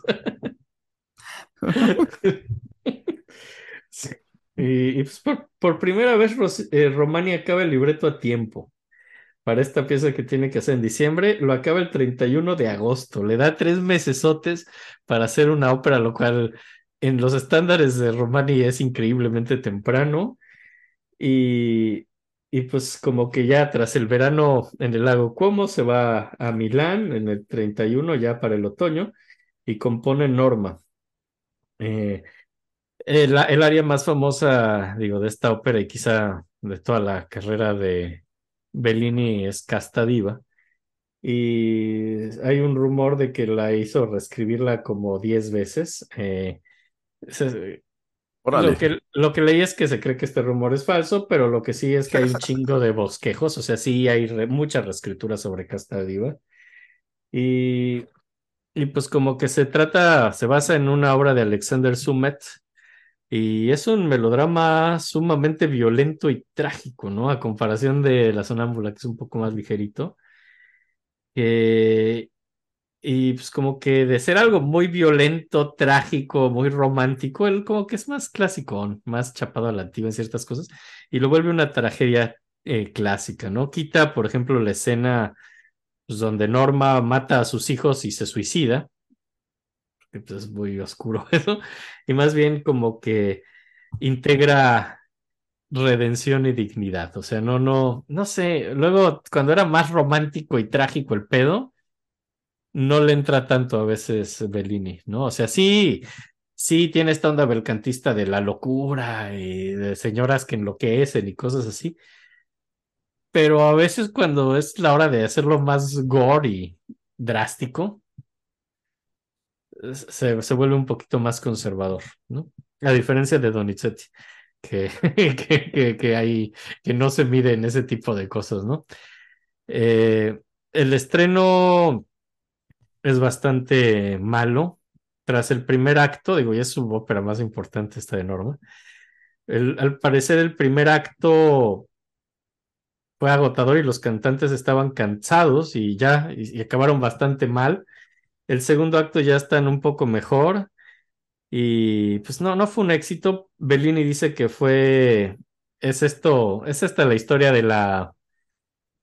Sí. Y, y, pues por, por primera vez Ros- eh, Romani acaba el libreto a tiempo para esta pieza que tiene que hacer en diciembre. Lo acaba el 31 de agosto. Le da tres mesesotes para hacer una ópera, lo cual en los estándares de Romani es increíblemente temprano. Y, y pues como que ya tras el verano en el lago Como se va a Milán en el 31 ya para el otoño y compone Norma. Eh, el, el área más famosa, digo, de esta ópera y quizá de toda la carrera de Bellini es Casta Diva. Y hay un rumor de que la hizo reescribirla como 10 veces. Eh, se- lo que, lo que leí es que se cree que este rumor es falso, pero lo que sí es que hay un chingo de bosquejos, o sea, sí hay re- mucha reescritura sobre Casta Diva. Y, y pues como que se trata, se basa en una obra de Alexander Sumet, y es un melodrama sumamente violento y trágico, ¿no? A comparación de La Sonámbula, que es un poco más ligerito. Eh, y pues como que de ser algo muy violento, trágico, muy romántico, él como que es más clásico, más chapado a la antigua en ciertas cosas, y lo vuelve una tragedia eh, clásica, ¿no? Quita, por ejemplo, la escena pues, donde Norma mata a sus hijos y se suicida, que pues, es muy oscuro eso, y más bien como que integra redención y dignidad. O sea, no, no, no sé. Luego, cuando era más romántico y trágico el pedo, no le entra tanto a veces Bellini, ¿no? O sea, sí, sí tiene esta onda belcantista de la locura y de señoras que enloquecen y cosas así. Pero a veces cuando es la hora de hacerlo más gore y drástico, se, se vuelve un poquito más conservador, ¿no? A diferencia de Donizetti, que, que, que, hay, que no se mide en ese tipo de cosas, ¿no? Eh, el estreno es bastante malo. Tras el primer acto, digo, ya es su ópera más importante esta de Norma. Al parecer, el primer acto fue agotador y los cantantes estaban cansados y ya, y acabaron bastante mal. El segundo acto ya están un poco mejor y pues no, no fue un éxito. Bellini dice que fue, es esto, es esta la historia de la,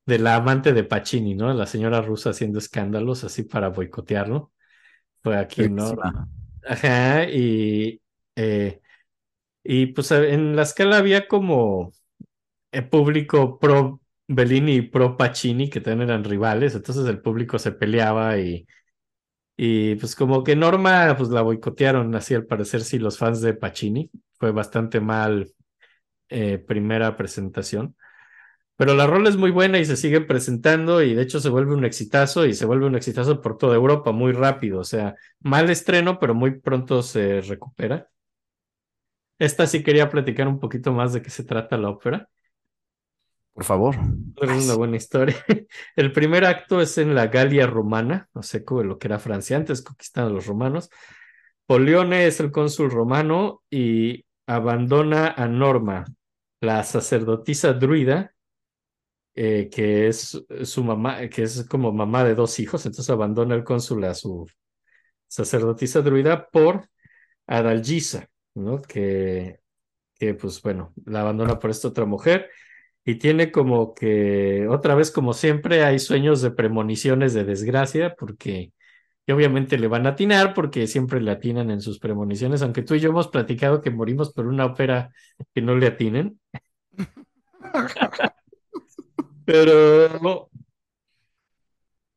de la amante de Pacini, ¿no? La señora rusa haciendo escándalos así para boicotearlo. Fue aquí, ¿no? Ajá, y, eh, y pues en la escala había como el público pro Bellini y pro Pacini, que también eran rivales, entonces el público se peleaba y y pues como que Norma, pues la boicotearon, así al parecer sí los fans de Pacini. Fue bastante mal eh, primera presentación. Pero la rol es muy buena y se sigue presentando y de hecho se vuelve un exitazo y se vuelve un exitazo por toda Europa muy rápido. O sea, mal estreno, pero muy pronto se recupera. Esta sí quería platicar un poquito más de qué se trata la ópera. Por favor. Es una buena historia. El primer acto es en la Galia romana, o sea, como lo que era Francia antes, conquistando a los romanos. Polione es el cónsul romano y abandona a Norma, la sacerdotisa druida, eh, que es su mamá, que es como mamá de dos hijos, entonces abandona el cónsul a su sacerdotisa druida por Adalgisa, ¿no? Que, que pues bueno, la abandona por esta otra mujer y tiene como que, otra vez como siempre, hay sueños de premoniciones de desgracia, porque y obviamente le van a atinar, porque siempre le atinan en sus premoniciones, aunque tú y yo hemos platicado que morimos por una ópera que no le atinen. Pero,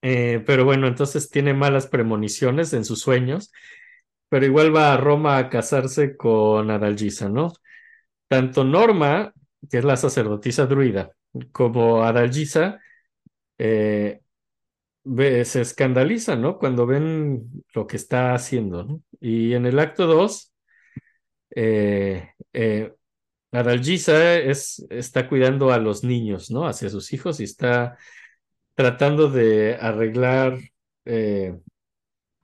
eh, pero bueno, entonces tiene malas premoniciones en sus sueños, pero igual va a Roma a casarse con Adalgisa, ¿no? Tanto Norma, que es la sacerdotisa druida, como Adalgisa, eh, se escandalizan, ¿no? Cuando ven lo que está haciendo. Y en el acto 2, Adalgisa es, está cuidando a los niños, ¿no? Hacia sus hijos y está tratando de arreglar, eh,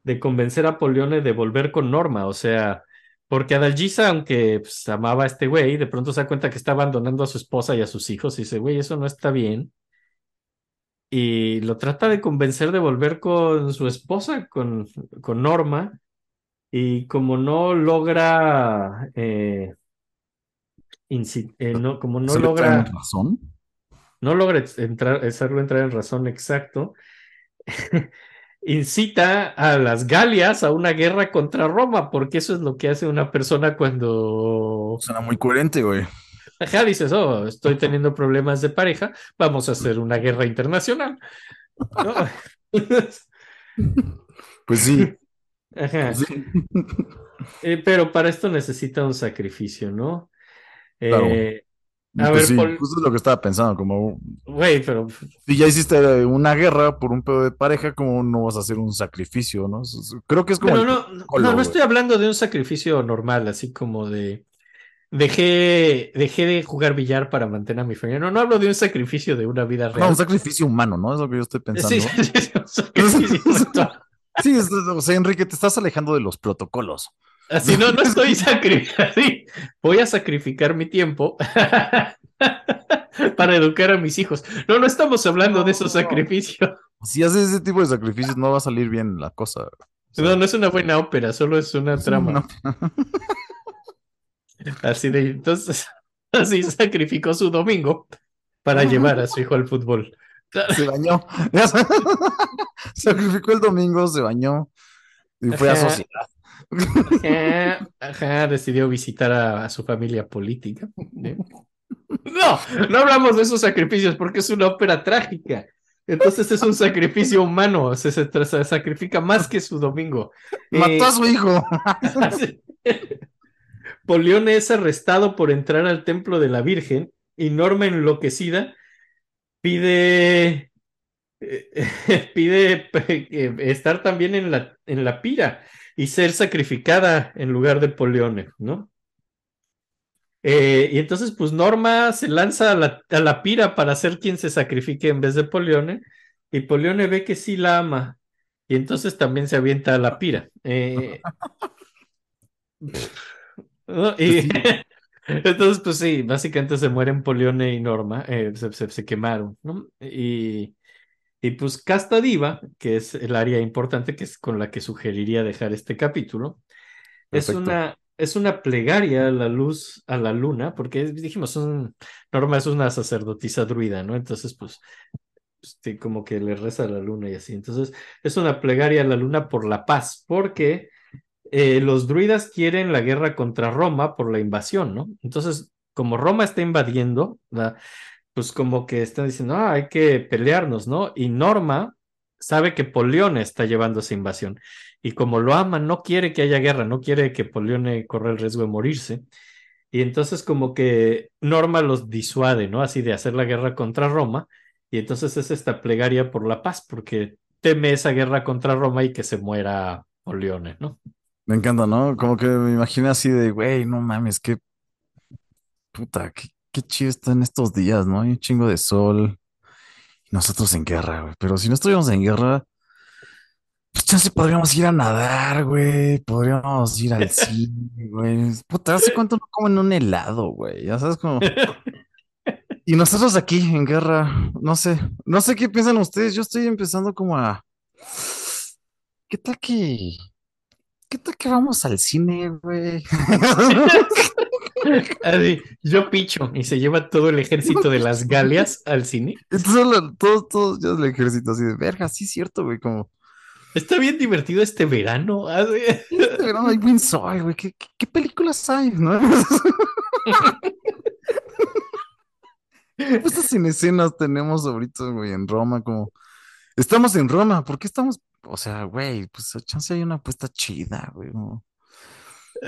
de convencer a Polione de volver con Norma, o sea, porque Adalgisa, aunque pues, amaba a este güey, de pronto se da cuenta que está abandonando a su esposa y a sus hijos y dice, güey, eso no está bien. Y lo trata de convencer de volver con su esposa, con, con Norma, y como no logra, eh, eh, no, como no ¿Se le traen logra, razón? no logra entrar, hacerlo entrar en razón exacto, incita a las Galias a una guerra contra Roma, porque eso es lo que hace una persona cuando Suena muy coherente, güey. Ajá, dices, oh, estoy teniendo problemas de pareja, vamos a hacer una guerra internacional. ¿No? Pues sí. Ajá. pues sí. Eh, pero para esto necesita un sacrificio, ¿no? Eh, A pues ver, sí, Paul- justo es lo que estaba pensando, como güey, pero si ya hiciste una guerra por un pedo de pareja, ¿cómo no vas a hacer un sacrificio, no? Creo que es como Pero no, no, no, no estoy hablando de un sacrificio normal, así como de dejé, dejé de jugar billar para mantener a mi familia. No, no hablo de un sacrificio de una vida No, real. un sacrificio humano, ¿no? Es lo que yo estoy pensando. Sí, sí, sí, un sacrificio. Sí, o sea, Enrique, te estás alejando de los protocolos. Así no, no estoy sacrificando. Voy a sacrificar mi tiempo para educar a mis hijos. No, no estamos hablando de esos No. sacrificios. Si haces ese tipo de sacrificios, no va a salir bien la cosa. O sea, No, no es una buena ópera, solo es una trama. una- Así de, entonces, así sacrificó su domingo para llevar a su hijo al fútbol. Se bañó. Sacrificó el domingo, se bañó y fue a sociedad. Ajá, ajá, decidió visitar a, a su familia política. ¿eh? No, no hablamos de esos sacrificios porque es una ópera trágica. Entonces es un sacrificio humano, se, se sacrifica más que su domingo. Mató Eh, a su hijo. Polione es arrestado por entrar al templo de la Virgen y Norma enloquecida pide eh, pide eh, estar también en la, en la pira y ser sacrificada en lugar de Polione, ¿no? Eh, y entonces, pues Norma se lanza a la, a la pira para ser quien se sacrifique en vez de Polione, y Polione ve que sí la ama, y entonces también se avienta a la pira. Eh. Y entonces, pues sí, básicamente se mueren Polione y Norma, eh, se, se- se quemaron, ¿no? Y, y pues Casta Diva, que es el área importante que es con la que sugeriría dejar este capítulo, es una, es una plegaria a la luz, a la luna, porque dijimos, un, Norma es una sacerdotisa druida, ¿no? Entonces, pues, este, como que le reza a la luna y así. Entonces, es una plegaria a la luna por la paz, porque eh, los druidas quieren la guerra contra Roma por la invasión, ¿no? Entonces, como Roma está invadiendo, la- pues como que están diciendo, ah, hay que pelearnos, ¿no? Y Norma sabe que Polione está llevando esa invasión. Y como lo ama, no quiere que haya guerra, no quiere que Polione corra el riesgo de morirse. Y entonces como que Norma los disuade, ¿no? Así de hacer la guerra contra Roma. Y entonces es esta plegaria por la paz, porque teme esa guerra contra Roma y que se muera Polione, ¿no? Me encanta, ¿no? Como que me imaginé así de, güey, no mames, qué puta, qué, qué chido está en estos días, ¿no? Hay un chingo de sol y nosotros en guerra, güey. Pero si no estuviéramos en guerra, pues sí podríamos ir a nadar, güey. Podríamos ir al cine, güey. Puta, ¿hace cuánto no comen un helado, güey? Ya sabes cómo. Y nosotros aquí en guerra, no sé, no sé qué piensan ustedes. Yo estoy empezando como a. ¿Qué tal que. ¿Qué tal que vamos al cine, güey? Así, yo picho y se lleva todo el ejército de las Galias al cine. Lo- todos, todos, ya el ejército así de verga, sí es cierto, güey, como. Está bien divertido este verano. Este verano hay buen sol, güey. ¿Qué, qué, qué películas hay? ¿No? ¿Qué puestas en escenas tenemos ahorita, güey, en Roma? Como, estamos en Roma, ¿por qué estamos? O sea, güey, pues chance hay una apuesta chida, güey. ¿no?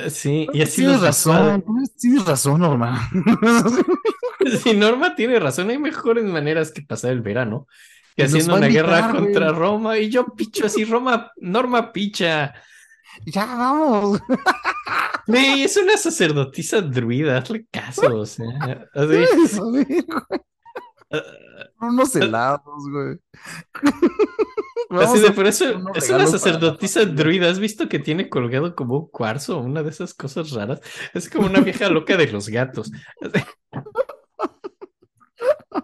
Sí, y así Tienes razón, tienes razón, Norma. Si Norma tiene razón, hay mejores maneras que pasar el verano que nos haciendo una guerra güey. contra Roma. Y yo picho así, Roma, Norma picha. ya vamos. Güey, es una sacerdotisa druida, hazle caso, o sea, así, Eso, güey. Unos helados, güey. Así de, pero eso es una para sacerdotisa druida, ¿has visto que tiene colgado como un cuarzo, una de esas cosas raras? Es como una vieja loca de los gatos.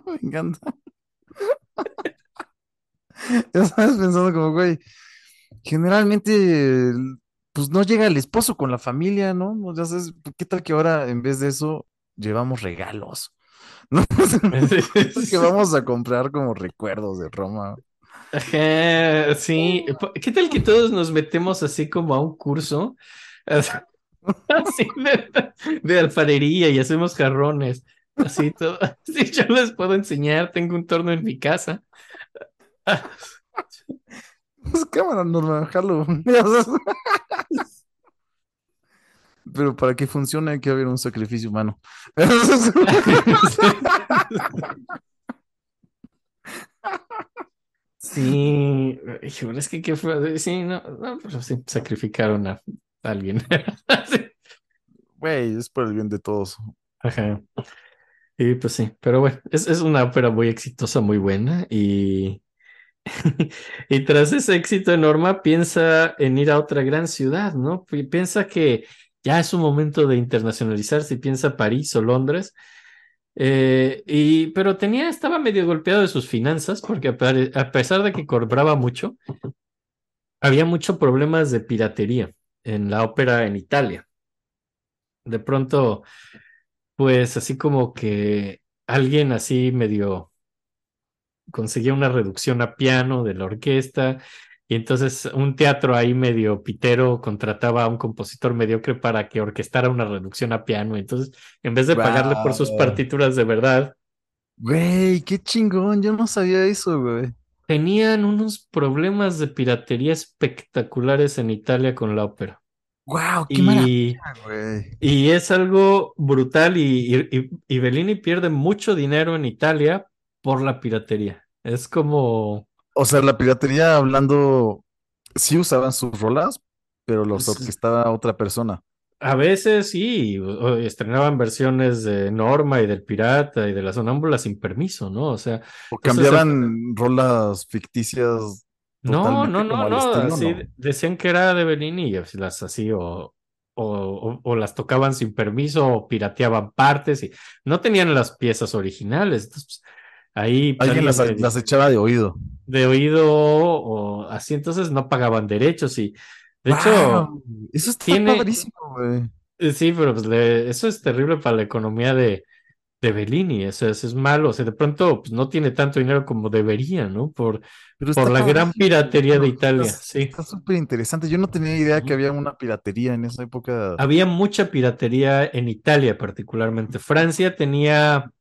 Me encanta. Ya sabes, pensando como, güey, generalmente, pues no llega el esposo con la familia, ¿no? Ya sabes, ¿qué tal que ahora en vez de eso llevamos regalos? ¿No? Que vamos a comprar como recuerdos de Roma. Ajá, sí. ¿Qué tal que todos nos metemos así como a un curso así de, de alfarería y hacemos jarrones? Así todo. Sí, yo les puedo enseñar. Tengo un torno en mi casa. Pues cámara, Norma, jalo. Pero para que funcione hay que haber un sacrificio humano. Sí, es que qué fue. Sí, no, no, pero sí, sacrificaron a alguien. Sí. Güey, es por el bien de todos. Ajá. Y pues sí, pero bueno, es, es una ópera muy exitosa, muy buena. Y, y tras ese éxito de Norma, piensa en ir a otra gran ciudad, ¿no? Pi- Piensa que ya es un momento de internacionalizarse y piensa París o Londres. Eh, y, pero tenía, estaba medio golpeado de sus finanzas porque a, a pesar de que cobraba mucho, había muchos problemas de piratería en la ópera en Italia. De pronto, pues así como que alguien así medio conseguía una reducción a piano de la orquesta y entonces un teatro ahí medio pitero contrataba a un compositor mediocre para que orquestara una reducción a piano. Entonces, en vez de pagarle por sus partituras de verdad, Güey, qué chingón, yo no sabía eso, güey. tenían unos problemas de piratería espectaculares en Italia con la ópera. Wow, qué Y, güey. y es algo brutal y, y- y Bellini pierde mucho dinero en Italia por la piratería. Es como... O sea, la piratería hablando, sí usaban sus rolas, pero los Pues- orquestaba otra persona. A veces sí, estrenaban versiones de Norma y del Pirata y de la Sonámbula sin permiso, ¿no? O sea, O cambiaban rolas ficticias no, no, no, no, estilo, así ¿no? decían que era de Bellini y las así o, o, o- o las tocaban sin permiso o pirateaban partes y no tenían las piezas originales. Entonces, pues, ahí Alguien las, alguien de- las echaba de oído. de oído o así, entonces no pagaban derechos y de hecho, eso está tiene- padrísimo, güey. eh, sí, pero pues le- eso es terrible para la economía de, de Bellini, eso es, malo, o sea, de pronto pues, no tiene tanto dinero como debería, ¿no? Por, Pero por la gran piratería de. Italia, Está- sí. Está súper interesante. Yo no tenía idea que había una piratería en esa época. Había mucha piratería en Italia particularmente. Francia tenía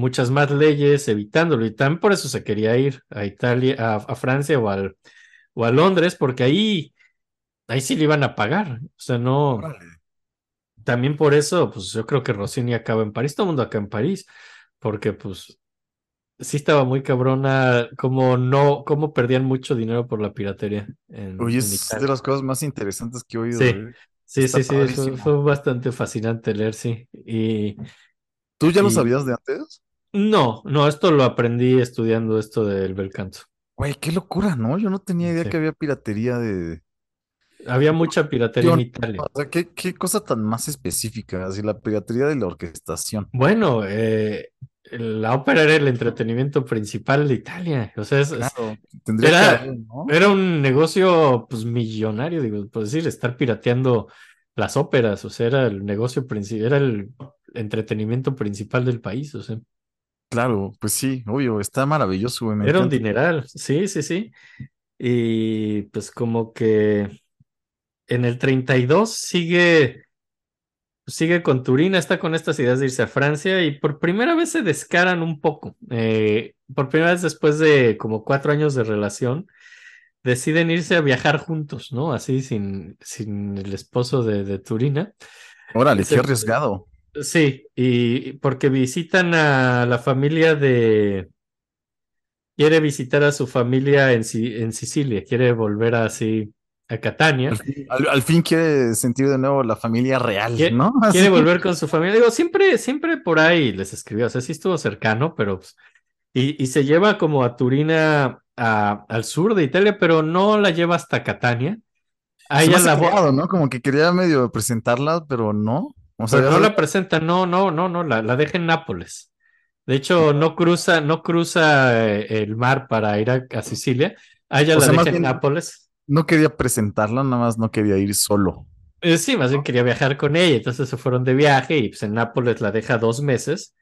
muchas más leyes evitándolo y también por eso se quería ir a Italia, a, a Francia o, al, o a Londres, porque ahí, ahí sí le iban a pagar. O sea, no, también por eso, pues yo creo que Rossini acaba en París, todo el mundo acá en París, porque pues sí estaba muy cabrona, como no, cómo perdían mucho dinero por la piratería en, Oye, en es de las cosas más interesantes que he oído. Sí. eh. Sí, está sí, sí, fue, bastante fascinante leer, sí. Y ¿Tú ya lo sabías de antes? No, no, esto lo aprendí estudiando esto del bel canto. Güey, qué locura, ¿no? Yo no tenía idea Sí. que había piratería de... Había mucha piratería en Italia. O sea, qué, qué cosa tan más específica, así la piratería de la orquestación. Bueno, eh, la ópera era el entretenimiento principal de Italia. O sea, es- Claro, Era- que haber, ¿no? era un negocio pues millonario, digo, por decir, estar pirateando las óperas, o sea, era el negocio principal, era el entretenimiento principal del país, o sea. Claro, pues sí, obvio, está maravilloso, güey. Era un dineral, sí, sí, sí. Y pues como que en el 32 sigue, sigue con Turina, está con estas ideas de irse a Francia y por primera vez se descaran un poco. Eh, por primera vez después de como cuatro años de relación, deciden irse a viajar juntos, ¿no? Así sin, sin el esposo de, de Turina. Órale, qué arriesgado. Sí, y porque visitan a la familia de... Quiere visitar a su familia en, Si- en Sicilia, quiere volver así a Catania. Al fin, al- al fin quiere sentir de nuevo la familia real, Quiere, ¿no? quiere Así. volver con su familia. Digo, siempre, siempre por ahí les escribió, o sea, sí estuvo cercano, pero pues, y, y se lleva como a Turina a- al sur de Italia, pero no la lleva hasta Catania. A Se me ella hace la, cagado, ¿no? Como que quería medio presentarla, pero no. O sea, pero ya no la presenta, no, no, no, no, la, la deja en Nápoles. De hecho, no cruza, no cruza eh, el mar para ir a, a Sicilia. A ella O la sea, deja en Nápoles. no quería presentarla, nada más no quería ir solo. Eh, sí, más bien quería viajar con ella, entonces se fueron de viaje y pues en Nápoles la deja dos meses,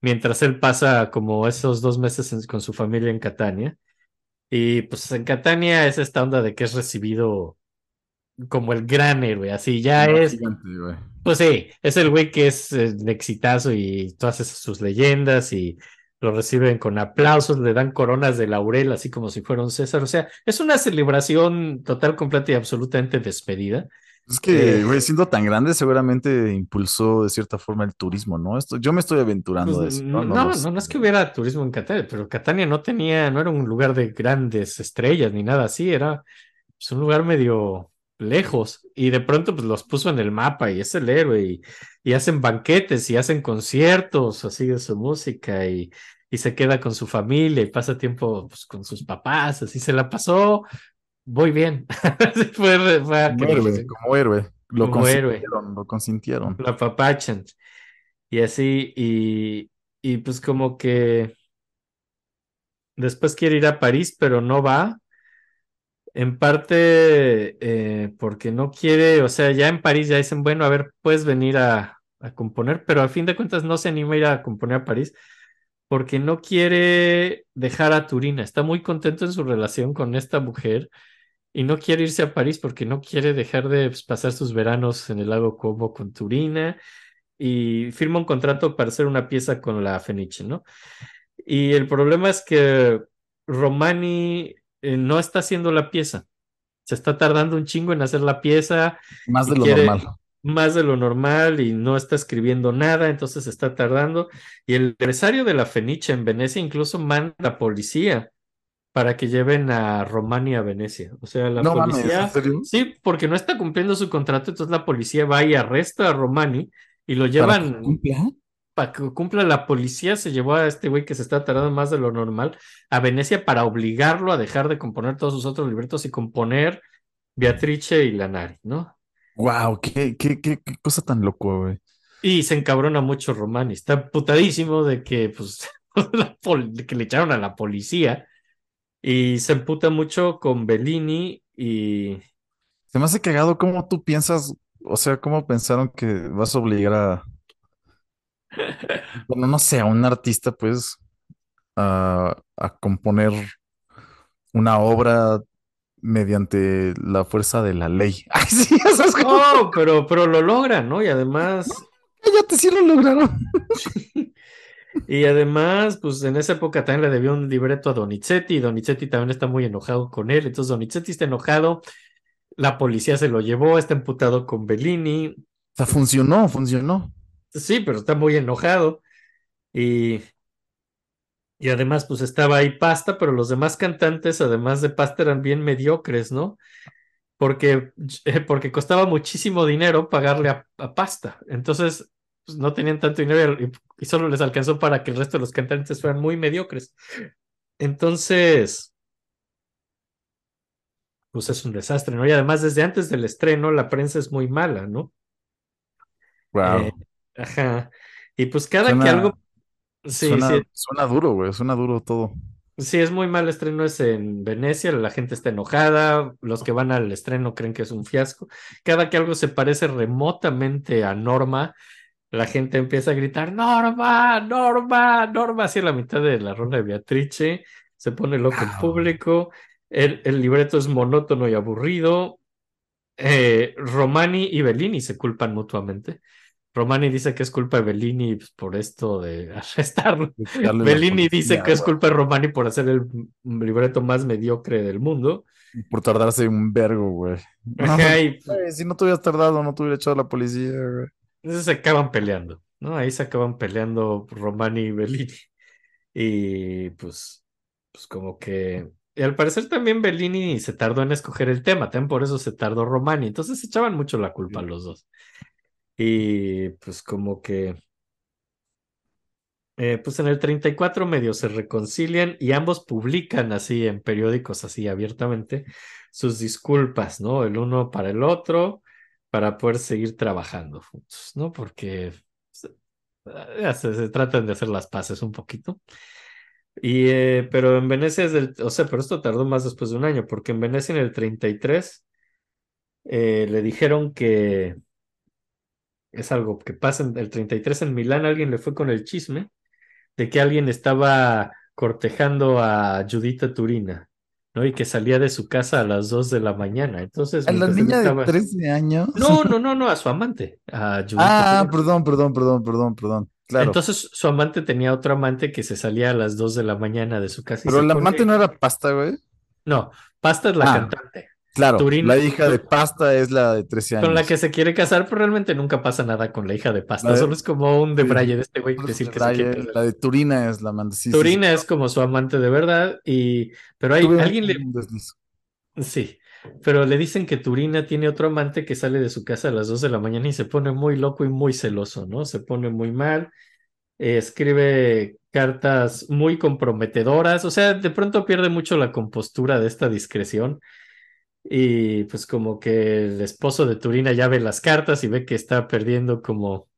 mientras él pasa como esos dos meses en- con su familia en Catania. Y pues en Catania es esta onda de que es recibido como el gran héroe, así ya No, es, gigante. Pues sí, es el güey que es eh, de exitazo y todas esas sus leyendas y lo reciben con aplausos, le dan coronas de laurel así como si fuera un César, o sea, es una celebración total, completa y absolutamente despedida. Es que, Eh. güey, siendo tan grande, seguramente impulsó de cierta forma el turismo, ¿no? Esto, yo me estoy aventurando Pues, de eso. no, No, no, lo no, sé. no es que hubiera turismo en Catania, pero Catania no tenía, no era un lugar de grandes estrellas ni nada así, era pues, un lugar medio lejos y de pronto pues los puso en el mapa y es el héroe y, y hacen banquetes y hacen conciertos así de su música y, y se queda con su familia y pasa tiempo pues, con sus papás, así se la pasó muy bien. Fue, fue Como lo- héroe, como héroe. Lo Como héroe. consintieron, lo consintieron. la papachan. Y así, y, y pues como que después quiere ir a París, pero no va. En parte eh, porque no quiere, o sea, ya en París ya dicen, bueno, a ver, puedes venir a, a componer, pero al fin de cuentas no se anima a ir a componer a París porque no quiere dejar a Turina. Está muy contento en su relación con esta mujer y no quiere irse a París porque no quiere dejar de pues, pasar sus veranos en el lago Como con Turina y firma un contrato para hacer una pieza con la Fenice, ¿no? Y el problema es que Romani eh, no está haciendo la pieza. Se está tardando un chingo en hacer la pieza, Más de lo quiere- normal. más de lo normal y no está escribiendo nada, entonces está tardando. Y el empresario de la Fenice en Venecia incluso manda a la policía para que lleven a Romani a Venecia. O sea, la No mames, policía... ¿en serio? Sí, porque no está cumpliendo su contrato, entonces la policía va y arresta a Romani y lo Para llevan que cumpla. Para que cumpla la policía, se llevó a este güey que se está tardando más de lo normal a Venecia para obligarlo a dejar de componer todos sus otros libretos y componer Beatrice y Lanari, ¿no? Wow, qué, qué, qué, qué cosa tan loco, güey. Y se encabrona mucho Romani, está putadísimo de que, pues, de que le echaron a la policía y se emputa mucho con Bellini y Se me hace cagado cómo tú piensas, o sea, cómo pensaron que vas a obligar a, bueno, no sé, a un artista, pues, a, a componer una obra mediante la fuerza de la ley. Ay, sí, eso es como, No, pero, pero lo logran, ¿no? Y además, cállate, sí lo lograron. y además, pues en esa época también le debió un libreto a Donizetti, y Donizetti también está muy enojado con él, entonces Donizetti está enojado, la policía se lo llevó, está emputado con Bellini, O sea, funcionó, funcionó. Sí, pero está muy enojado, y, y además, pues estaba ahí Pasta, pero los demás cantantes, además de Pasta, eran bien mediocres, ¿no? Porque, eh, porque costaba muchísimo dinero pagarle a, a Pasta, entonces pues, no tenían tanto dinero y, y solo les alcanzó para que el resto de los cantantes fueran muy mediocres. Entonces, pues es un desastre, ¿no? Y además desde antes del estreno la prensa es muy mala, ¿no? Wow. Eh, ajá. Y pues cada Suena- que algo... Sí, suena, sí, suena duro, güey, suena duro todo. sí, es muy mal estreno, es en Venecia, la gente está enojada, los que van al estreno creen que es un fiasco. Cada que algo se parece remotamente a Norma, la gente empieza a gritar, Norma, Norma, Norma, así a la mitad de la ronda de Beatrice, se pone loco el Wow. público, el, el libreto es monótono y aburrido. Eh, Romani y Bellini se culpan mutuamente. Romani dice que es culpa de Bellini por esto de arrestarlo. Bellini dice que es culpa de Romani por hacer el libreto más mediocre del mundo. Por tardarse un vergo, güey. No, si no te hubieras tardado, no te hubiera echado la policía, güey. entonces se acaban peleando, ¿no? Ahí se acaban peleando Romani y Bellini. Y pues, pues como que y al parecer también Bellini se tardó en escoger el tema, también por eso se tardó Romani. Entonces se echaban mucho la culpa los dos. Y pues como que eh, pues en el 34 medio se reconcilian y ambos publican así en periódicos así abiertamente sus disculpas, ¿no? El uno para el otro, para poder seguir trabajando juntos, ¿no? Porque se, se, tratan de hacer las paces un poquito. Y, eh, pero en Venecia es del, o sea, pero esto tardó más después de un año, porque en Venecia en el 33 eh, le dijeron que es algo que pasa en el 33 en Milán, alguien le fue con el chisme de que alguien estaba cortejando a Judita Turina, ¿no? Y que salía de su casa a las 2 de la mañana. Entonces. ¿A la niña estaba... de 13 años? No, no, no, no, a su amante, a Judita Ah, perdón, perdón, perdón, perdón, perdón. Claro. Entonces su amante tenía otro amante que se salía a las 2 de la mañana de su casa. Pero el amante no era pasta, güey. No, pasta es la ah. cantante. Claro, la hija de Pasta es la de 13 años. Con la que se quiere casar, pero realmente nunca pasa nada con la hija de Pasta. Solo es como un debraye de este güey decir que se quiere La de Turina es la amante. Sí, Turina es como su amante de verdad, y pero hay alguien le. Sí, pero le dicen que Turina tiene otro amante que sale de su casa a las 2 de la mañana y se pone muy loco y muy celoso, ¿no? Se pone muy mal, escribe cartas muy comprometedoras, o sea, de pronto pierde mucho la compostura de esta discreción y pues como que el esposo de Turina ya ve las cartas y ve que está perdiendo como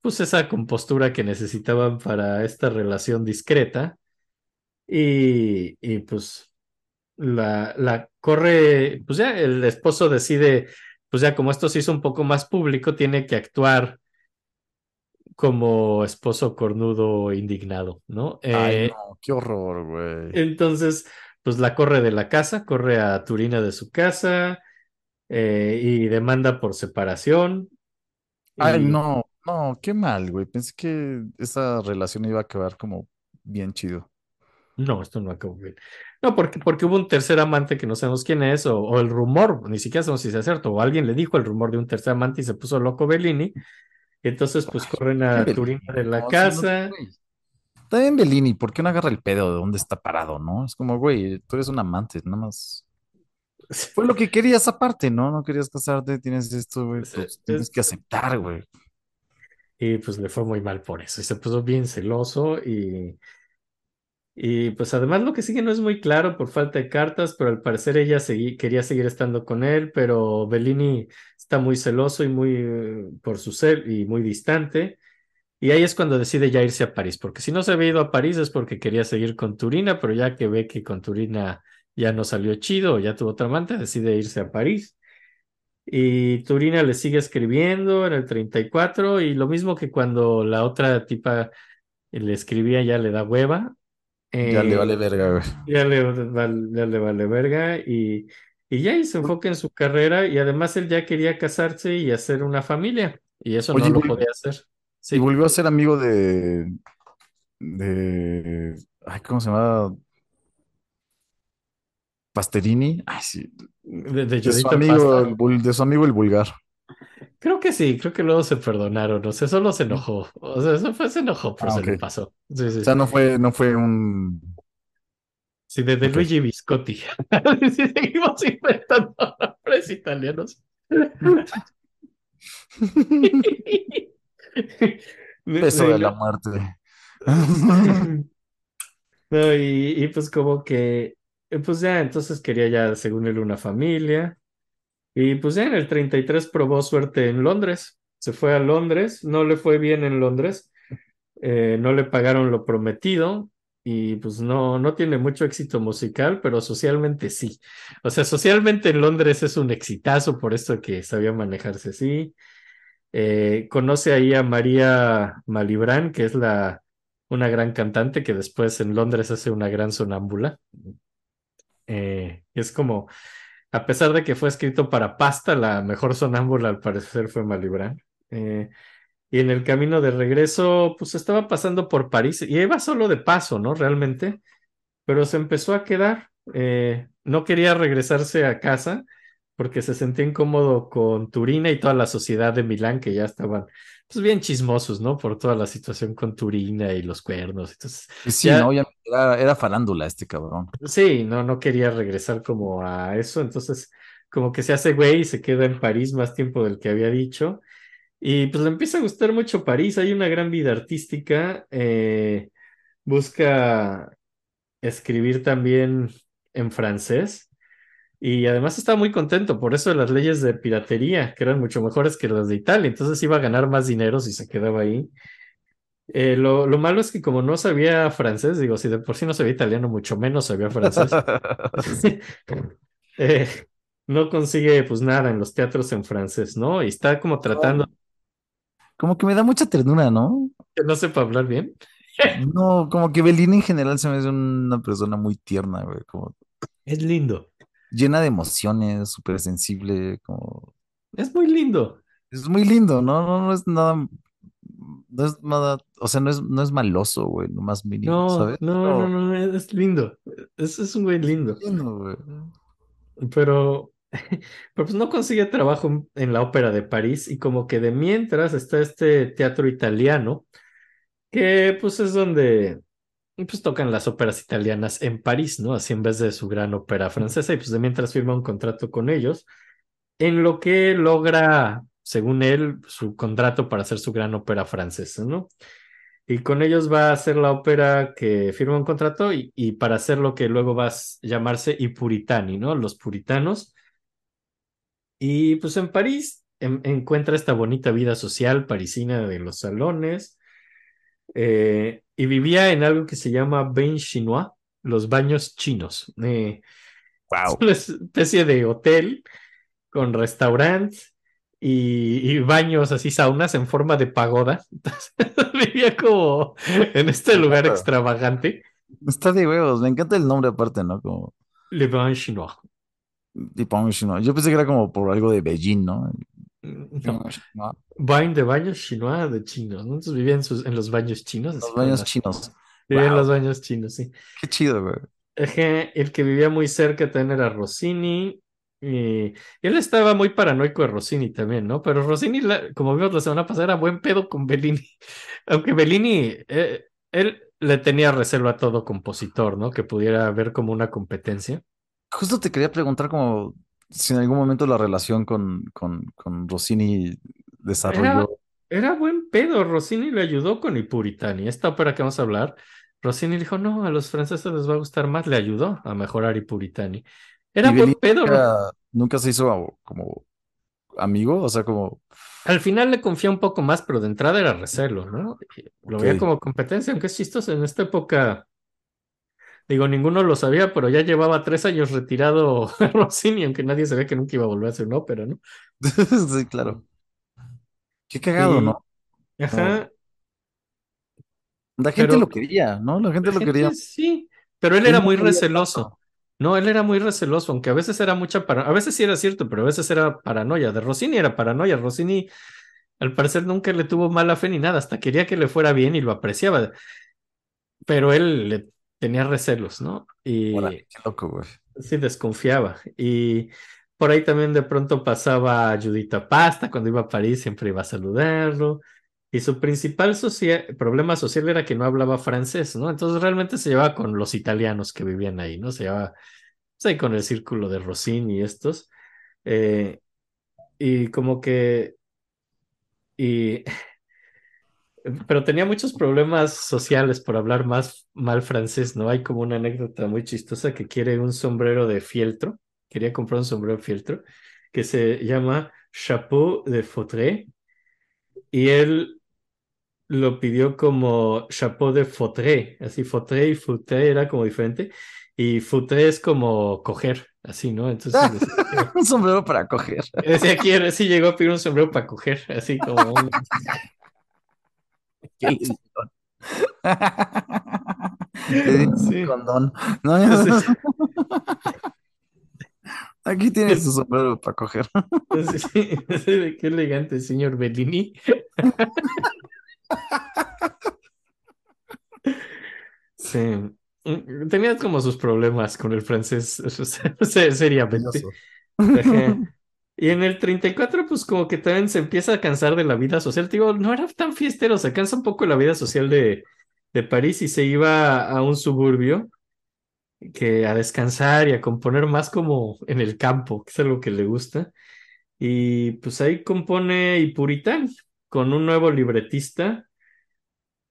pues esa compostura que necesitaban para esta relación discreta. Y, y pues la, la corre, pues ya el esposo decide, pues ya como esto se hizo un poco más público, tiene que actuar como esposo cornudo indignado, ¿no? Ay, eh, no, qué horror, güey. Entonces, pues la corre de la casa, corre a Turina de su casa eh, y demanda por separación. Ay, no, no, qué mal, güey. Pensé que esa relación iba a acabar como bien chido. No, esto no acabó bien. No, porque, porque hubo un tercer amante que no sabemos quién es, o, el rumor, ni siquiera sabemos si es cierto, o alguien le dijo el rumor de un tercer amante y se puso loco Bellini. Y entonces, pues corren a Turina de la casa. También Bellini, ¿por qué no agarra el pedo de dónde está parado, no? Es como, güey, tú eres un amante, nada más. Fue lo que querías aparte, ¿no? No querías casarte, tienes esto, güey, pues tienes que aceptar, güey. Y pues le fue muy mal por eso, y se puso bien celoso y... Y pues además lo que sigue no es muy claro por falta de cartas, pero al parecer ella quería seguir estando con él, pero Bellini está muy celoso y muy eh, por su ser y muy distante. Y ahí es cuando decide ya irse a París, porque si no se había ido a París es porque quería seguir con Turina, pero ya que ve que con Turina ya no salió chido, ya tuvo otra amante, decide irse a París. Y Turina le sigue escribiendo en el 34 y lo mismo que cuando la otra tipa le escribía ya le da hueva. ya le vale eh, verga, güey. Ya le, ya le vale verga y, y ya se enfoca en su carrera y además él ya quería casarse y hacer una familia y eso no lo podía hacer. Sí. volvió a ser amigo de, de, ay, ¿cómo se llama? Pasterini, ay, sí, de, su amigo, el, de su amigo el vulgar. Creo que sí, creo que luego se perdonaron, o sea, solo se enojó, o sea, eso fue, se enojó, pero ah, se le pasó. O sea, no fue, no fue un... Sí, de, Luigi Viscotti. seguimos inventando nombres italianos. Beso de la muerte. y, pues como que, pues ya, entonces quería ya, según él, una familia. Y pues ya en el 33 probó suerte en Londres. Se fue a Londres, no le fue bien en Londres, eh, no le pagaron lo prometido y pues no, no tiene mucho éxito musical, pero socialmente sí. O sea, socialmente en Londres es un exitazo por esto que sabía manejarse así. Eh, conoce ahí a María Malibran, que es la, una gran cantante que después en Londres hace una gran sonámbula. Eh, es como, a pesar de que fue escrito para pasta, la mejor sonámbula al parecer fue Malibran. Eh, y en el camino de regreso, pues estaba pasando por París y iba solo de paso, ¿no? Realmente, pero se empezó a quedar. no quería regresarse a casa porque se sentía incómodo con Turina y toda la sociedad de Milán, que ya estaban pues bien chismosos, ¿no? Por toda la situación con Turina y los cuernos. Entonces, sí, ya- no, obviamente era, era farándula este cabrón. Sí, no, no quería regresar como a eso, entonces como que se hace güey y se queda en París más tiempo del que había dicho. Y pues le empieza a gustar mucho París, hay una gran vida artística, eh, busca escribir también en francés y además estaba muy contento por eso de las leyes de piratería, que eran mucho mejores que las de Italia, entonces iba a ganar más dinero si se quedaba ahí. Eh, lo, lo malo es que como no sabía francés, digo, si de por sí no sabía italiano, mucho menos sabía francés. eh, no consigue pues nada en los teatros en francés, ¿no? Y está como tratando Como que me da mucha ternura, ¿no? que no sepa hablar bien. No, como que Belinda en general se me hace una persona muy tierna, güey, como Es lindo, llena de emociones, súper sensible, como... es muy lindo. Es muy lindo, ¿no? No, no es nada, no es nada, o sea, no es, no es maloso, güey, lo más mínimo, No, ¿sabes? no, no, no, es es lindo. Es, es un güey lindo. Lindo, güey. Pero, pero pues no consigue trabajo en la Ópera de París y como que de mientras está este teatro italiano, que pues es donde pues tocan las óperas italianas en París, ¿no? Así en vez de su gran ópera francesa y pues de mientras firma un contrato con ellos, en lo que logra, según él, su contrato para hacer su gran ópera francesa, ¿no? Y con ellos va a hacer la ópera que firma un contrato y, y para hacer lo que luego va a llamarse I Puritani, ¿no? Los puritanos. Y pues en París en- encuentra esta bonita vida social parisina de los salones eh, y vivía en algo que se llama bain chinois, los baños chinos. Eh, Wow. una especie de hotel con restaurante y, y baños así, saunas en forma de pagoda. Entonces vivía como en este lugar Claro. extravagante, Está de huevos, me encanta el nombre aparte, ¿no? Como Le Bain Chinois. Dipong Chino. Yo pensé que era como por algo de Beijing, ¿no? No, No, de baños chinois de chinos, ¿no? Entonces vivía en, sus, en los baños chinos. Los baños chinos. Vivía en Wow. los baños chinos, sí. Qué chido, güey. El que vivía muy cerca también era Rossini. Y él estaba muy paranoico de Rossini también, ¿no? Pero Rossini, la- como vimos la semana pasada, era buen pedo con Bellini. Aunque Bellini, eh, él le tenía reserva a todo compositor, ¿no? Que pudiera ver como una competencia. Justo te quería preguntar como si en algún momento la relación con, con, con Rossini Era, desarrolló. era buen pedo. Rossini le ayudó con I Puritani. Esta ópera que vamos a hablar, Rossini dijo, no, a los franceses les va a gustar más. Le ayudó a mejorar I Puritani. Era Y buen Bellini pedo. Ro- nunca, se hizo como amigo, o sea, como. Al final le confía un poco más, pero de entrada era recelo, ¿no? Lo veía como competencia, aunque es chistoso. En esta época, digo, ninguno lo sabía, pero ya llevaba tres años retirado Rossini, aunque nadie sabía que nunca iba a volver a hacer una ópera, ¿no? Sí, claro. Qué cagado, Y- ¿no? Ajá. La gente Pero- lo quería, ¿no? La gente La lo quería. gente sí, pero él era muy quería receloso. No, él era muy receloso, aunque a veces era mucha paranoia. A veces sí era cierto, pero a veces era paranoia. De Rossini era paranoia. Rossini, al parecer, nunca le tuvo mala fe ni nada. Hasta quería que le fuera bien y lo apreciaba. Pero él le tenía recelos, ¿no? Y Órale, qué loco, güey. sí desconfiaba. Y por ahí también de pronto pasaba Judita Pasta cuando iba a París, siempre iba a saludarlo. Y su principal socia- problema social era que no hablaba francés, ¿no? Entonces realmente se llevaba con los italianos que vivían ahí, ¿no? Se llevaba pues, ahí con el círculo de Rossini y estos. Eh, y como que... Y... Pero tenía muchos problemas sociales por hablar más mal francés, ¿no? Hay como una anécdota muy chistosa que quiere un sombrero de fieltro, quería comprar un sombrero de fieltro que se llama Chapeau de Fautré y él lo pidió como Chapeau de Fautré, así Fautré y Fautré era como diferente y Fautré es como coger, así, ¿no? Entonces decía, Un sombrero para coger. decía, quiere, sí llegó a pedir un sombrero para coger, así como un... Di un Sí. condón. No, Sí. Aquí tienes tu sombrero para coger. Sí, sí, sí, qué elegante, señor Bellini. Sí, Mm, tenía como sus problemas con el francés, se- seriamente. Y en el 34, pues como que también se empieza a cansar de la vida social. Te digo, no era tan fiestero, se cansa un poco de la vida social de, de París y se iba a un suburbio que a descansar y a componer más como en el campo, que es algo que le gusta. Y pues ahí compone y Puritán con un nuevo libretista,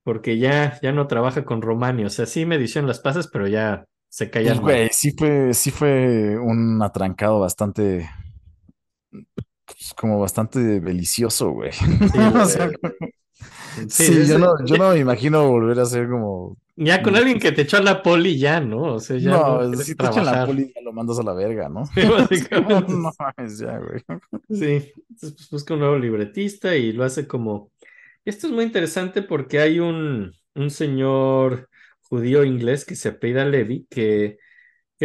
porque ya, ya no trabaja con Romani. O sea, sí me en las pasas, pero ya se Pues, callan güey, sí fue, sí fue un atrancado bastante, pues, como bastante delicioso, güey. Sí, O lo sea, de- sí, sí, yo no, yo no me imagino volver a ser como, Ya con alguien que te echó a la poli, ya, ¿no? O sea, ya no, si te echan la poli, ya lo mandas a la verga, ¿no? Sí, básicamente. No mames, ya, güey. Sí, entonces pues, busca un nuevo libretista y lo hace como... Esto es muy interesante porque hay un, un señor judío inglés que se apellida Levy, que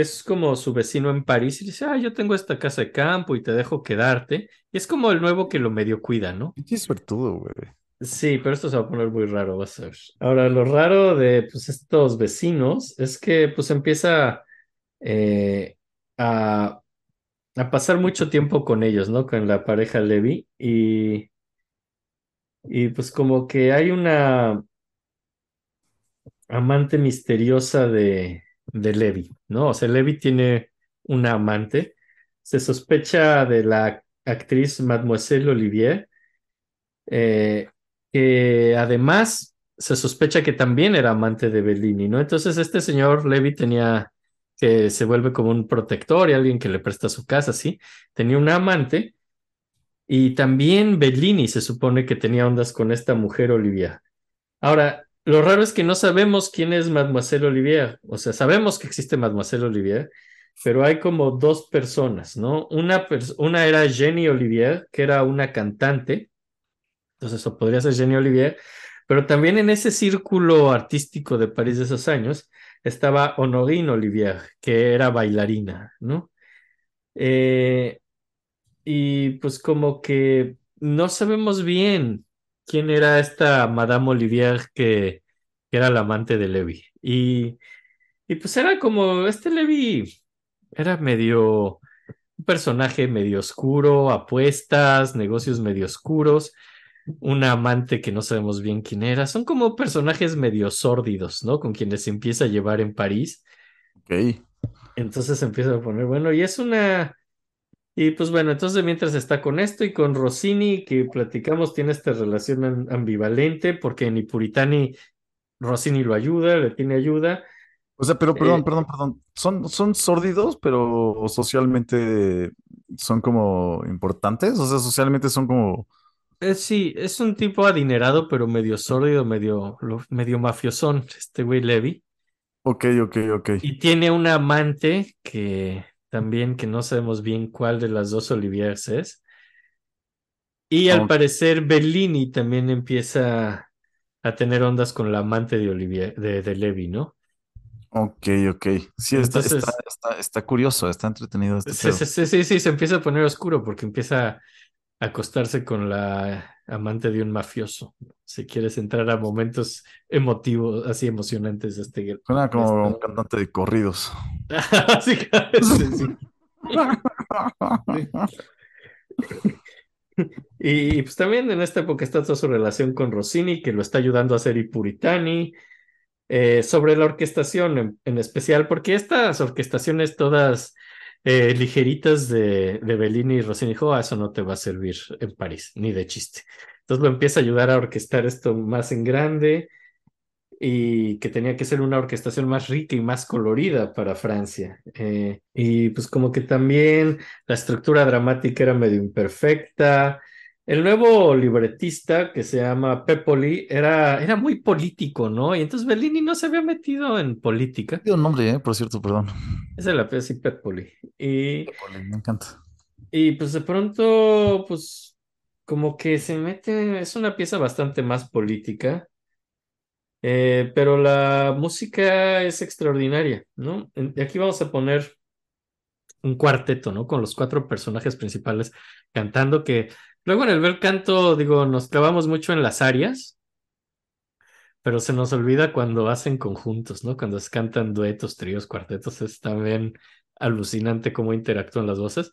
es como su vecino en París y dice, ah, yo tengo esta casa de campo y te dejo quedarte. Y es como el nuevo que lo medio cuida, ¿no? Pinche suertudo, güey. Sí, pero esto se va a poner muy raro, vas a ver. Ahora, lo raro de pues, estos vecinos es que pues empieza eh, a, a pasar mucho tiempo con ellos, ¿no? Con la pareja Levi y, y pues como que hay una amante misteriosa de, de Levi, ¿no? O sea, Levi tiene una amante, se sospecha de la actriz Mademoiselle Olivier eh, que además se sospecha que también era amante de Bellini, ¿no? Entonces este señor Levi tenía que se vuelve como un protector y alguien que le presta su casa, ¿sí? Tenía una amante y también Bellini se supone que tenía ondas con esta mujer Olivia. Ahora, lo raro es que no sabemos quién es Mademoiselle Olivier, o sea, sabemos que existe Mademoiselle Olivier, pero hay como dos personas, ¿no? Una, era Jenny Olivier, que era una cantante, entonces, eso podría ser Jenny Olivier, pero también en ese círculo artístico de París de esos años estaba Honorine Olivier, que era bailarina, ¿no? Eh, y pues como que no sabemos bien quién era esta Madame Olivier que, que era la amante de Levi. Y, y pues era como, este Levi era medio, un personaje medio oscuro, apuestas, negocios medio oscuros una amante que no sabemos bien quién era. Son como personajes medio sórdidos, ¿no? Con quienes se empieza a llevar en París. Ok. Entonces empieza a poner, bueno, y es una... Y pues bueno, entonces mientras está con esto y con Rossini, que platicamos, tiene esta relación am- ambivalente, porque ni Puritani, Rossini lo ayuda, le tiene ayuda. O sea, pero perdón, Eh, perdón, perdón. Son, son sórdidos, pero socialmente son como importantes. O sea, socialmente son como. eh, sí, es un tipo adinerado, pero medio sórdido, medio, medio mafiosón, este güey Levi. Ok, ok, ok. Y tiene una amante que también que no sabemos bien cuál de las dos Oliviers es. Y al parecer Bellini también empieza a tener ondas con la amante de Olivier, de, de Levi, ¿no? Ok, ok. Sí, está, está, Entonces, está, está curioso, está entretenido este sí, sí, sí, sí, se empieza a poner oscuro porque empieza acostarse con la amante de un mafioso. Si quieres entrar a momentos emotivos, así emocionantes este. Suena como un esta- cantante de corridos. Básicamente, sí. Y, y, pues también en esta época está toda su relación con Rossini, que lo está ayudando a hacer i Puritani, eh, sobre la orquestación en, en, especial, porque estas orquestaciones todas eh, ligeritas de, de, Bellini y Rossini dijo, ah, eso no te va a servir en París, ni de chiste. Entonces lo empieza a ayudar a orquestar esto más en grande y que tenía que ser una orquestación más rica y más colorida para Francia. Eh, y pues como que también la estructura dramática era medio imperfecta. El nuevo libretista que se llama Pepoli era, era muy político, ¿no? Y entonces Bellini no se había metido en política. Tiene un nombre, ¿eh? por cierto, perdón. Esa es la sí, Pepoli. Y, Pepoli, me encanta. Y pues de pronto, pues como que se mete, es una pieza bastante más política. Eh, pero la música es extraordinaria, ¿no? Y aquí vamos a poner un cuarteto, ¿no? Con los cuatro personajes principales cantando, que luego en el bel canto, digo, nos clavamos mucho en las arias, pero se nos olvida cuando hacen conjuntos, ¿no? Cuando se cantan duetos, tríos, cuartetos, es también alucinante cómo interactúan las voces.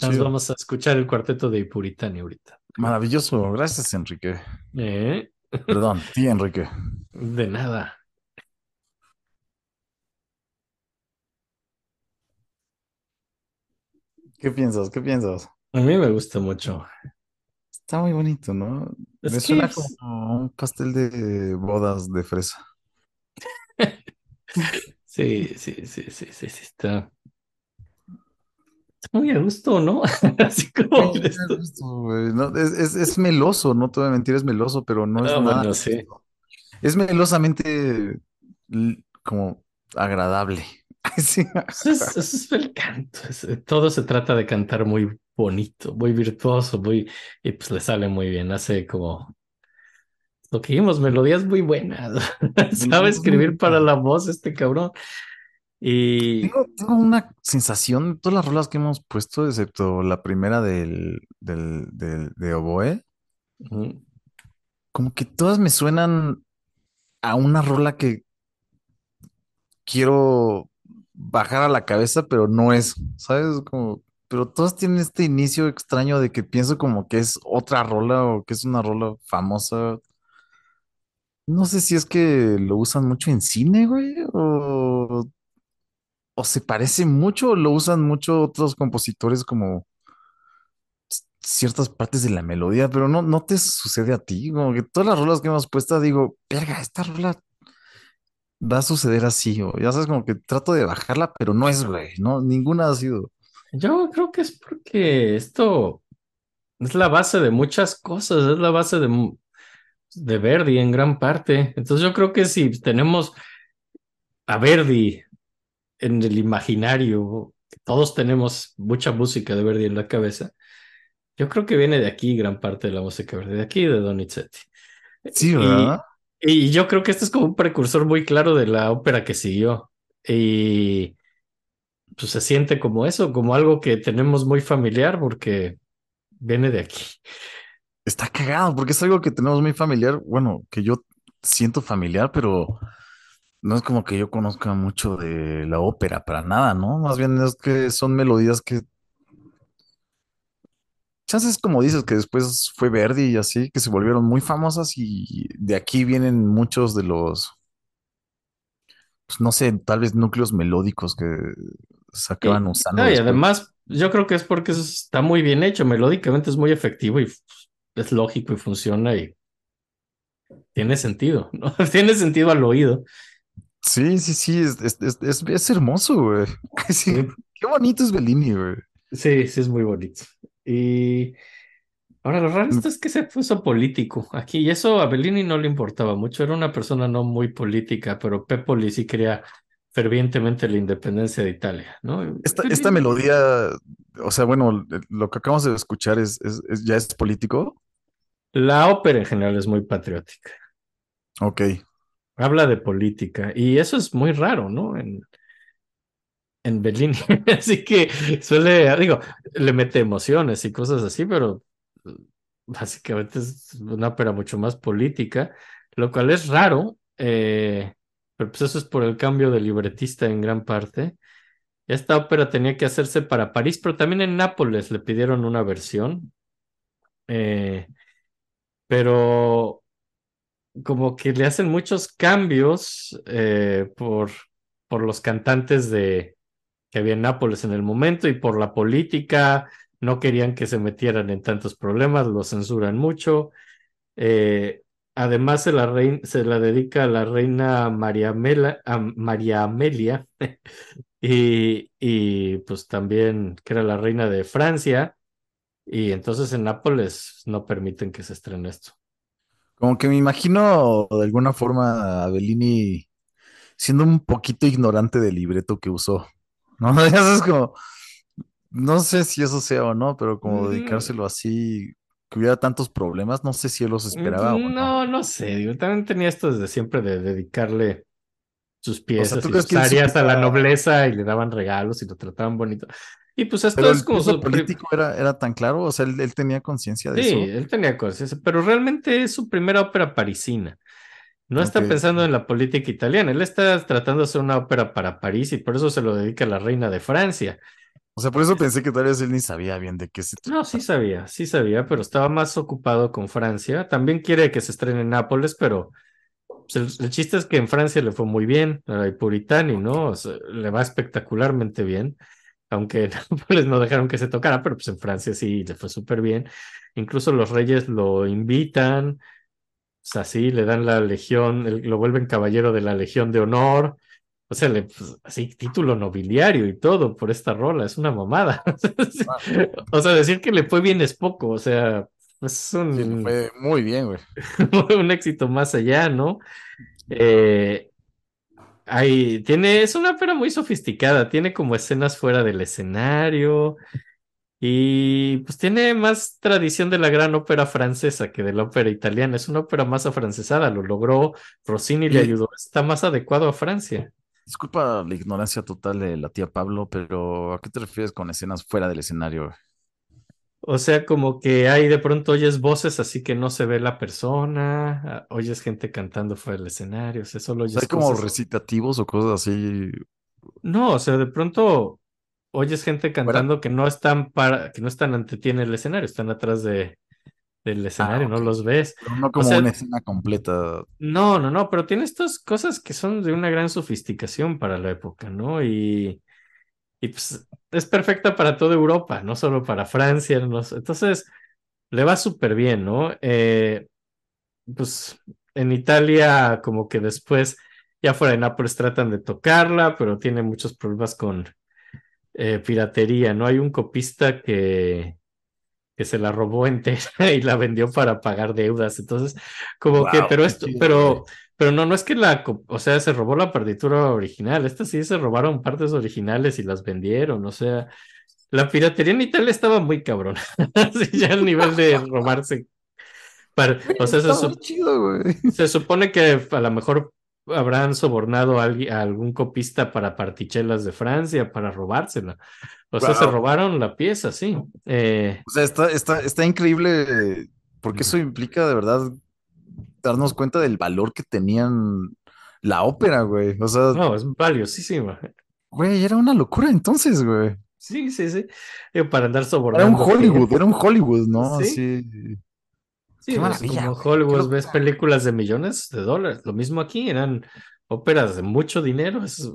Nos vamos a escuchar el cuarteto de Ipuritani ahorita. Maravilloso. Gracias, Enrique. ¿Eh? Perdón, sí, Enrique. De nada. ¿Qué piensas? ¿Qué piensas? A mí me gusta mucho. Está muy bonito, ¿no? Es Me que suena es- como un pastel de bodas de fresa. Sí, sí, sí, sí, sí, sí, está. Está muy a gusto, ¿no? Así como Sí, esto. justo, güey, no, es, es, es meloso, no te voy a mentir, es meloso, pero no es Ah, nada. bueno, sí. Es melosamente l- como agradable. Sí. Eso es, eso es el canto. es- todo se trata de cantar muy bonito, muy virtuoso, muy, y pues le sale muy bien. Hace como lo que vimos, melodías muy buenas. Sabe escribir para la voz este cabrón. Y Tengo, tengo una sensación, todas las rolas que hemos puesto, excepto la primera del, del, del- de oboe, como que todas me suenan a una rola que quiero bajar a la cabeza, pero no es, ¿sabes? Como, pero todas tienen este inicio extraño de que pienso como que es otra rola o que es una rola famosa. No sé si es que lo usan mucho en cine, güey, o, o se parece mucho, o lo usan mucho otros compositores como ciertas partes de la melodía, pero no, no te sucede a ti, como que todas las rolas que hemos puesto, digo, verga, esta rola va a suceder así, o ya sabes, como que trato de bajarla, pero no es, güey, no, ninguna ha sido. Yo creo que es porque esto es la base de muchas cosas, es la base de, de Verdi en gran parte. Entonces yo creo que si tenemos a Verdi en el imaginario, todos tenemos mucha música de Verdi en la cabeza. Yo creo que viene de aquí gran parte de la música de Verdi, de aquí de Donizetti. Sí, Y, ¿verdad? y yo creo que este es como un precursor muy claro de la ópera que siguió. Y pues se siente como eso, como algo que tenemos muy familiar porque viene de aquí. Está cagado, porque es algo que tenemos muy familiar, bueno, que yo siento familiar, pero no es como que yo conozca mucho de la ópera para nada, ¿no? Más bien es que son melodías que, chances como dices, que después fue Verdi y así, que se volvieron muy famosas y de aquí vienen muchos de los, pues no sé, tal vez núcleos melódicos que se acaban Y, usando no, y además, yo creo que es porque eso está muy bien hecho, melódicamente es muy efectivo y f- es lógico y funciona y tiene sentido, ¿no? Tiene sentido al oído. Sí, sí, sí, es, es, es, es- es hermoso, güey. Sí, Sí, qué bonito es Bellini, güey. sí, sí es muy bonito. Y ahora lo raro esto es que se puso político aquí y eso a Bellini no le importaba mucho, era una persona no muy política, pero Pepoli sí quería fervientemente la independencia de Italia, ¿no? Esta, esta melodía, o sea, bueno, lo que acabamos de escuchar es, es- es- ya es político. La ópera en general es muy patriótica. Ok. Habla de política y eso es muy raro, ¿no? En, en Bellini. Así que suele, digo, le mete emociones y cosas así, pero básicamente es una ópera mucho más política, lo cual es raro, eh, pero pues eso es por el cambio de libretista en gran parte. Esta ópera tenía que hacerse para París, pero también en Nápoles le pidieron una versión, eh, pero como que le hacen muchos cambios eh, por, por los cantantes de, que había en Nápoles en el momento y por la política. No querían que se metieran en tantos problemas, lo censuran mucho. Eh, además, se la, rein- se la dedica a la reina María, Mela- a María Amelia y, y pues también que era la reina de Francia. Y entonces en Nápoles no permiten que se estrene esto. Como que me imagino de alguna forma a Bellini siendo un poquito ignorante del libreto que usó. ¿No? Sabes, como, no sé si eso sea o no, pero como Mm. dedicárselo así, que hubiera tantos problemas, no sé si él los esperaba o no. No, sé, digo, también tenía esto desde siempre de dedicarle sus piezas ¿tú y crees sus arias a la nobleza y le daban regalos y lo trataban bonito. Y pues esto Pero es el como su político era, era tan claro, o sea, él, él tenía conciencia de Sí, eso. él tenía conciencia, pero realmente es su primera ópera parisina. No está pensando en la política italiana, él está tratando de hacer una ópera para París y por eso se lo dedica a la reina de Francia. O sea, por eso pensé que tal vez él ni sabía bien de qué se No, sí sabía, sí sabía, pero estaba más ocupado con Francia. También quiere que se estrene en Nápoles, pero pues, el, el chiste es que en Francia le fue muy bien, a Puritani, ¿no? O sea, le va espectacularmente bien, aunque en Nápoles no dejaron que se tocara, pero pues en Francia sí le fue súper bien. Incluso los reyes lo invitan, o sea, sí, le dan la legión, el- lo vuelven caballero de la Legión de Honor. O sea, le, pues, así, título nobiliario y todo por esta rola, es una mamada. O sea, decir que le fue bien es poco, o sea, es Sí, le un, fue muy bien, güey. un éxito más allá, ¿no? Eh, hay, tiene, es una ópera muy sofisticada, tiene como escenas fuera del escenario y pues tiene más tradición de la gran ópera francesa que de la ópera italiana, es una ópera más afrancesada, lo logró, Rossini le Y- ayudó, está más adecuado a Francia. Disculpa la ignorancia total de la tía Pablo, pero ¿a qué te refieres con escenas fuera del escenario? O sea, como que hay de pronto oyes voces así que no se ve la persona, ah, oyes gente cantando fuera del escenario, o sea, solo oyes hay como recitativos o cosas así. No, o sea, de pronto oyes gente cantando que no están para, que no están ante ti en el escenario, están atrás de, del escenario, no los ves. Pero no como sea- una escena completa. No, no, no, pero tiene estas cosas que son de una gran sofisticación para la época, ¿no? Y, y pues es perfecta para toda Europa, no solo para Francia, no sé. Entonces, le va súper bien, ¿no? Eh, pues en Italia, como que después, ya fuera de Nápoles, tratan de tocarla, pero tiene muchos problemas con eh, piratería, ¿no? Hay un copista que, que se la robó entera y la vendió para pagar deudas. Entonces, como que, pero esto, chido, pero, pero no, no es que la, o sea, se robó la partitura original. Esta sí se robaron partes originales y las vendieron. O sea, la piratería en Italia estaba muy cabrón. Así ya al nivel de robarse. Para- o sea, se, chido, se supone que a lo mejor habrán sobornado a, algui- a algún copista para partichelas de Francia para robársela. O sea, se robaron la pieza, sí. Eh, O sea, está, está, está increíble porque eso implica de verdad darnos cuenta del valor que tenían la ópera, güey. O sea, no, es valiosísima. güey, era una locura entonces, güey. Sí, sí, sí. Para andar Era sobornando. un Hollywood, era un Hollywood, ¿no? Sí. Así. Sí, Qué pues, maravilla, como Hollywood ves películas de millones de dólares. Lo mismo aquí, eran óperas de mucho dinero. es-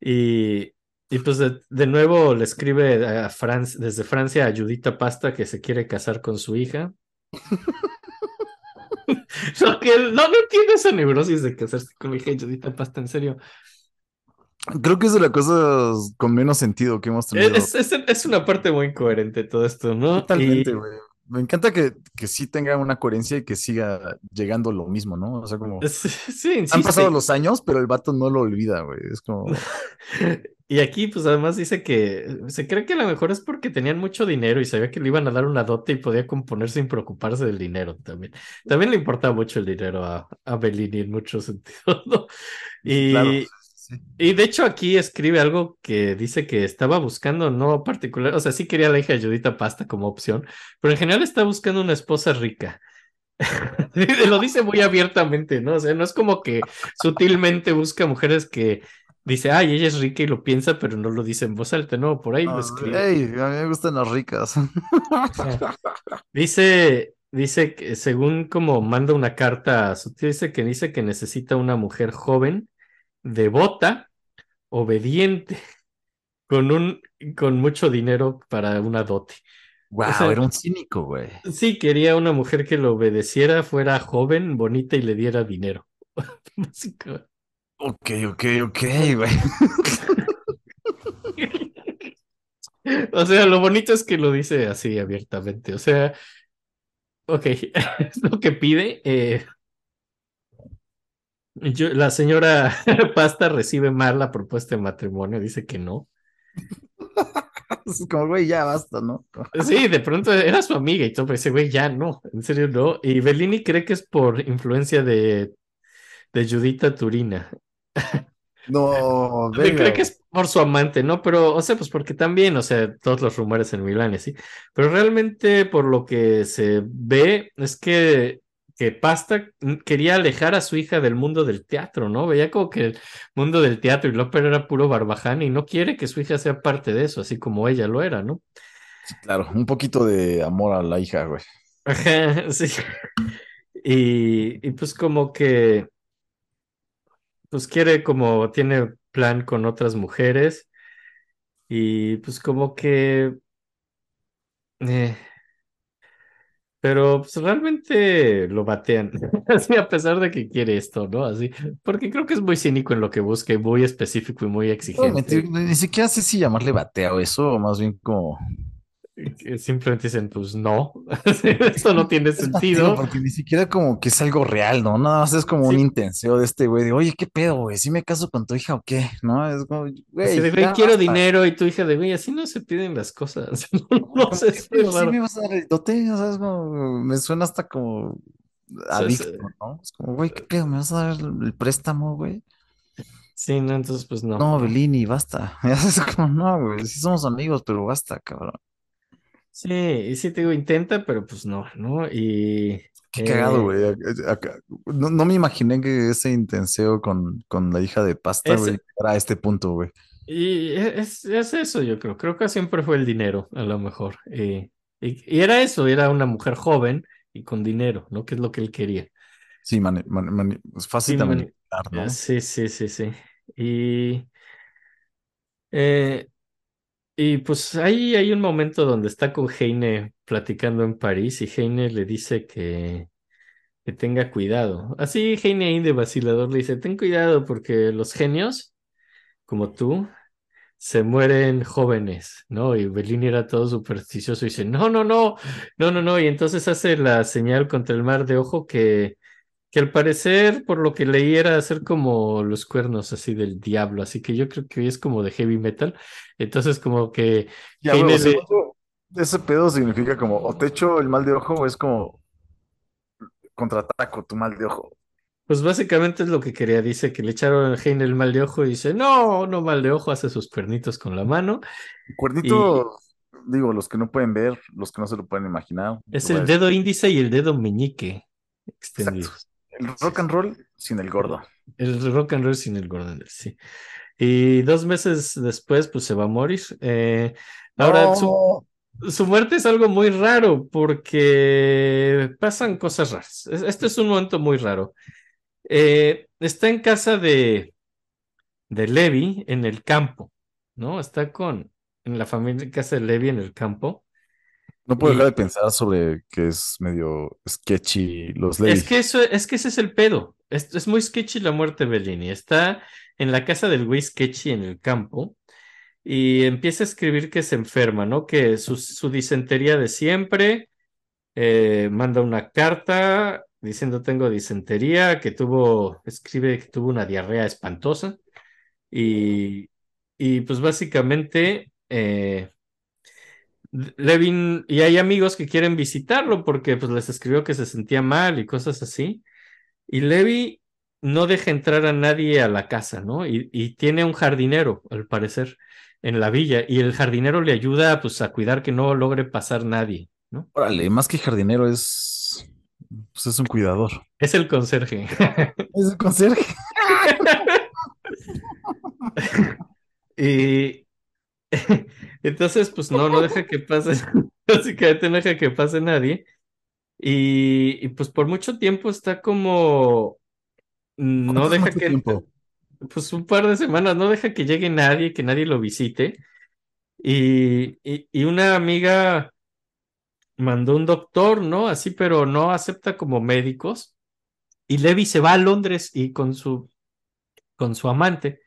Y, y pues de, de nuevo le escribe a Fran- desde Francia a Judita Pasta que se quiere casar con su hija. Lo que no, no entiendo esa neurosis de casarse con la hija de Judita Pasta, en serio. Creo que es de las cosas con menos sentido que hemos tenido. Es, es, es una parte muy incoherente todo esto, ¿no? Totalmente, Y- güey. Me encanta que, que sí tenga una coherencia y que siga llegando lo mismo, ¿no? O sea, como Sí, sí, han pasado los años, pero el vato no lo olvida, güey. Es como, Y aquí, pues además dice que se cree que a lo mejor es porque tenían mucho dinero y sabía que le iban a dar una dote y podía componer sin preocuparse del dinero también. También le importaba mucho el dinero a, a Bellini en muchos sentidos, ¿no? Y, claro. Sí. y de hecho aquí escribe algo que dice que estaba buscando, no particular, o sea, sí quería la hija de Judita Pasta como opción, pero en general está buscando una esposa rica. Lo dice muy abiertamente, ¿no? O sea, no es como que sutilmente busca mujeres que dice, ay, ella es rica y lo piensa, pero no lo dice en voz alta, no, por ahí lo Ah, escribe. ey, a mí me gustan las ricas. Dice, dice que según como manda una carta a su tío, dice que dice que necesita una mujer joven, devota, obediente, con un, con mucho dinero para una dote. Wow, sea- era un cínico, güey. Sí, quería una mujer que lo obedeciera, fuera joven, bonita y le diera dinero. Ok, ok, ok, güey. O sea, lo bonito es que lo dice así abiertamente. O sea, ok, es lo que pide. eh, yo- la señora Pasta recibe mal la propuesta de matrimonio, dice que no. Como, güey, ya basta, ¿no? Sí, de pronto era su amiga y todo, pero dice, güey, ya no, en serio no. Y Bellini cree que es por influencia de, de Judita Turina. No, venga. cree que es por su amante, ¿no? Pero, o sea, pues porque también, o sea, todos los rumores en Milán y así. Pero realmente, por lo que se ve, es que que Pasta quería alejar a su hija del mundo del teatro, ¿no? Veía como que el mundo del teatro y la ópera era puro barbaján y no quiere que su hija sea parte de eso, así como ella lo era, ¿no? Claro, un poquito de amor a la hija, güey. Ajá, sí. Y, y pues como que, pues quiere como, tiene plan con otras mujeres y pues como que, eh, pero pues realmente lo batean, así a pesar de que quiere esto, ¿no? Así, porque creo que es muy cínico en lo que busca y muy específico y muy exigente. ni siquiera sé si llamarle bateo eso, o más bien como. Simplemente dicen, pues no, esto no tiene sentido. porque ni siquiera como que es algo real, ¿no? Nada más es como un intenseo de este güey de, oye, ¿qué pedo, güey? ¿Sí me caso con tu hija o qué? ¿No? Es como, güey, de, güey, ya quiero dinero y tu hija de, güey, así no se piden las cosas. No, sé, ¿qué es? ¿Sí me vas a dar el dote? O sea, es como, me suena hasta como adicto, ¿no? Es como, güey, ¿qué pedo? ¿Me vas a dar el, préstamo, güey? Sí, no, entonces pues no. No, Bellini, basta. Ya es como, no, güey, sí somos amigos, pero basta, cabrón. Sí, y sí te digo, intenta, pero pues no, ¿no? Y Qué eh, cagado, güey. Ac- acá- No, no me imaginé que ese intenseo con, con la hija de pasta, güey, era a este punto, güey. y es, es eso, yo creo. Creo que siempre fue el dinero, a lo mejor. Y, y, y era eso, era una mujer joven y con dinero, ¿no? Que es lo que él quería. Sí, mani- mani- mani- es fácil Sí, manipular, ¿no? Sí, sí, sí, sí. Y, eh, y pues ahí hay un momento donde está con Heine platicando en París y Heine le dice que, que tenga cuidado. Así Heine ahí de vacilador le dice, ten cuidado porque los genios, como tú, se mueren jóvenes, ¿no? Y Bellini era todo supersticioso y dice, no, no, no, no, no, no. Y entonces hace la señal contra el mar de ojo que, que al parecer, por lo que leí, era hacer como los cuernos así del diablo. Así que yo creo que hoy es como de heavy metal. Entonces como que Ya, le- ese pedo significa como, o te echo el mal de ojo, o es como contraataco tu mal de ojo. Pues básicamente es lo que quería. Dice que le echaron a Heine el mal de ojo y dice, no, no mal de ojo, hace sus cuernitos con la mano. Cuernito, digo, los que no pueden ver, los que no se lo pueden imaginar. Es el dedo índice y el dedo meñique extendido. Exacto. El rock and roll sin el gordo. El rock and roll sin el Gordon, sí. Y dos meses después, pues se va a morir. Eh, ahora, su, No. su muerte es algo muy raro porque pasan cosas raras. Es- Este es un momento muy raro. Eh, está en casa de, de Levi en el campo, ¿no? Está con, en la familia, en casa de Levi en el campo. No puedo Y- dejar de pensar sobre que es medio sketchy los Levi. Es que eso, es que ese es el pedo. Es, es muy sketchy la muerte de Bellini. Está en la casa del güey sketchy en el campo y empieza a escribir que se enferma, ¿no? Que su, su disentería de siempre, eh, manda una carta diciendo tengo disentería, que tuvo, escribe que tuvo una diarrea espantosa y, y pues básicamente eh, Levin, y hay amigos que quieren visitarlo porque pues les escribió que se sentía mal y cosas así. Y Levi no deja entrar a nadie a la casa, ¿no? Y, y tiene un jardinero, al parecer, en la villa, y el jardinero le ayuda pues a cuidar que no logre pasar nadie, ¿no? Órale, más que jardinero es, pues es un cuidador. Es el conserje. Es un conserje. Y entonces, pues no, no deja que pase, básicamente no deja que pase nadie. Y, y, pues por mucho tiempo está como, no ¿Cuánto es deja que, tiempo? pues un par de semanas, no deja que llegue nadie, que nadie lo visite. Y, y, y una amiga mandó un doctor, ¿no? Así, pero no acepta como médicos. Y Levi se va a Londres y con su, con su amante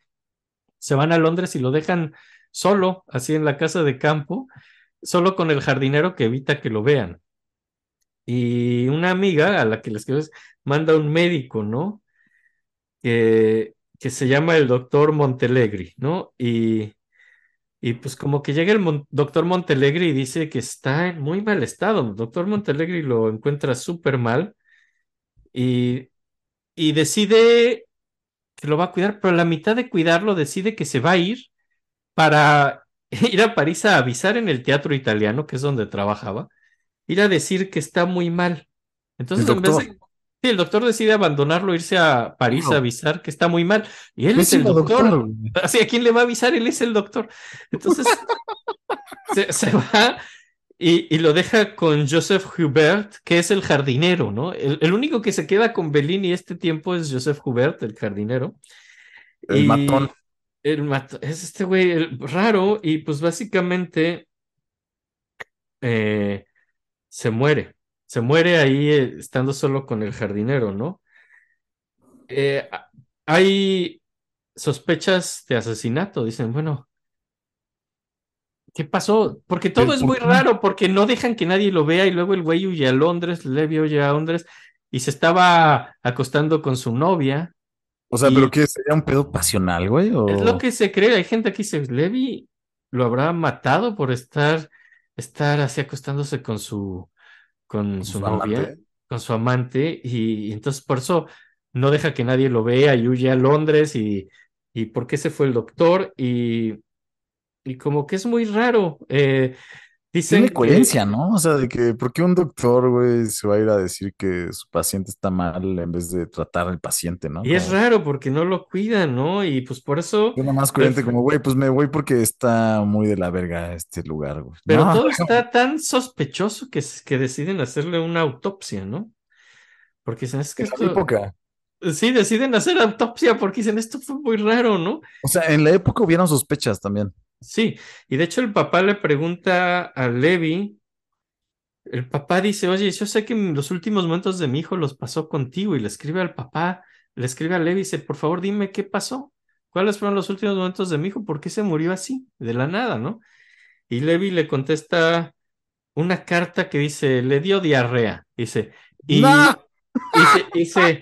se van a Londres y lo dejan solo, así en la casa de campo, solo con el jardinero que evita que lo vean. Y una amiga a la que les escribes manda un médico, ¿no? Que, que se llama el doctor Montelegri, ¿no? Y, y pues como que llega el doctor Montelegri y dice que está en muy mal estado. El doctor Montelegri lo encuentra súper mal y, y decide que lo va a cuidar, pero a la mitad de cuidarlo decide que se va a ir para ir a París a avisar en el teatro italiano, que es donde trabajaba, ir a decir que está muy mal. Entonces, en vez doctor. de, Sí, el doctor decide abandonarlo, irse a París a avisar que está muy mal. Y él es el doctor. Así, ¿a quién le va a avisar? Él es el doctor. Entonces, se, se va y, y lo deja con Joseph Hubert, que es el jardinero, ¿no? El, el único que se queda con Bellini este tiempo es Joseph Hubert, el jardinero. El Y matón. El es este güey el raro y pues básicamente eh, se muere. Se muere ahí eh, estando solo con el jardinero, ¿no? Eh, hay sospechas de asesinato. Dicen, bueno, ¿qué pasó? Porque todo ¿Pero es muy raro, porque no dejan que nadie lo vea y luego el güey huye a Londres, Levi huye a Londres y se estaba acostando con su novia. O sea, y- ¿pero qué? ¿Sería un pedo pasional, güey? ¿O... Es lo que se cree. Hay gente aquí dice, Levi lo habrá matado por estar, estar así acostándose con su, con su su novia, con su amante, y, y entonces por eso no deja que nadie lo vea y huye a Londres y, y por qué se fue el doctor y, y como que es muy raro. Eh, dicen Tiene que- coherencia, ¿no? O sea, de que, ¿por qué un doctor, güey, se va a ir a decir que su paciente está mal en vez de tratar al paciente, ¿no? y es raro porque no lo cuidan, ¿no? Y pues por eso... Suena más coherente como, güey, pues me voy porque está muy de la verga este lugar, güey. Pero No, todo está tan sospechoso que, que deciden hacerle una autopsia, ¿no? Porque dicen, es que en la esto... época. Sí, deciden hacer autopsia porque dicen, esto fue muy raro, ¿no? O sea, en la época hubieron sospechas también. Sí, y de hecho el papá le pregunta a Levi, el papá dice, oye, yo sé que en los últimos momentos de mi hijo los pasó contigo y le escribe al papá, le escribe a Levi y dice, por favor dime qué pasó, cuáles fueron los últimos momentos de mi hijo, por qué se murió así, de la nada, ¿no? Y Levi le contesta una carta que dice, le dio diarrea, dice, y ¡No! dice, dice,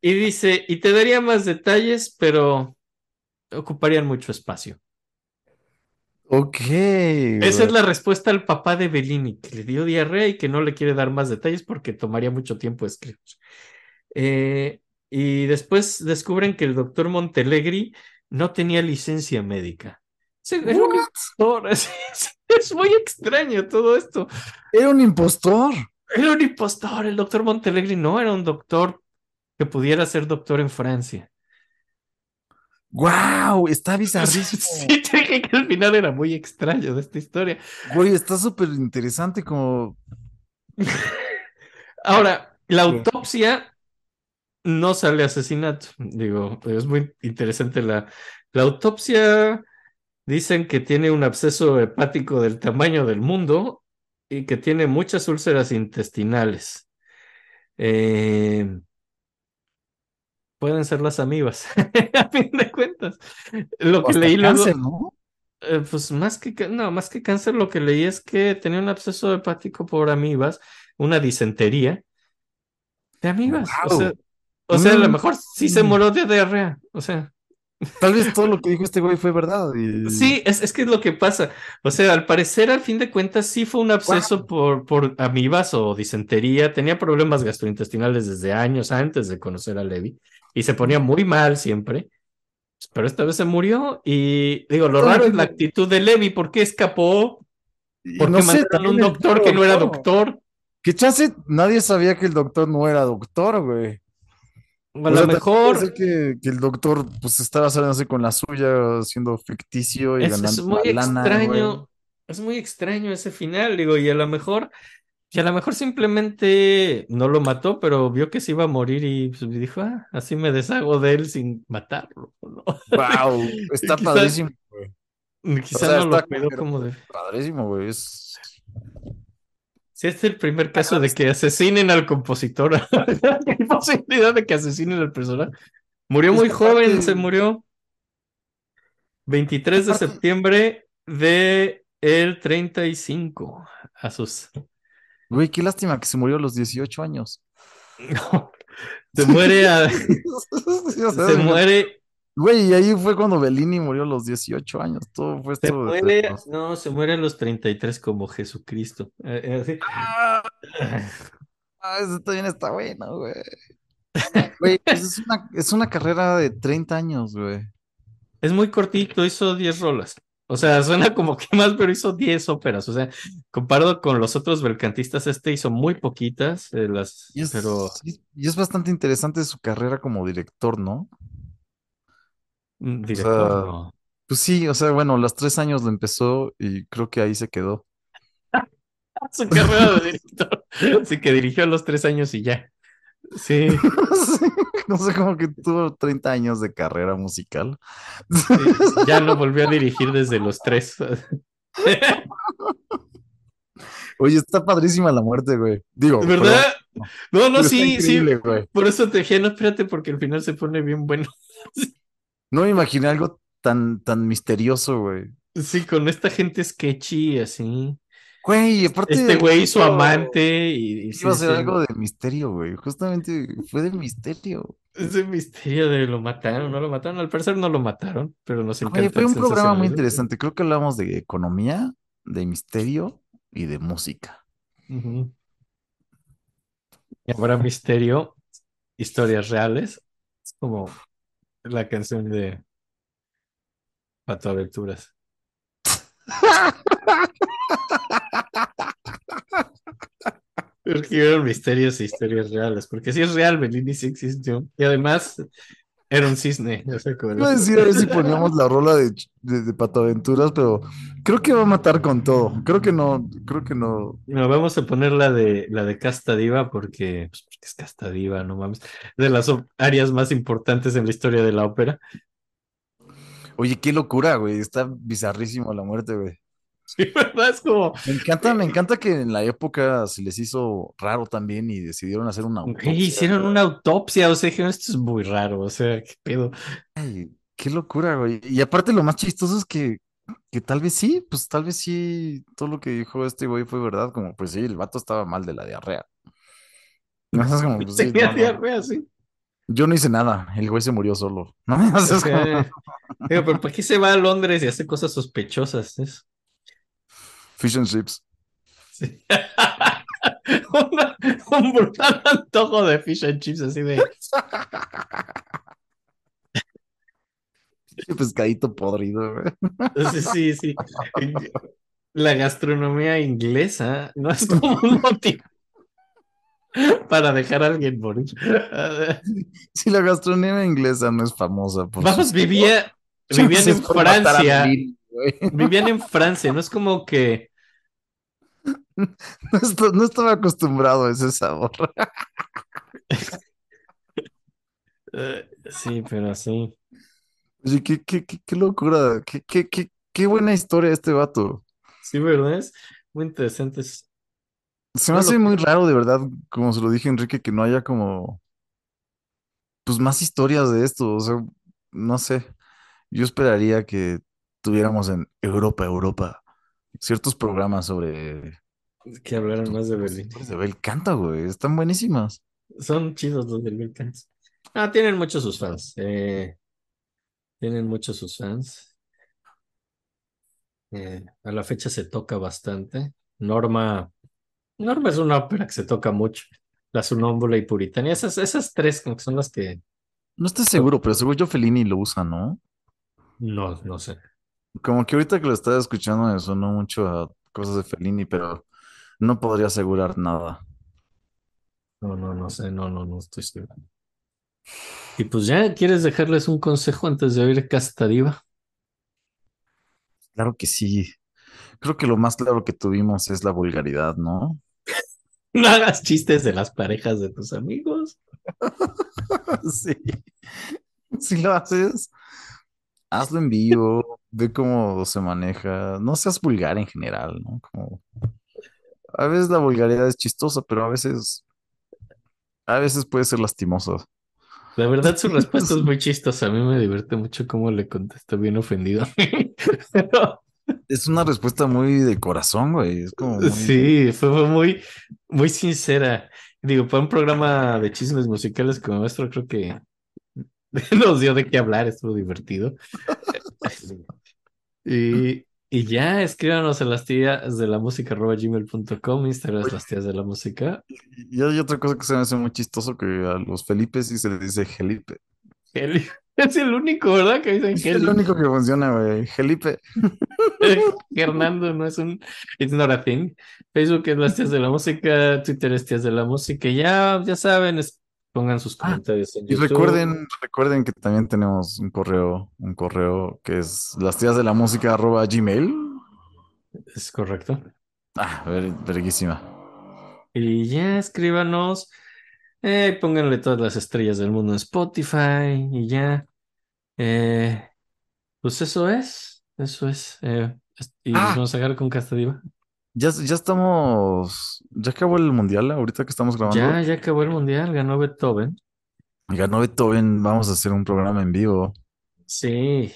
y dice, y te daría más detalles, pero ocuparían mucho espacio. Ok. Esa es la respuesta al papá de Bellini, que le dio diarrea y que no le quiere dar más detalles porque tomaría mucho tiempo escribir. Eh, y después descubren que el doctor Montelegri no tenía licencia médica. Era un impostor. Es, es muy extraño todo esto. Era un impostor. Era un impostor. El doctor Montelegri no era un doctor que pudiera ser doctor en Francia. ¡Wow! Está bizarrísimo. Sí, te dije que al final era muy extraño de esta historia. Güey, está súper interesante como... Ahora, la autopsia no sale asesinato. Digo, es muy interesante la, la autopsia. Dicen que tiene un absceso hepático del tamaño del mundo y que tiene muchas úlceras intestinales. Eh, pueden ser las amibas, a fin de cuentas. Lo que leí luego, cáncer, ¿no? eh, pues más que, no, más que cáncer, lo que leí es que tenía un absceso hepático por amibas, una disentería de amibas. O sea, o sea, a lo Mm. mejor sí se murió de diarrea. O sea, Tal vez todo lo que dijo este güey fue verdad. y- sí, es, es que es lo que pasa. O sea, al parecer, al fin de cuentas, sí fue un absceso por, por amibas o disentería. Tenía problemas gastrointestinales desde años antes de conocer a Levi y se ponía muy mal siempre. Pero esta vez se murió y digo, lo raro es la actitud de Levi. ¿Por qué escapó? ¿Por no qué sé, mandaron a un doctor tipo que no era doctor. doctor? ¿Qué chance? Nadie sabía que el doctor no era doctor, güey. A O lo sea, mejor puede ser que, que el doctor pues estaba saliéndose con la suya, siendo ficticio y es, es ganando muy una lana, extraño. güey. Es muy extraño ese final, digo, y a lo mejor, y a lo mejor simplemente no lo mató, pero vio que se iba a morir y pues, dijo, ah, así me deshago de él sin matarlo, ¿no? Wow, está Quizás- padrísimo, güey. Quizá sea, no lo está cuidó como de... Padrísimo, güey. Es... Si este es el primer caso de que asesinen al compositor, hay posibilidad de que asesinen al personaje. Murió muy joven, se murió 23 de septiembre de el 35 a sus Güey, qué lástima que se murió a los 18 años. No, se muere a- se muere, Güey, y ahí fue cuando Bellini murió a los 18 años. Todo fue se de- no, se muere a los 33 como Jesucristo. Eh, eh, así. Ah, ah, eso también está bueno, güey. Güey, pues es una, es una carrera de 30 años, güey. Es muy cortito, hizo 10 rolas. O sea, suena como que más, pero hizo 10 óperas. O sea, comparado con los otros belcantistas, este hizo muy poquitas, eh, las, Y es, pero y es bastante interesante su carrera como director, ¿no? Mm, director, sea, no. Pues sí, o sea, bueno, los tres años lo empezó y creo que ahí se quedó. Su carrera de director. Sí, que dirigió a los tres años y ya. Sí, Sí, No sé, como que tuvo 30 años de carrera musical. sí, ya no volvió a dirigir desde los tres. Oye, está padrísima la muerte, güey. Digo, ¿Verdad? No, no, pero está sí, sí. increíble, güey. Por eso te dije, no, espérate, porque al final se pone bien bueno. No me imaginé algo tan, tan misterioso, güey. Sí, con esta gente sketchy, así. Güey, y aparte. Este güey, su amante, y, y Iba a ser algo de misterio, güey. Justamente fue de misterio. Ese misterio de lo mataron, no lo mataron. Al parecer no lo mataron, pero nos encanta Oye, fue un programa muy interesante. Creo que hablamos de economía, de misterio y de música. Y habrá misterio, historias reales. Es como la canción de Pato Aventuras. Eran misterios e historias reales. Porque si es real, Bellini sí existió. Y además era un cisne. o sea, como Iba a decir a ver si poníamos la rola de, de, de Pato Aventuras, pero creo que va a matar con todo. Creo que no, creo que no. No, vamos a poner la de la de Casta Diva porque, pues, es Casta Diva, no mames. De las áreas más importantes en la historia de la ópera. Oye, qué locura, güey. Está bizarrísimo la muerte, güey. Sí, ¿verdad? Es como, Me encanta, me encanta que en la época se les hizo raro también y decidieron hacer una autopsia. hicieron una autopsia, o sea, dijeron, esto es muy raro, o sea, qué pedo. Ay, qué locura, güey. Y aparte lo más chistoso es que, que tal vez sí, pues tal vez sí, todo lo que dijo este güey fue verdad, como pues sí, el vato estaba mal de la diarrea. No, es como, pues, sí, Tenía no, no, diarrea, sí. Yo no hice nada, el güey se murió solo. ¿no? O sea, como- digo, pero ¿para qué se va a Londres y hace cosas sospechosas? Es- Fish and chips. sí. Una- un brutal antojo de fish and chips, así de. Pescadito podrido, güey. Sí, sí, sí. La gastronomía inglesa no es como un motivo para dejar a alguien morir. Si la gastronomía inglesa no es famosa por Vamos, vivía, vivían en Francia. Vivían en Francia, no es como que. No, est- no estaba acostumbrado a ese sabor. eh, sí, pero sí. Oye, qué, qué, qué, qué locura, qué, buena historia este vato. Sí, ¿verdad? Es muy interesante. Es- Se me hace muy raro, de verdad, como se lo dije Enrique, que no haya como, pues más historias de esto. O sea, no sé. Yo esperaría que tuviéramos en Europa, Europa, ciertos programas sobre Que hablaran más de Berlín. de Bel Canta, güey. Están buenísimas. Son chidos los del Wilkins. Ah, tienen muchos sus fans. eh, tienen muchos sus fans. Eh, a la fecha se toca bastante. Norma, Norma es una ópera que se toca mucho. La Sonómbula y Puritania. Esas, esas tres como que son las que No estoy seguro, pero seguro yo Fellini lo usa, ¿no? no, no sé. Como que ahorita que lo estaba escuchando me sonó mucho a cosas de Fellini, pero no podría asegurar nada. No, no, no sé, no, no, no estoy seguro. Y pues ya, ¿quieres dejarles un consejo antes de oír Casta Diva? Claro que sí. Creo que lo más claro que tuvimos es la vulgaridad, ¿no? No hagas chistes de las parejas de tus amigos. Sí. Si lo haces, hazlo en vivo, ve cómo se maneja. No seas vulgar en general, ¿no? Como a veces la vulgaridad es chistosa, pero a veces, a veces puede ser lastimosa. La verdad, su respuesta es muy chistosa. A mí me divierte mucho cómo le contestó bien ofendido. Pero Es una respuesta muy de corazón, güey. Es como muy- sí, fue, fue muy, muy sincera. Digo, para un programa de chismes musicales como nuestro, creo que nos dio de qué hablar, estuvo divertido. Y, y ya, escríbanos a las tías de la música gmail.com, Instagram es las tías de la música. Y hay otra cosa que se me hace muy chistoso que a los Felipes sí se les dice Felipe. Eli- Es el único, ¿verdad? Que dicen Es el único que funciona, güey. Felipe. Hernando no es un, it's not a thing. Facebook es las tías de la música, Twitter es tías de la música. y Ya, ya saben, es- pongan sus Ah, comentarios en Y YouTube. recuerden, recuerden que también tenemos un correo, un correo que es las tías de la música arroba gmail. Es correcto. Ah, ver- verguísima. Y ya escríbanos, eh, pónganle todas las estrellas del mundo en Spotify y ya. Eh, pues eso es, eso es. eh, y Ah. vamos a dejar con Castadiva. Ya, ya estamos, ya acabó el mundial ahorita que estamos grabando. Ya, ya acabó el mundial, ganó Beethoven. Ganó Beethoven, vamos a hacer un programa en vivo. Sí,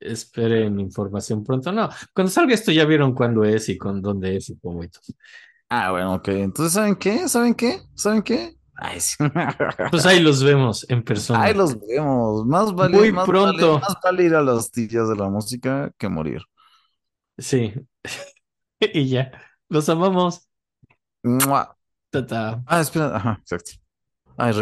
esperen información pronto. No, cuando salga esto ya vieron cuándo es y con dónde es y cómo y todo. Ah, bueno, ok. Entonces, ¿saben qué? ¿Saben qué? ¿Saben qué? Ay, sí. Pues ahí los vemos en persona. Ahí los vemos. Más vale, Muy más pronto. vale- más vale ir a las tías de la música que morir. Sí. Y ya. Los amamos. ¡Mua! Tata. Ah, espera, ajá, exacto. Ay,